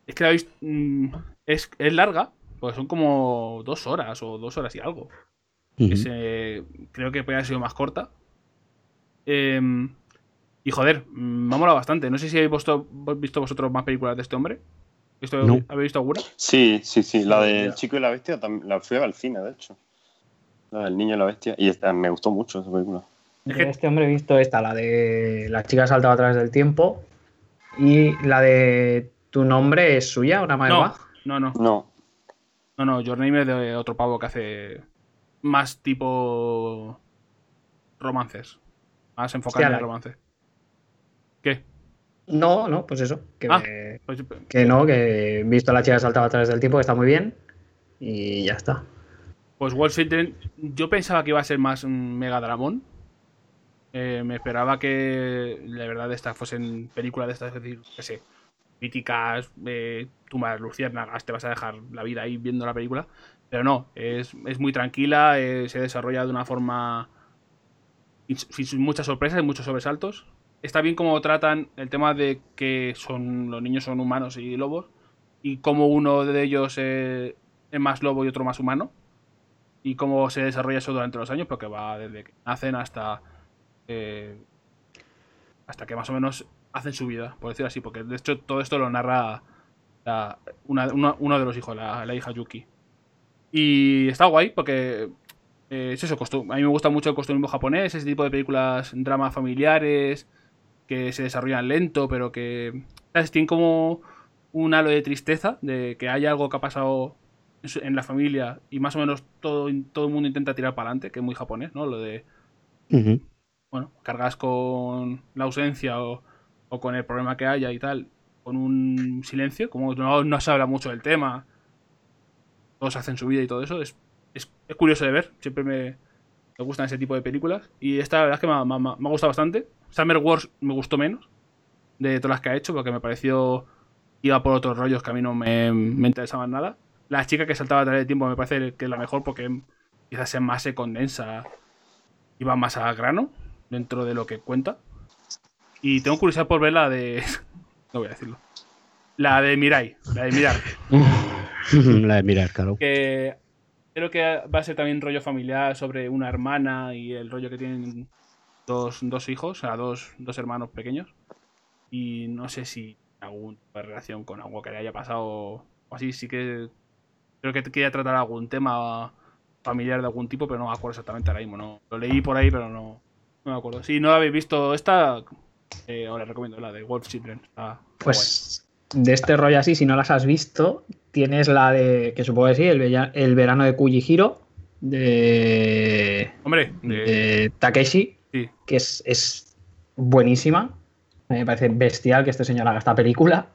es que la habéis- mm, es, es larga, porque son como dos horas o dos horas y algo. Eh, creo que podría haber sido más corta. Em, y joder, mm, me ha molado bastante. No sé si habéis visto, visto vosotros más películas de este hombre. ¿Visto- No. ¿Habéis visto alguna? Sí, sí, sí. La ya. chico y la bestia la fui al cine, de hecho. La del niño y la bestia. Y esta- me gustó mucho esa película. Este hombre he visto esta, la de La chica saltaba a través del tiempo. Y la de Tu nombre es suya, una No, Maeva. no, no. No, No, no. Your Name es de otro pavo que hace más tipo romances. Más enfocado en el romance. ¿Qué? No, no, pues eso. Que, Ah. Pues, que no, que he visto La chica saltaba a través del tiempo, que está muy bien. Y ya está. Pues Wall Street, yo pensaba que iba a ser más un mega dramón. Eh, me esperaba que la verdad estas fuesen películas de estas, es decir, qué sé, míticas, eh, tumbas luciérnagas, te vas a dejar la vida ahí viendo la película. Pero no, es, es muy tranquila, eh, se desarrolla de una forma sin, sin muchas sorpresas y muchos sobresaltos. Está bien cómo tratan el tema de que son los niños son humanos y lobos y cómo uno de ellos eh, es más lobo y otro más humano y cómo se desarrolla eso durante los años, porque va desde que nacen hasta eh, hasta que más o menos hacen su vida, por decirlo así, porque de hecho todo esto lo narra una- uno de los hijos, la, la hija Yuki. Y está guay porque eh, es eso, costu- a mí me gusta mucho el costumbrismo japonés, ese tipo de películas, dramas familiares, que se desarrollan lento, pero que ¿sabes? tienen como un halo de tristeza, de que hay algo que ha pasado en la familia y más o menos todo, todo el mundo intenta tirar para adelante, que es muy japonés, ¿no? Lo de, bueno, cargas con la ausencia o, o con el problema que haya y tal, con un silencio, como no, no se habla mucho del tema, todos hacen su vida y todo eso, es, es, es curioso de ver, siempre me, me gustan ese tipo de películas y esta la verdad es que me, ha- me me ha gustado bastante. Summer Wars me gustó menos de todas las que ha hecho porque me pareció iba por otros rollos que a mí no me, me interesaban nada. La chica que saltaba a través del tiempo me parece que es la mejor porque quizás es más se condensa y va más a grano dentro de lo que cuenta. Y tengo curiosidad por ver la de. No voy a decirlo. La de Mirai. La de Mirar. La de mirar, claro. Que creo que va a ser también rollo familiar sobre una hermana y el rollo que tienen dos, dos hijos, o sea, dos, dos hermanos pequeños. Y no sé si de relación con algo que le haya pasado o así. Sí que creo que quería tratar algún tema familiar de algún tipo, pero no me acuerdo exactamente ahora mismo. No. Lo leí por ahí, pero no, no me acuerdo. Si no habéis visto esta, eh, os la recomiendo, la de Wolf Children. Pues de este rollo así, si no las has visto, tienes la de, que supongo que sí, el, verano de Kujihiro, de. Hombre, de- de Takeshi, sí. que es, es buenísima. Me parece bestial que este señor haga esta película.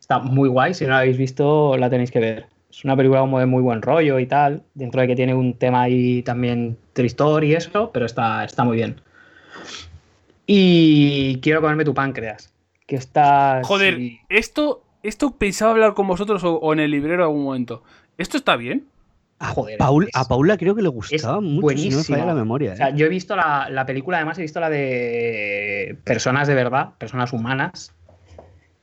Está muy guay, si no la habéis visto la tenéis que ver. Es una película como de muy buen rollo y tal, dentro de que tiene un tema ahí también tristor y eso, pero está, está muy bien. Y quiero comerme tu páncreas, que está... Joder, sí. esto, esto pensaba hablar con vosotros o, o en el librero en algún momento. ¿Esto está bien? Ah, joder, Paul- es- a Paula creo que le gustaba mucho, si no me buenísimo. falla la memoria. O sea, ¿eh? yo he visto la, la película, además he visto la de personas de verdad, personas humanas.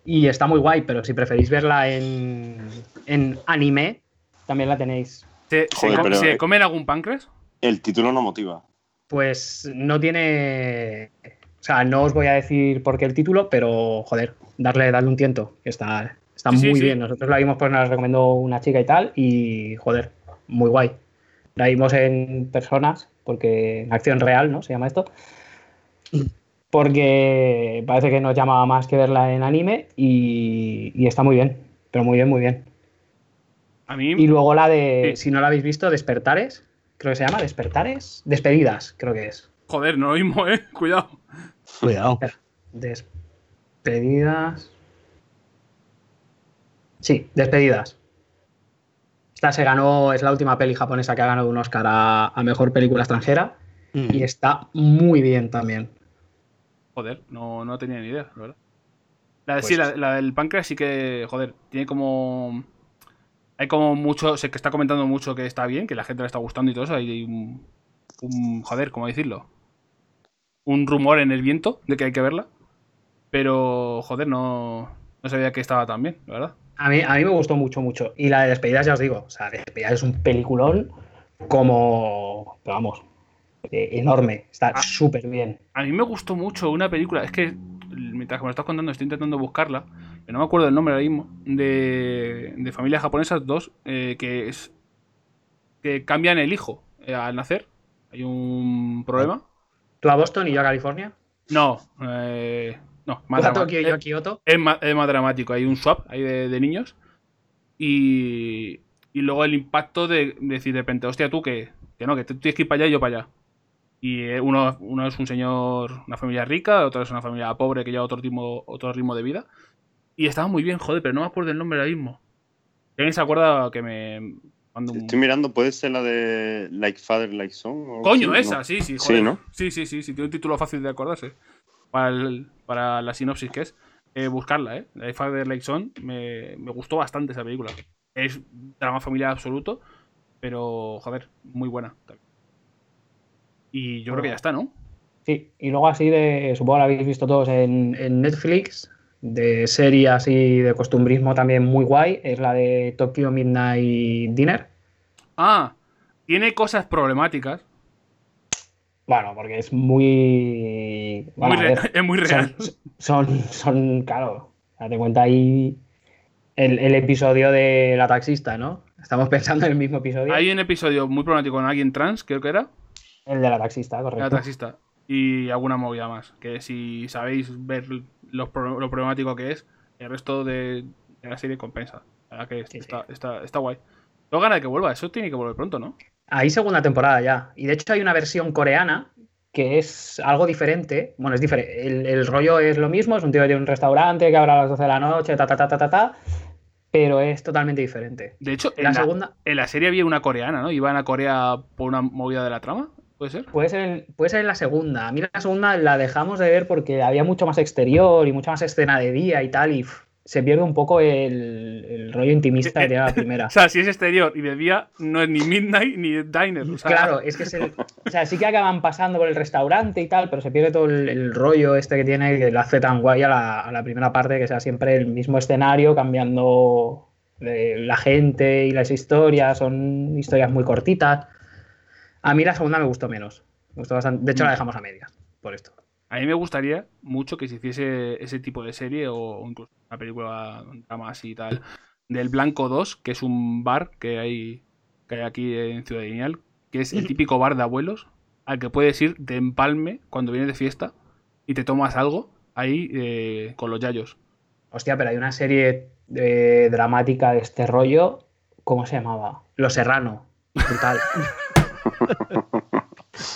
Y está muy guay, pero si preferís verla en, en anime, también la tenéis. ¿Se, se Joder, com- se comen algún páncreas? El título no motiva. Pues no tiene. O sea, no os voy a decir por qué el título, pero joder, darle, darle un tiento, que está, está Sí, muy sí. bien. Nosotros la vimos porque nos la recomendó una chica y tal, y joder, muy guay. La vimos en personas, porque en acción real, ¿no? Se llama esto. Porque parece que nos llamaba más que verla en anime y, y está muy bien, pero muy bien, muy bien. A mí. Y luego la de, Sí. si no la habéis visto, Despertares, creo que se llama, Despertares, Despedidas, creo que es. Joder, no lo mismo, eh. Cuidado. Cuidado. Despedidas. Sí, Despedidas. Esta se ganó, es la última peli japonesa que ha ganado un Oscar a, a mejor película extranjera Mm. y está muy bien también. Joder, no, no tenía ni idea, la verdad. La, de- Pues- sí, la, la del páncreas sí que, joder, tiene como... Hay como mucho, sé que está comentando mucho que está bien, que la gente le está gustando y todo eso. Hay un, un- joder, ¿cómo decirlo? Un rumor en el viento de que hay que verla. Pero, joder, no, no sabía que estaba tan bien, la verdad. A mí, a mí me gustó mucho, mucho. Y la de Despedidas, ya os digo, o sea, Despedidas es un peliculón como, pero vamos, eh, enorme. Está Ah. súper bien. A mí me gustó mucho una película, es que mientras que me lo estás contando estoy intentando buscarla, pero no me acuerdo del nombre ahora mismo, de, de familias japonesas, dos, eh, que es que cambian el hijo eh, al nacer. Hay un problema. ¿Tú a Boston y yo a California? No, eh, no, más ¿Tú a drama- Tokio y yo a Kioto? es, más, es más dramático, hay un swap ahí de, de niños y, y luego el impacto de, decir de repente, hostia, tú que, que no, que tú tienes que ir para allá y yo para allá. Y eh, uno, uno es un señor, una familia rica, otro es una familia pobre que lleva otro ritmo, otro ritmo de vida. Y estaba muy bien, joder, pero no me acuerdo el nombre ahora mismo. Alguien se acuerda que me mando un... Estoy mirando, ¿puede ser la de Like Father, Like Son? Coño, así? esa, No. sí, sí, Sí, joder. ¿no? Sí, sí, sí, sí, tiene un título fácil de acordarse. Para, el- para la sinopsis que es. Eh, buscarla, ¿eh? La de Father Like Son, me, me gustó bastante esa película. Es drama familiar absoluto, pero, joder, muy buena. Y yo creo que ya está, ¿no? Sí, y luego así de, supongo que lo habéis visto todos en, en Netflix, de serie así de costumbrismo también muy guay, es la de Tokyo Midnight Dinner. Ah, tiene cosas problemáticas. Bueno, porque es muy... Bueno, ver, es muy real. Son, son, son, claro, date cuenta ahí el, el episodio de la taxista, ¿no? Estamos pensando en el mismo episodio. Hay un episodio muy problemático con alguien trans, creo que era. El de la taxista, La correcto. taxista. Y alguna movida más. Que si sabéis ver lo problemático que es, el resto de, de la serie compensa. La verdad que Sí, está, está, está guay. Tengo ganas de que vuelva. Eso tiene que volver pronto, ¿no? Hay segunda temporada ya. Y de hecho hay una versión coreana que es algo diferente. Bueno, es diferente. El, el rollo es lo mismo, es un tío que tiene un restaurante que abre a las 12 de la noche, ta, ta, ta, ta, ta, ta. Pero es totalmente diferente. De hecho, en La la, segunda en la serie había una coreana, ¿no? Iban a Corea por una movida de la trama. ¿Puede ser? puede ser, en- puede ser en la segunda. A mí la segunda la dejamos de ver porque había mucho más exterior y mucha más escena de día y tal. Y se pierde un poco el, el rollo intimista que tiene la primera. O sea, si es exterior y de día, no es ni Midnight ni Diner. O sea, Claro, es que es el, o sea, sí que acaban pasando por el restaurante y tal, pero se pierde todo el, el rollo este que tiene que lo hace tan guay a la, a la primera parte, que sea siempre el mismo escenario, cambiando eh, la gente y las historias, son historias muy cortitas. A mí la segunda me gustó menos. Me gustó bastante. De hecho, la dejamos a medias, por esto. A mí me gustaría mucho que se hiciese ese tipo de serie o incluso una película, así y tal, del Blanco 2, que es un bar que hay, que hay aquí en Ciudad Lineal, que es el típico bar de abuelos al que puedes ir de empalme cuando vienes de fiesta y te tomas algo ahí eh, con los yayos. Hostia, pero hay una serie eh, dramática de este rollo. ¿Cómo se llamaba? Los Serrano. Brutal.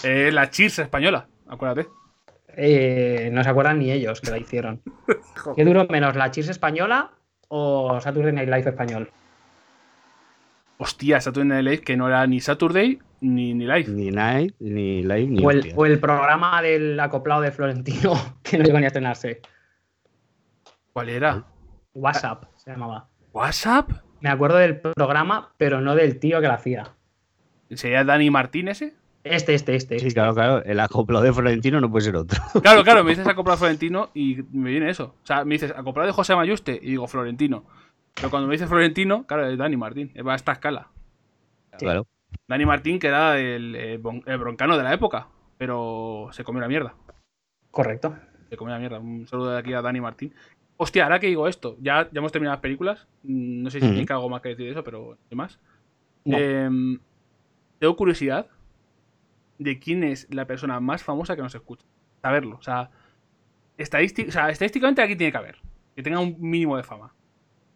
Eh, la Cheers española, acuérdate. Eh, no se acuerdan ni ellos que la hicieron. ¿Qué duró menos, la Cheers española o Saturday Night Live español? Hostia, Saturday Night Live, que no era ni Saturday ni, ni Live. Ni Night, ni Live, ni O el, hostia. o el programa del acoplado de Florentino que no llegó ni a estrenarse. ¿Cuál era? WhatsApp se llamaba. ¿WhatsApp? Me acuerdo del programa, pero no del tío que lo hacía. ¿Sería Dani Martín ese? Este, este, este. Sí, claro, claro. El acoplado de Florentino no puede ser otro. Claro, claro, me dices acoplado Florentino y me viene eso. O sea, me dices acoplado de José Mayuste y digo Florentino. Pero cuando me dices Florentino, claro, es Dani Martín. Va a esta escala. Claro. Dani Martín, que era el, broncano de la época, pero se comió la mierda. Correcto. Se comió la mierda. Un saludo de aquí a Dani Martín. Hostia, ahora que digo esto, ya, ya hemos terminado las películas. Mm, No sé si Ujú. tienes algo más que decir de eso, pero ¿qué más? No. Em, tengo curiosidad de quién es la persona más famosa que nos escucha. Saberlo. O sea, estadístic- o sea, estadísticamente aquí tiene que haber. Que tenga un mínimo de fama.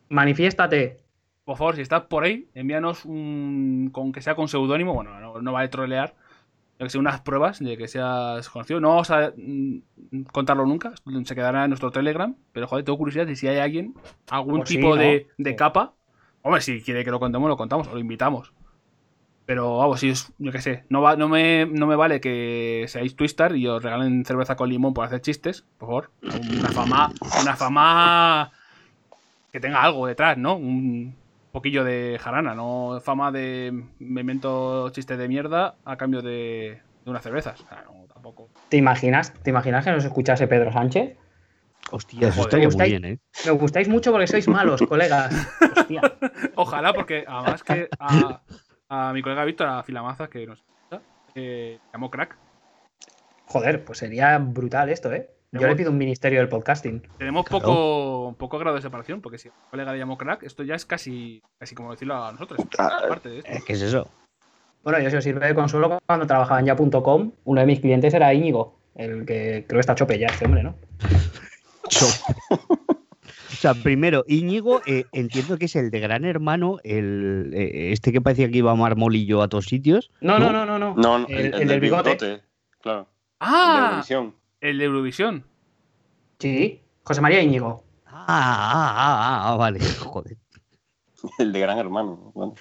Manifiéstate. Por favor, si estás por ahí, envíanos un. con que sea con seudónimo. Bueno, no, no vale trolear. Que sea unas pruebas de que seas conocido. No vamos a mm, contarlo nunca. Se quedará en nuestro Telegram. Pero joder, tengo curiosidad de si hay alguien, algún Pues sí, tipo ¿no? de, de Sí. capa. Hombre, si quiere que lo contemos, lo contamos, o lo invitamos. Pero vamos, si es, yo qué sé, no, va, no, me, no me vale que seáis Twistar y os regalen cerveza con limón por hacer chistes, por favor. Una fama, una fama que tenga algo detrás, ¿no? Un poquillo de jarana, no fama de me invento chistes de mierda a cambio de, de unas cervezas. O sea, no, tampoco. ¿Te imaginas? ¿Te imaginas que nos escuchase Pedro Sánchez? Hostia, eso estaría bien, ¿eh? Me gustáis mucho porque sois malos, colegas. Hostia. Ojalá, porque además que a, a mi colega Víctor, a Filamaza, que nos escucha, eh, llamó crack. Joder, pues sería brutal esto, ¿eh? Yo le pido un ministerio del podcasting. Tenemos Claro. poco, poco grado de separación, porque si a mi colega le llamó crack, esto ya es casi, casi como decirlo a nosotros. Aparte de esto. Eh, ¿Qué es eso? Bueno, yo si os sirve de consuelo, cuando trabajaba en ya.com, uno de mis clientes era Íñigo, el que creo que está chope ya, este hombre, ¿no? O sea, primero, Íñigo, eh, entiendo que es el de Gran Hermano, el eh, este que parecía que iba a marmolillo a todos sitios. No, no, ¿No? no, no. no. No, no, el, el del bigote. Claro. El de ¡Ah! Eurovisión. El de Eurovisión. Sí, José María Íñigo. Ah, ah, ah, ah, vale, joder. El de Gran Hermano. Bueno.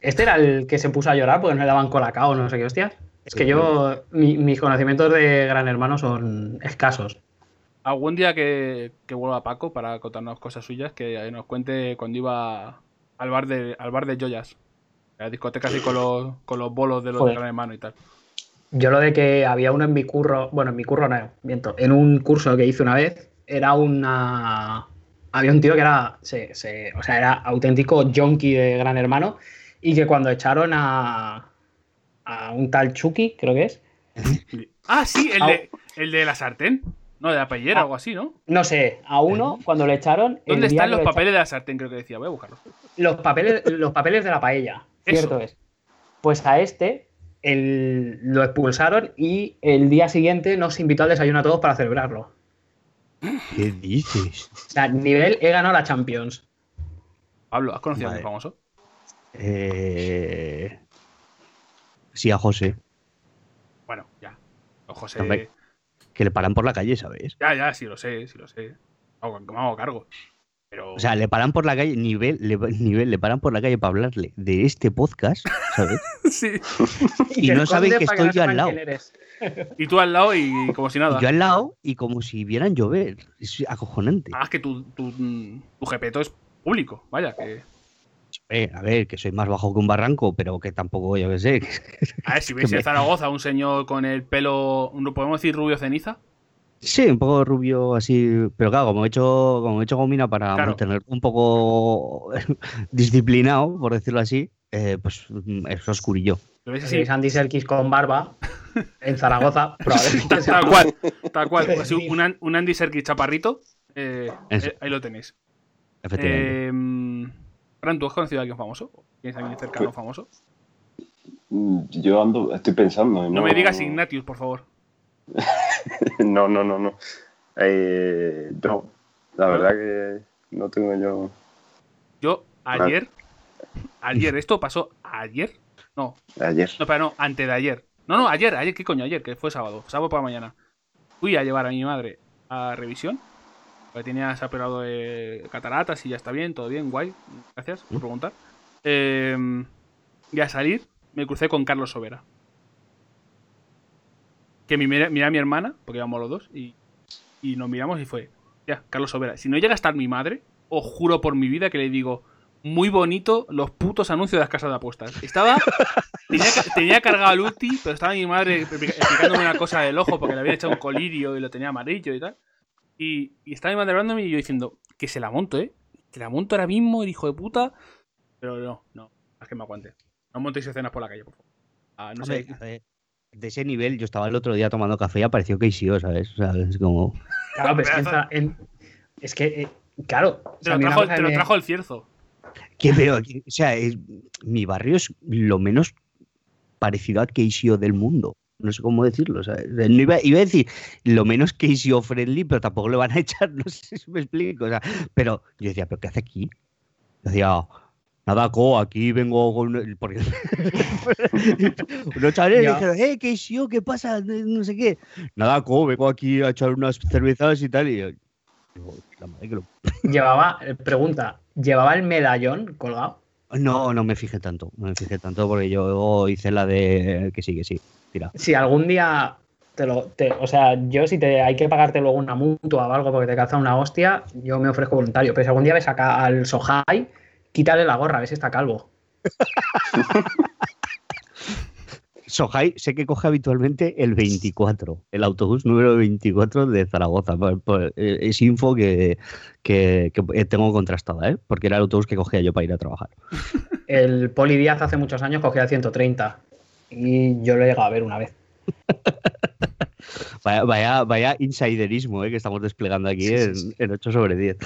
Este era el que se puso a llorar porque no le daban colacao no sé qué hostias. Es que yo, mi- mis conocimientos de Gran Hermano son escasos. Algún día que, que vuelva Paco para contarnos cosas suyas, que nos cuente cuando iba al bar de, al bar de Joyas. A la discoteca así con los, con los bolos de los de gran hermano y tal. Yo lo de que había uno en mi curro, bueno, en mi curro no, miento, en un curso que hice una vez, era una... Había un tío que era, se, se- o sea, era auténtico junkie de Gran Hermano y que cuando echaron a, a un tal Chucky, creo que es, Ah, sí, el de, el de la sartén. No, de la paellera o algo así, ¿no? no sé, a uno cuando le echaron... el ¿Dónde están los papeles de la sartén? Creo que decía. Voy a buscarlos. Los papeles, los papeles de la paella, Eso. cierto es. Pues a este el- lo expulsaron y el día siguiente nos invitó al desayuno a todos para celebrarlo. ¿Qué dices? O sea, nivel he ganado la Champions. Pablo, ¿has conocido a mi famoso? Eh... Sí, a José, Bueno, ya. O José. Hombre. Que le paran por la calle, ¿sabes? Ya, ya, sí lo sé, sí lo sé. Me hago cargo. Pero. O sea, le paran por la calle, nivel, le, nivel, le paran por la calle para hablarle de este podcast, ¿sabes? sí. Y no saben que estoy no yo al lado. quién eres. Y tú al lado y como si nada. Y yo al lado y como si vieran llover. Es acojonante. Ah, es que tu, tu, tu jepeto es público. Vaya, que. Eh, a ver, que soy más bajo que un barranco, pero que tampoco, yo qué sé. A ver, si hubiese en Zaragoza un señor con el pelo. ¿no ¿Podemos decir rubio ceniza? Sí, un poco rubio así, pero claro, como he hecho, como he hecho gomina para Claro. mantener un poco disciplinado, por decirlo así, eh, pues mm, es oscurillo. Si así. veis a Andy Serkis con barba en Zaragoza, probablemente sea Tal cual, tal cual. Así, un, un Andy Serkis chaparrito. eh, eh, ahí lo tenéis. Efectivamente. Fran, ¿tú has conocido a alguien famoso? ¿Tienes a alguien cercano famoso? Mm, Yo ando, estoy pensando. No me digas Ignatius, por favor. No, no, no, no. Eh, no, la verdad que no tengo yo. Yo ayer. Ayer, esto pasó ayer. No, Ayer. no, pero no, antes de ayer. No, no, ayer, ayer, ¿qué coño? Ayer, que fue sábado, sábado por la mañana. Fui a llevar a mi madre a revisión. Porque tenía, se ha operado de cataratas y ya está bien, todo bien, guay. Gracias por preguntar. Eh, y a salir, me crucé con Carlos Sobera. Que mi, mira, mira a mi hermana, porque íbamos los dos, y, y nos miramos y fue, ya, Carlos Sobera. Si no llega a estar mi madre, os juro por mi vida que le digo, muy bonito los putos anuncios de las casas de apuestas. Estaba. Tenía, ca- tenía cargado el ulti, pero estaba mi madre expli- explicándome una cosa del ojo porque le había echado un colirio y lo tenía amarillo y tal. Y, y estaba mi madre hablándome y yo diciendo, que se la monto, ¿eh? Que la monto ahora mismo, el hijo de puta. Pero no, no. Es que me aguante. No montéis escenas por la calle, por favor. Ah, no sé. de ese nivel, yo estaba el otro día tomando café y apareció KCO, ¿sabes? O sea, es como. Claro, pero es que, en es que, eh, claro. o Te sea, lo trajo, te lo el cierzo. ¿Qué veo? O sea, es- mi barrio es lo menos parecido a KCO del mundo. No sé cómo decirlo. sea, no iba, iba a decir lo menos KCO friendly, pero tampoco le van a echar, no sé si me explico. O sea, pero yo decía, ¿pero qué hace aquí? Yo decía, nada, co, aquí vengo con. Porque unos chavales dijeron, eh, KCO, ¿qué pasa? No sé qué. Nada, co, vengo aquí a echar unas cervezas y tal. Y yo, la madre que lo Llevaba, pregunta, ¿llevaba el medallón colgado? No, no me fijé tanto, no me fijé tanto porque yo hice la de que sí, que sí, tira. Si algún día te lo. te- o sea, yo si te hay que pagarte luego una mutua o algo porque te caza una hostia, yo me ofrezco voluntario. Pero si algún día ves acá al Sohai, quítale la gorra, a ver si está calvo. Sohai sé que coge habitualmente el 24, el autobús número 24 de Zaragoza. Eh, es info que, que- que tengo contrastada, ¿eh? porque era el autobús que cogía yo para ir a trabajar. El Poli Díaz hace muchos años cogía el 130 y yo lo he llegado a ver una vez. Vaya, vaya, vaya insiderismo ¿eh? que estamos desplegando aquí Sí, sí, en, sí. en 8 sobre 10.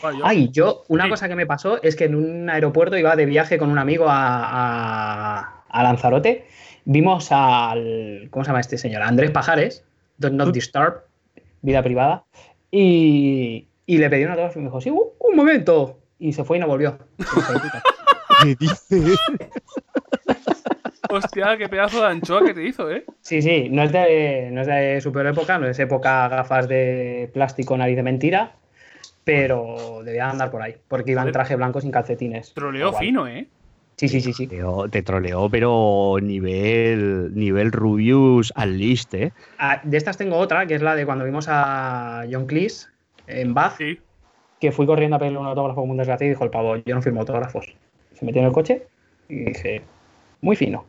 Bueno, yo- Ay, yo, una Sí. cosa que me pasó es que en un aeropuerto iba de viaje con un amigo a, a- a Lanzarote. Vimos al. ¿Cómo se llama este señor? Andrés Pajares, Don't Not Disturb, vida privada. Y, y le pedí una autógrafo y me dijo, sí, un, un momento. Y se fue y no volvió. ¿Qué dice? Hostia, qué pedazo de anchoa que te hizo, ¿eh? Sí, sí, no es, de, no es de su peor época, no es época gafas de plástico, nariz de mentira, pero debía andar por ahí, porque iba en traje blanco sin calcetines. Troleo Igual. fino, ¿eh? Sí, sí, sí, sí. Troleó- Te troleó, pero nivel, nivel Rubius al list, ¿eh? Ah, de estas tengo otra, que es la de cuando vimos a John Cleese en Bath, Sí. que fui corriendo a pedirle un autógrafo como un desgraciado y dijo el pavo, yo no firmo autógrafos. Se metió en el coche y dije, muy fino.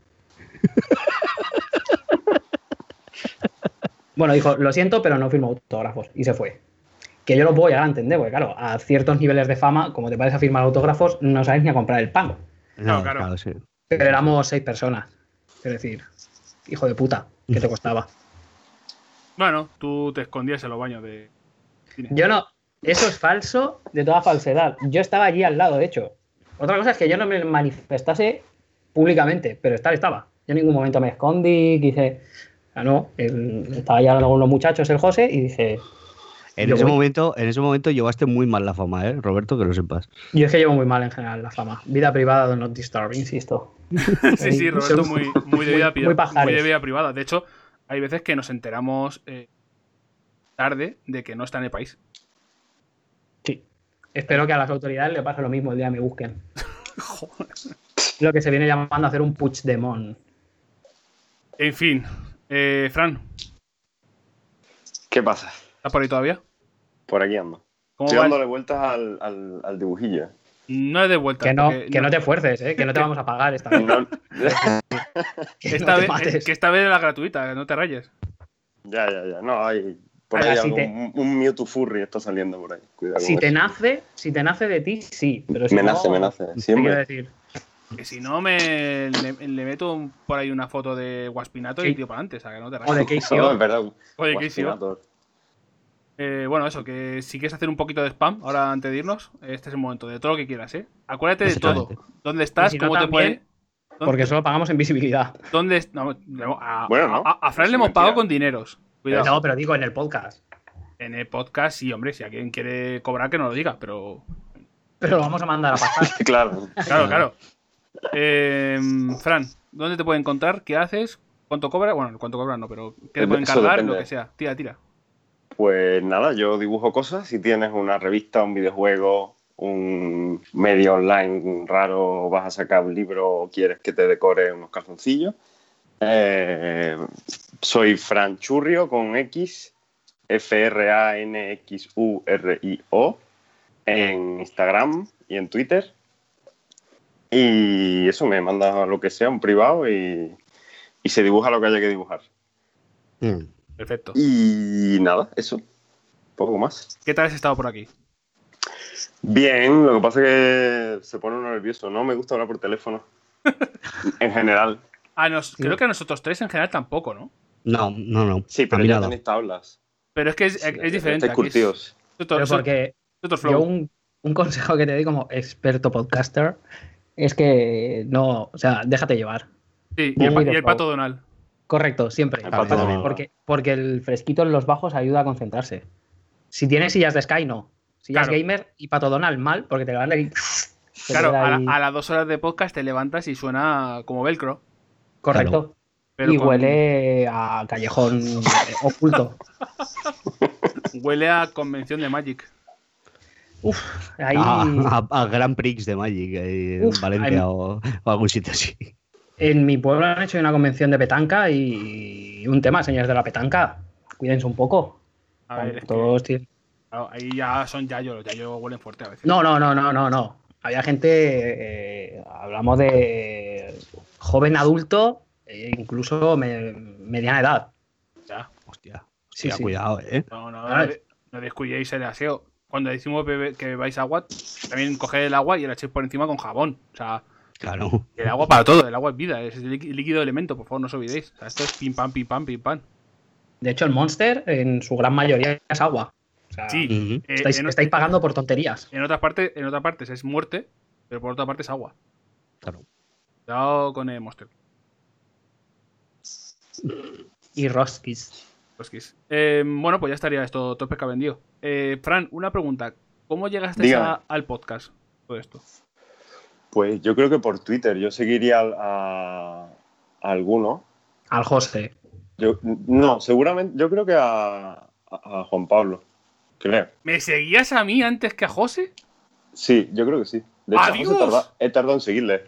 bueno, dijo, lo siento, pero no firmo autógrafos. Y se fue. Que yo lo puedo llegar a entender, porque claro, a ciertos niveles de fama, como te pares a firmar autógrafos, no sabes ni a comprar el pan. Claro, claro. sí. Pero éramos seis personas. Es decir, hijo de puta, ¿qué te costaba? Bueno, tú te escondías en los baños de. cine. Yo no. Eso es falso de toda falsedad. Yo estaba allí al lado, de hecho. Otra cosa es que yo no me manifestase públicamente, pero estar estaba. Yo en ningún momento me escondí, quise. Ah, no, el- estaba ya con los muchachos, el José, y dije. En ese, voy. momento, en ese momento llevaste muy mal la fama, ¿eh? Roberto, que lo sepas. Yo es que llevo muy mal en general la fama. Vida privada, do not disturb, insisto. sí, sí, Roberto, muy, muy, de vida, Muy- muy de vida privada. De hecho, hay veces que nos enteramos eh, tarde de que no está en el país. Sí. Espero que a las autoridades le pase lo mismo el día que me busquen. Joder. Lo que se viene llamando hacer un Puigdemont. En fin, eh, Fran, ¿Qué pasa? ¿estás por ahí todavía? Por aquí ando. ¿Cómo Estoy va el- dándole vueltas al, al, al dibujillo. No es de vuelta. Que no, porque que no te fuerces, ¿eh? que no te vamos a pagar esta vez. No- Que Esta vez, mates. que esta vez es la gratuita, no te rayes. ya, ya, ya. No, hay. Por Ahora, ahí si algo, te- un, un Mewtwo Furry está saliendo por ahí. Cuidado Si te eso. nace, si te nace de ti, sí. Pero si Me no, nace, me nace. ¿qué quiero Siempre. decir? Que si no, me le, le meto por ahí una foto de Waspinato y Sí. tío para adelante, o sea, que no te O rayes. de. Oye, ¿qué hicieron? Waspinator. Eh, bueno, eso, que si quieres hacer un poquito de spam, ahora antes de irnos, este es el momento, de todo lo que quieras, ¿eh? Acuérdate de todo. ¿Dónde estás? Y no, ¿Cómo te también, puede...? ¿Dónde- Porque solo pagamos en visibilidad. ¿Dónde no, a, Bueno, no. a- a Fran Es le hemos pagado con dineros. Cuidado. No, pero digo en el podcast. En el podcast, sí, hombre, si alguien quiere cobrar, que no lo diga, pero. Pero lo vamos a mandar a pasar. Claro. Claro, claro. Eh, Fran, ¿dónde te puede encontrar? ¿Qué haces? ¿Cuánto cobra? Bueno, cuánto cobra no, pero ¿qué te Eso pueden cargar? depende. Lo que sea. Tira, tira. Pues nada, yo dibujo cosas. Si tienes una revista, un videojuego, un medio online raro, vas a sacar un libro o quieres que te decore unos calzoncillos. eh, soy Fran Churrio con X, F-R-A-N-X-U-R-I-O, en Instagram y en Twitter. Y eso me manda lo que sea, un privado, y, y se dibuja lo que haya que dibujar. Mm. Perfecto. Y nada, eso. Poco más. ¿Qué tal has estado por aquí? Bien, lo que pasa es que se pone uno nervioso. No me gusta hablar por teléfono. En general. A nos, Creo que a nosotros tres en general tampoco, ¿no? No, no, no. Sí, pero mí ya tenéis tablas. Pero es que es, es diferente. estáis aquí es- curtidos. es otro- Pero es porque yo un, un consejo que te doy como experto podcaster es que no, o sea, déjate llevar. Sí, y el, pa- y pato Donald. Correcto, siempre. El pato Porque- porque, porque el fresquito en los bajos ayuda a concentrarse. Si tienes sillas de Sky, no. Sillas Claro. gamer y pato Donald, mal, porque te van a ir. se te Claro, a, ahí- la- a las dos horas de podcast te levantas y suena como velcro. Correcto. Pero y con- huele a callejón eh, oculto. huele a convención de Magic. Ahí, A, a- a Grand Prix de Magic eh, Uf, en Valencia o, o algún sitio así. En mi pueblo han hecho una convención de petanca y un tema, señores de la petanca. Cuídense un poco. A ver, que, Todos tienen- claro, ahí ya son yayos, los yayos huelen fuerte a veces. No, no, no, no, no, no. Había gente, eh, hablamos de joven adulto, e incluso me- mediana edad. Ya. Hostia, Sí, hostia, sí. cuidado, ¿eh? No, no, A no, no descuidéis el aseo. Cuando decimos bebe- que bebáis agua, también coged el agua y la echéis por encima con jabón. O sea, Claro. el agua para todo, el agua es vida, es líqui- líquido elemento, por favor, no os olvidéis. O sea, esto es pim pam, pim pam, pim pam. De hecho, el Monster en su gran mayoría es agua. O sea, Sí, eh, estáis, en, estáis pagando por tonterías. en otras partes, en otras partes es muerte, pero por otra parte es agua. Claro. Cuidado con el monster. Y Roskis. Los Kiss. Eh, bueno, pues ya estaría esto, todo el pescado vendido. Eh, Fran, una pregunta. ¿Cómo llegaste a- al podcast? Todo esto. Pues yo creo que por Twitter. Yo seguiría a, a alguno. Al José. Yo, no, seguramente. Yo creo que a, Juan Pablo. Creo. ¿Me seguías a mí antes que a José? Sí, yo creo que sí. De hecho, José ¡Adiós! tarda- he tardado en seguirle.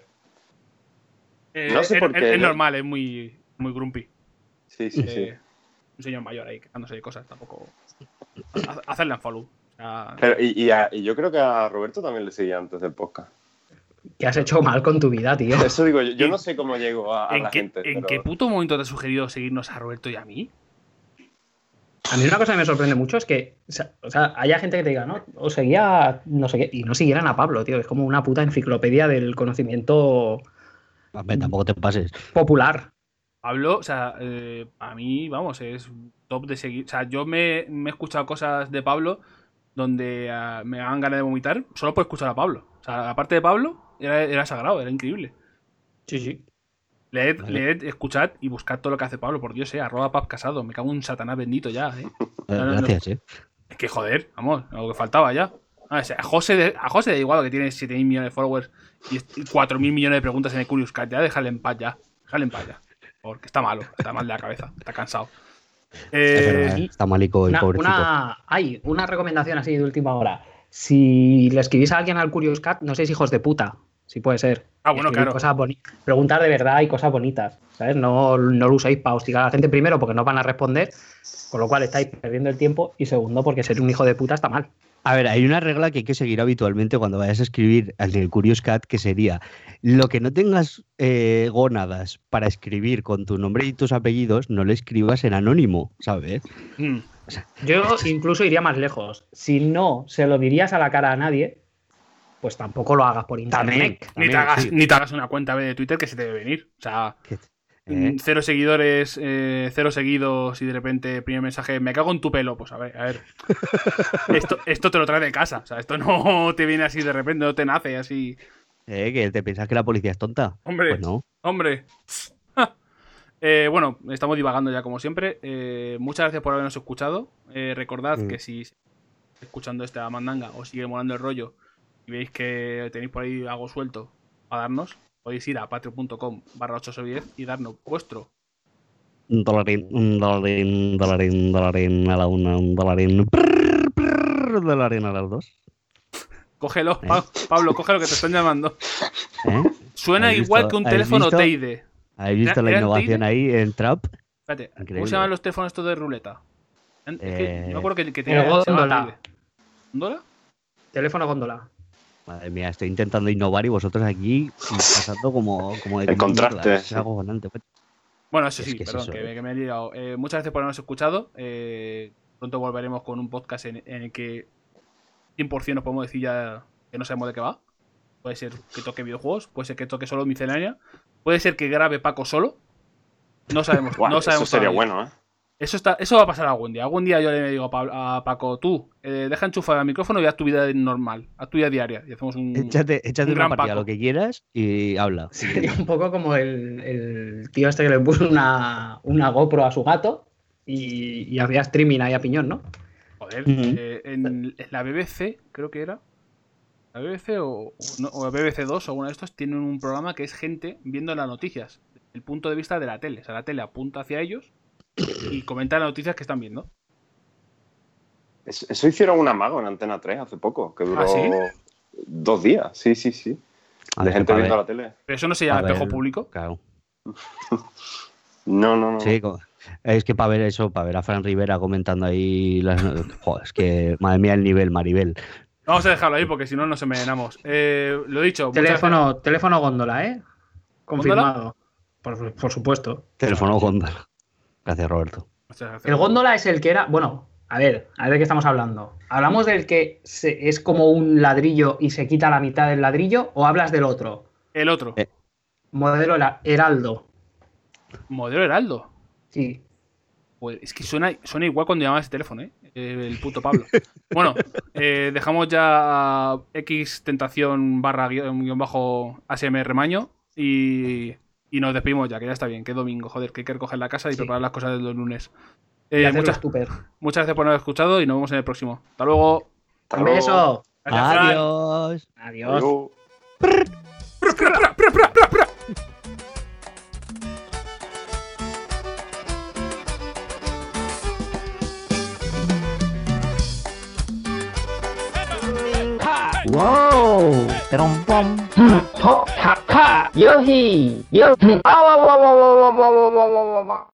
Eh, No sé es, por qué. es normal, es muy, muy grumpy. Sí, sí, sí. Un señor mayor ahí quejándose de cosas, tampoco. Ha- Hacerle un follow. O sea, Pero, y, y a- y yo creo que a Roberto también le seguía antes del podcast. ¿Qué has hecho mal con tu vida, tío? Eso digo yo. Yo no sé cómo llego a, a ¿en, la qué, gente. en pero- qué puto momento te ha sugerido seguirnos a Roberto y a mí? A mí una cosa que me sorprende mucho es que, o sea, haya gente que te diga, no, o seguía, no sé qué, y no siguieran a Pablo, tío. Es como una puta enciclopedia del conocimiento Hombre, tampoco te pases. popular. Pablo, o sea, eh, a mí, vamos, es top de seguir. O sea, yo me, me he escuchado cosas de Pablo donde ah, me dan ganas de vomitar solo por escuchar a Pablo. O sea, aparte de Pablo, era, era sagrado, era increíble. Sí, sí. Leed, Vale. leed, escuchad y buscad todo lo que hace Pablo, por Dios, eh, arroba pap casado. Me cago en un satanás bendito ya, eh. Eh, No, no, no. Gracias, ¿eh? Es que joder, vamos, lo que faltaba ya. A, ver, a José, de- a José da igual que tiene 7.000 millones de followers y 4.000 millones de preguntas en el Curious Cat. Ya déjale en paz ya. Déjale en paz ya. Porque está malo, está mal de la cabeza, está cansado. Es Eh, verdad, ¿eh? Está malico el Una, pobrecito. una, hay una recomendación así de última hora. Si le escribís a alguien al Curious Cat, no seis hijos de puta. Si puede ser. Ah, bueno, Escribir claro. Preguntar de verdad y cosas bonitas. ¿Sabes? No, no lo uséis para hostigar a la gente, primero, porque no van a responder. Con lo cual estáis perdiendo el tiempo. Y segundo, porque ser un hijo de puta está mal. A ver, hay una regla que hay que seguir habitualmente cuando vayas a escribir en el Curious Cat, que sería lo que no tengas eh, gónadas para escribir con tu nombre y tus apellidos, no le escribas en anónimo, ¿sabes? mm, Yo incluso iría más lejos. Si no se lo dirías a la cara a nadie, pues tampoco lo hagas por internet. ni, te hagas, sí. ni te hagas una cuenta B de Twitter que se te debe venir. O sea, ¿Eh? mm, cero seguidores, eh, cero seguidos y de repente primer mensaje, me cago en tu pelo. Pues a ver, a ver. esto, esto te lo trae de casa. O sea, esto no te viene así de repente, no te nace así. ¿Eh? ¿Que te piensas que la policía es tonta? Hombre. Pues no. Hombre. Eh, bueno, estamos divagando ya como siempre. Eh, muchas gracias por habernos escuchado. Eh, recordad Mm. que si escuchando esta mandanga os sigue molando el rollo y veis que tenéis por ahí algo suelto a darnos, podéis ir a patreon.com barra 810 y darnos vuestro. Un dolarín, un dolarín, un dolarín, un dolarín a la una, un dolarín, prrr, prrr, un dolarín a las dos. Cógelo, ¿Eh? Pa- Pablo, cógelo que te están llamando. ¿Eh? Suena ¿Habéis igual visto- que un teléfono visto? Teide. ¿Habéis visto ¿Era- la innovación Teide? ahí en Trap? Espérate, ¿cómo Increíble. se llaman los teléfonos estos de ruleta? Es que Eh, yo me acuerdo que, que tenía. góndola. Teide. ¿Góndola? Teléfono góndola. Madre mía, estoy intentando innovar y vosotros aquí pasando como, como de El contraste. Es acojonante. Bueno, eso Es sí, es perdón, eso, que, eh. me- que me he liado. Eh, muchas gracias por habernos escuchado. Eh, pronto volveremos con un podcast en, en el que 100% nos podemos decir ya que no sabemos de qué va. Puede ser que toque videojuegos, puede ser que toque solo miscelánea, puede ser que grabe Paco solo. No sabemos. No eso sabemos sería todavía. bueno, ¿eh? Eso, está, eso va a pasar algún día. Algún día yo le digo a, Pablo- a Paco, tú, eh, deja enchufar el micrófono y haz tu vida normal, haz tu vida diaria. Y hacemos un. Échate, échate un una partida, Paco. lo que quieras, y habla. Sería un poco como el, el tío este que le puso una, una GoPro a su gato y, y hacía streaming ahí a piñón, ¿no? Joder, eh, en, en la BBC, creo que era. La BBC o, o no, o la BBC 2 o uno de estos tienen un programa que es gente viendo las noticias. desde El punto de vista de la tele. O sea, la tele apunta hacia ellos y comenta las noticias que están viendo. Es- Eso hicieron un amago en Antena 3 hace poco, que duró ¿Ah, sí? dos días. Sí, sí, sí. A De gente viendo ver, la tele. Pero eso no se llama espejo ver, público. Claro. No, no, no. Sí, es que para ver eso, para ver a Fran Rivera comentando ahí las... Joder, es que, madre mía, el nivel, Maribel. Vamos a dejarlo ahí porque si no, nos envenenamos. Eh, lo dicho, Teléfono, teléfono góndola, ¿eh? Confirmado. Por, por supuesto. Teléfono góndola. Gracias, Roberto. Muchas gracias. El góndola es el que era. Bueno, a ver, a ver de qué estamos hablando. ¿Hablamos del que se- es como un ladrillo y se quita la mitad del ladrillo o hablas del otro? El otro, Eh. Modelo era- Heraldo. modelo Heraldo. Sí. Pues es que suena, suena igual cuando llamaba ese teléfono, ¿eh? El puto Pablo. Bueno, eh, dejamos ya a X tentación barra guion guion bajo ASMR maño y, y nos despedimos ya, que ya está bien, que es domingo, joder, que hay que recoger la casa y Sí. preparar las cosas de los lunes. Eh, muchas, muchas gracias por haber escuchado y nos vemos en el próximo. Hasta luego. Hasta Un beso. Gracias, Fran. Adiós. ペロンポン。と、たか、よひ、よひ、あわわわわわわわわわわ。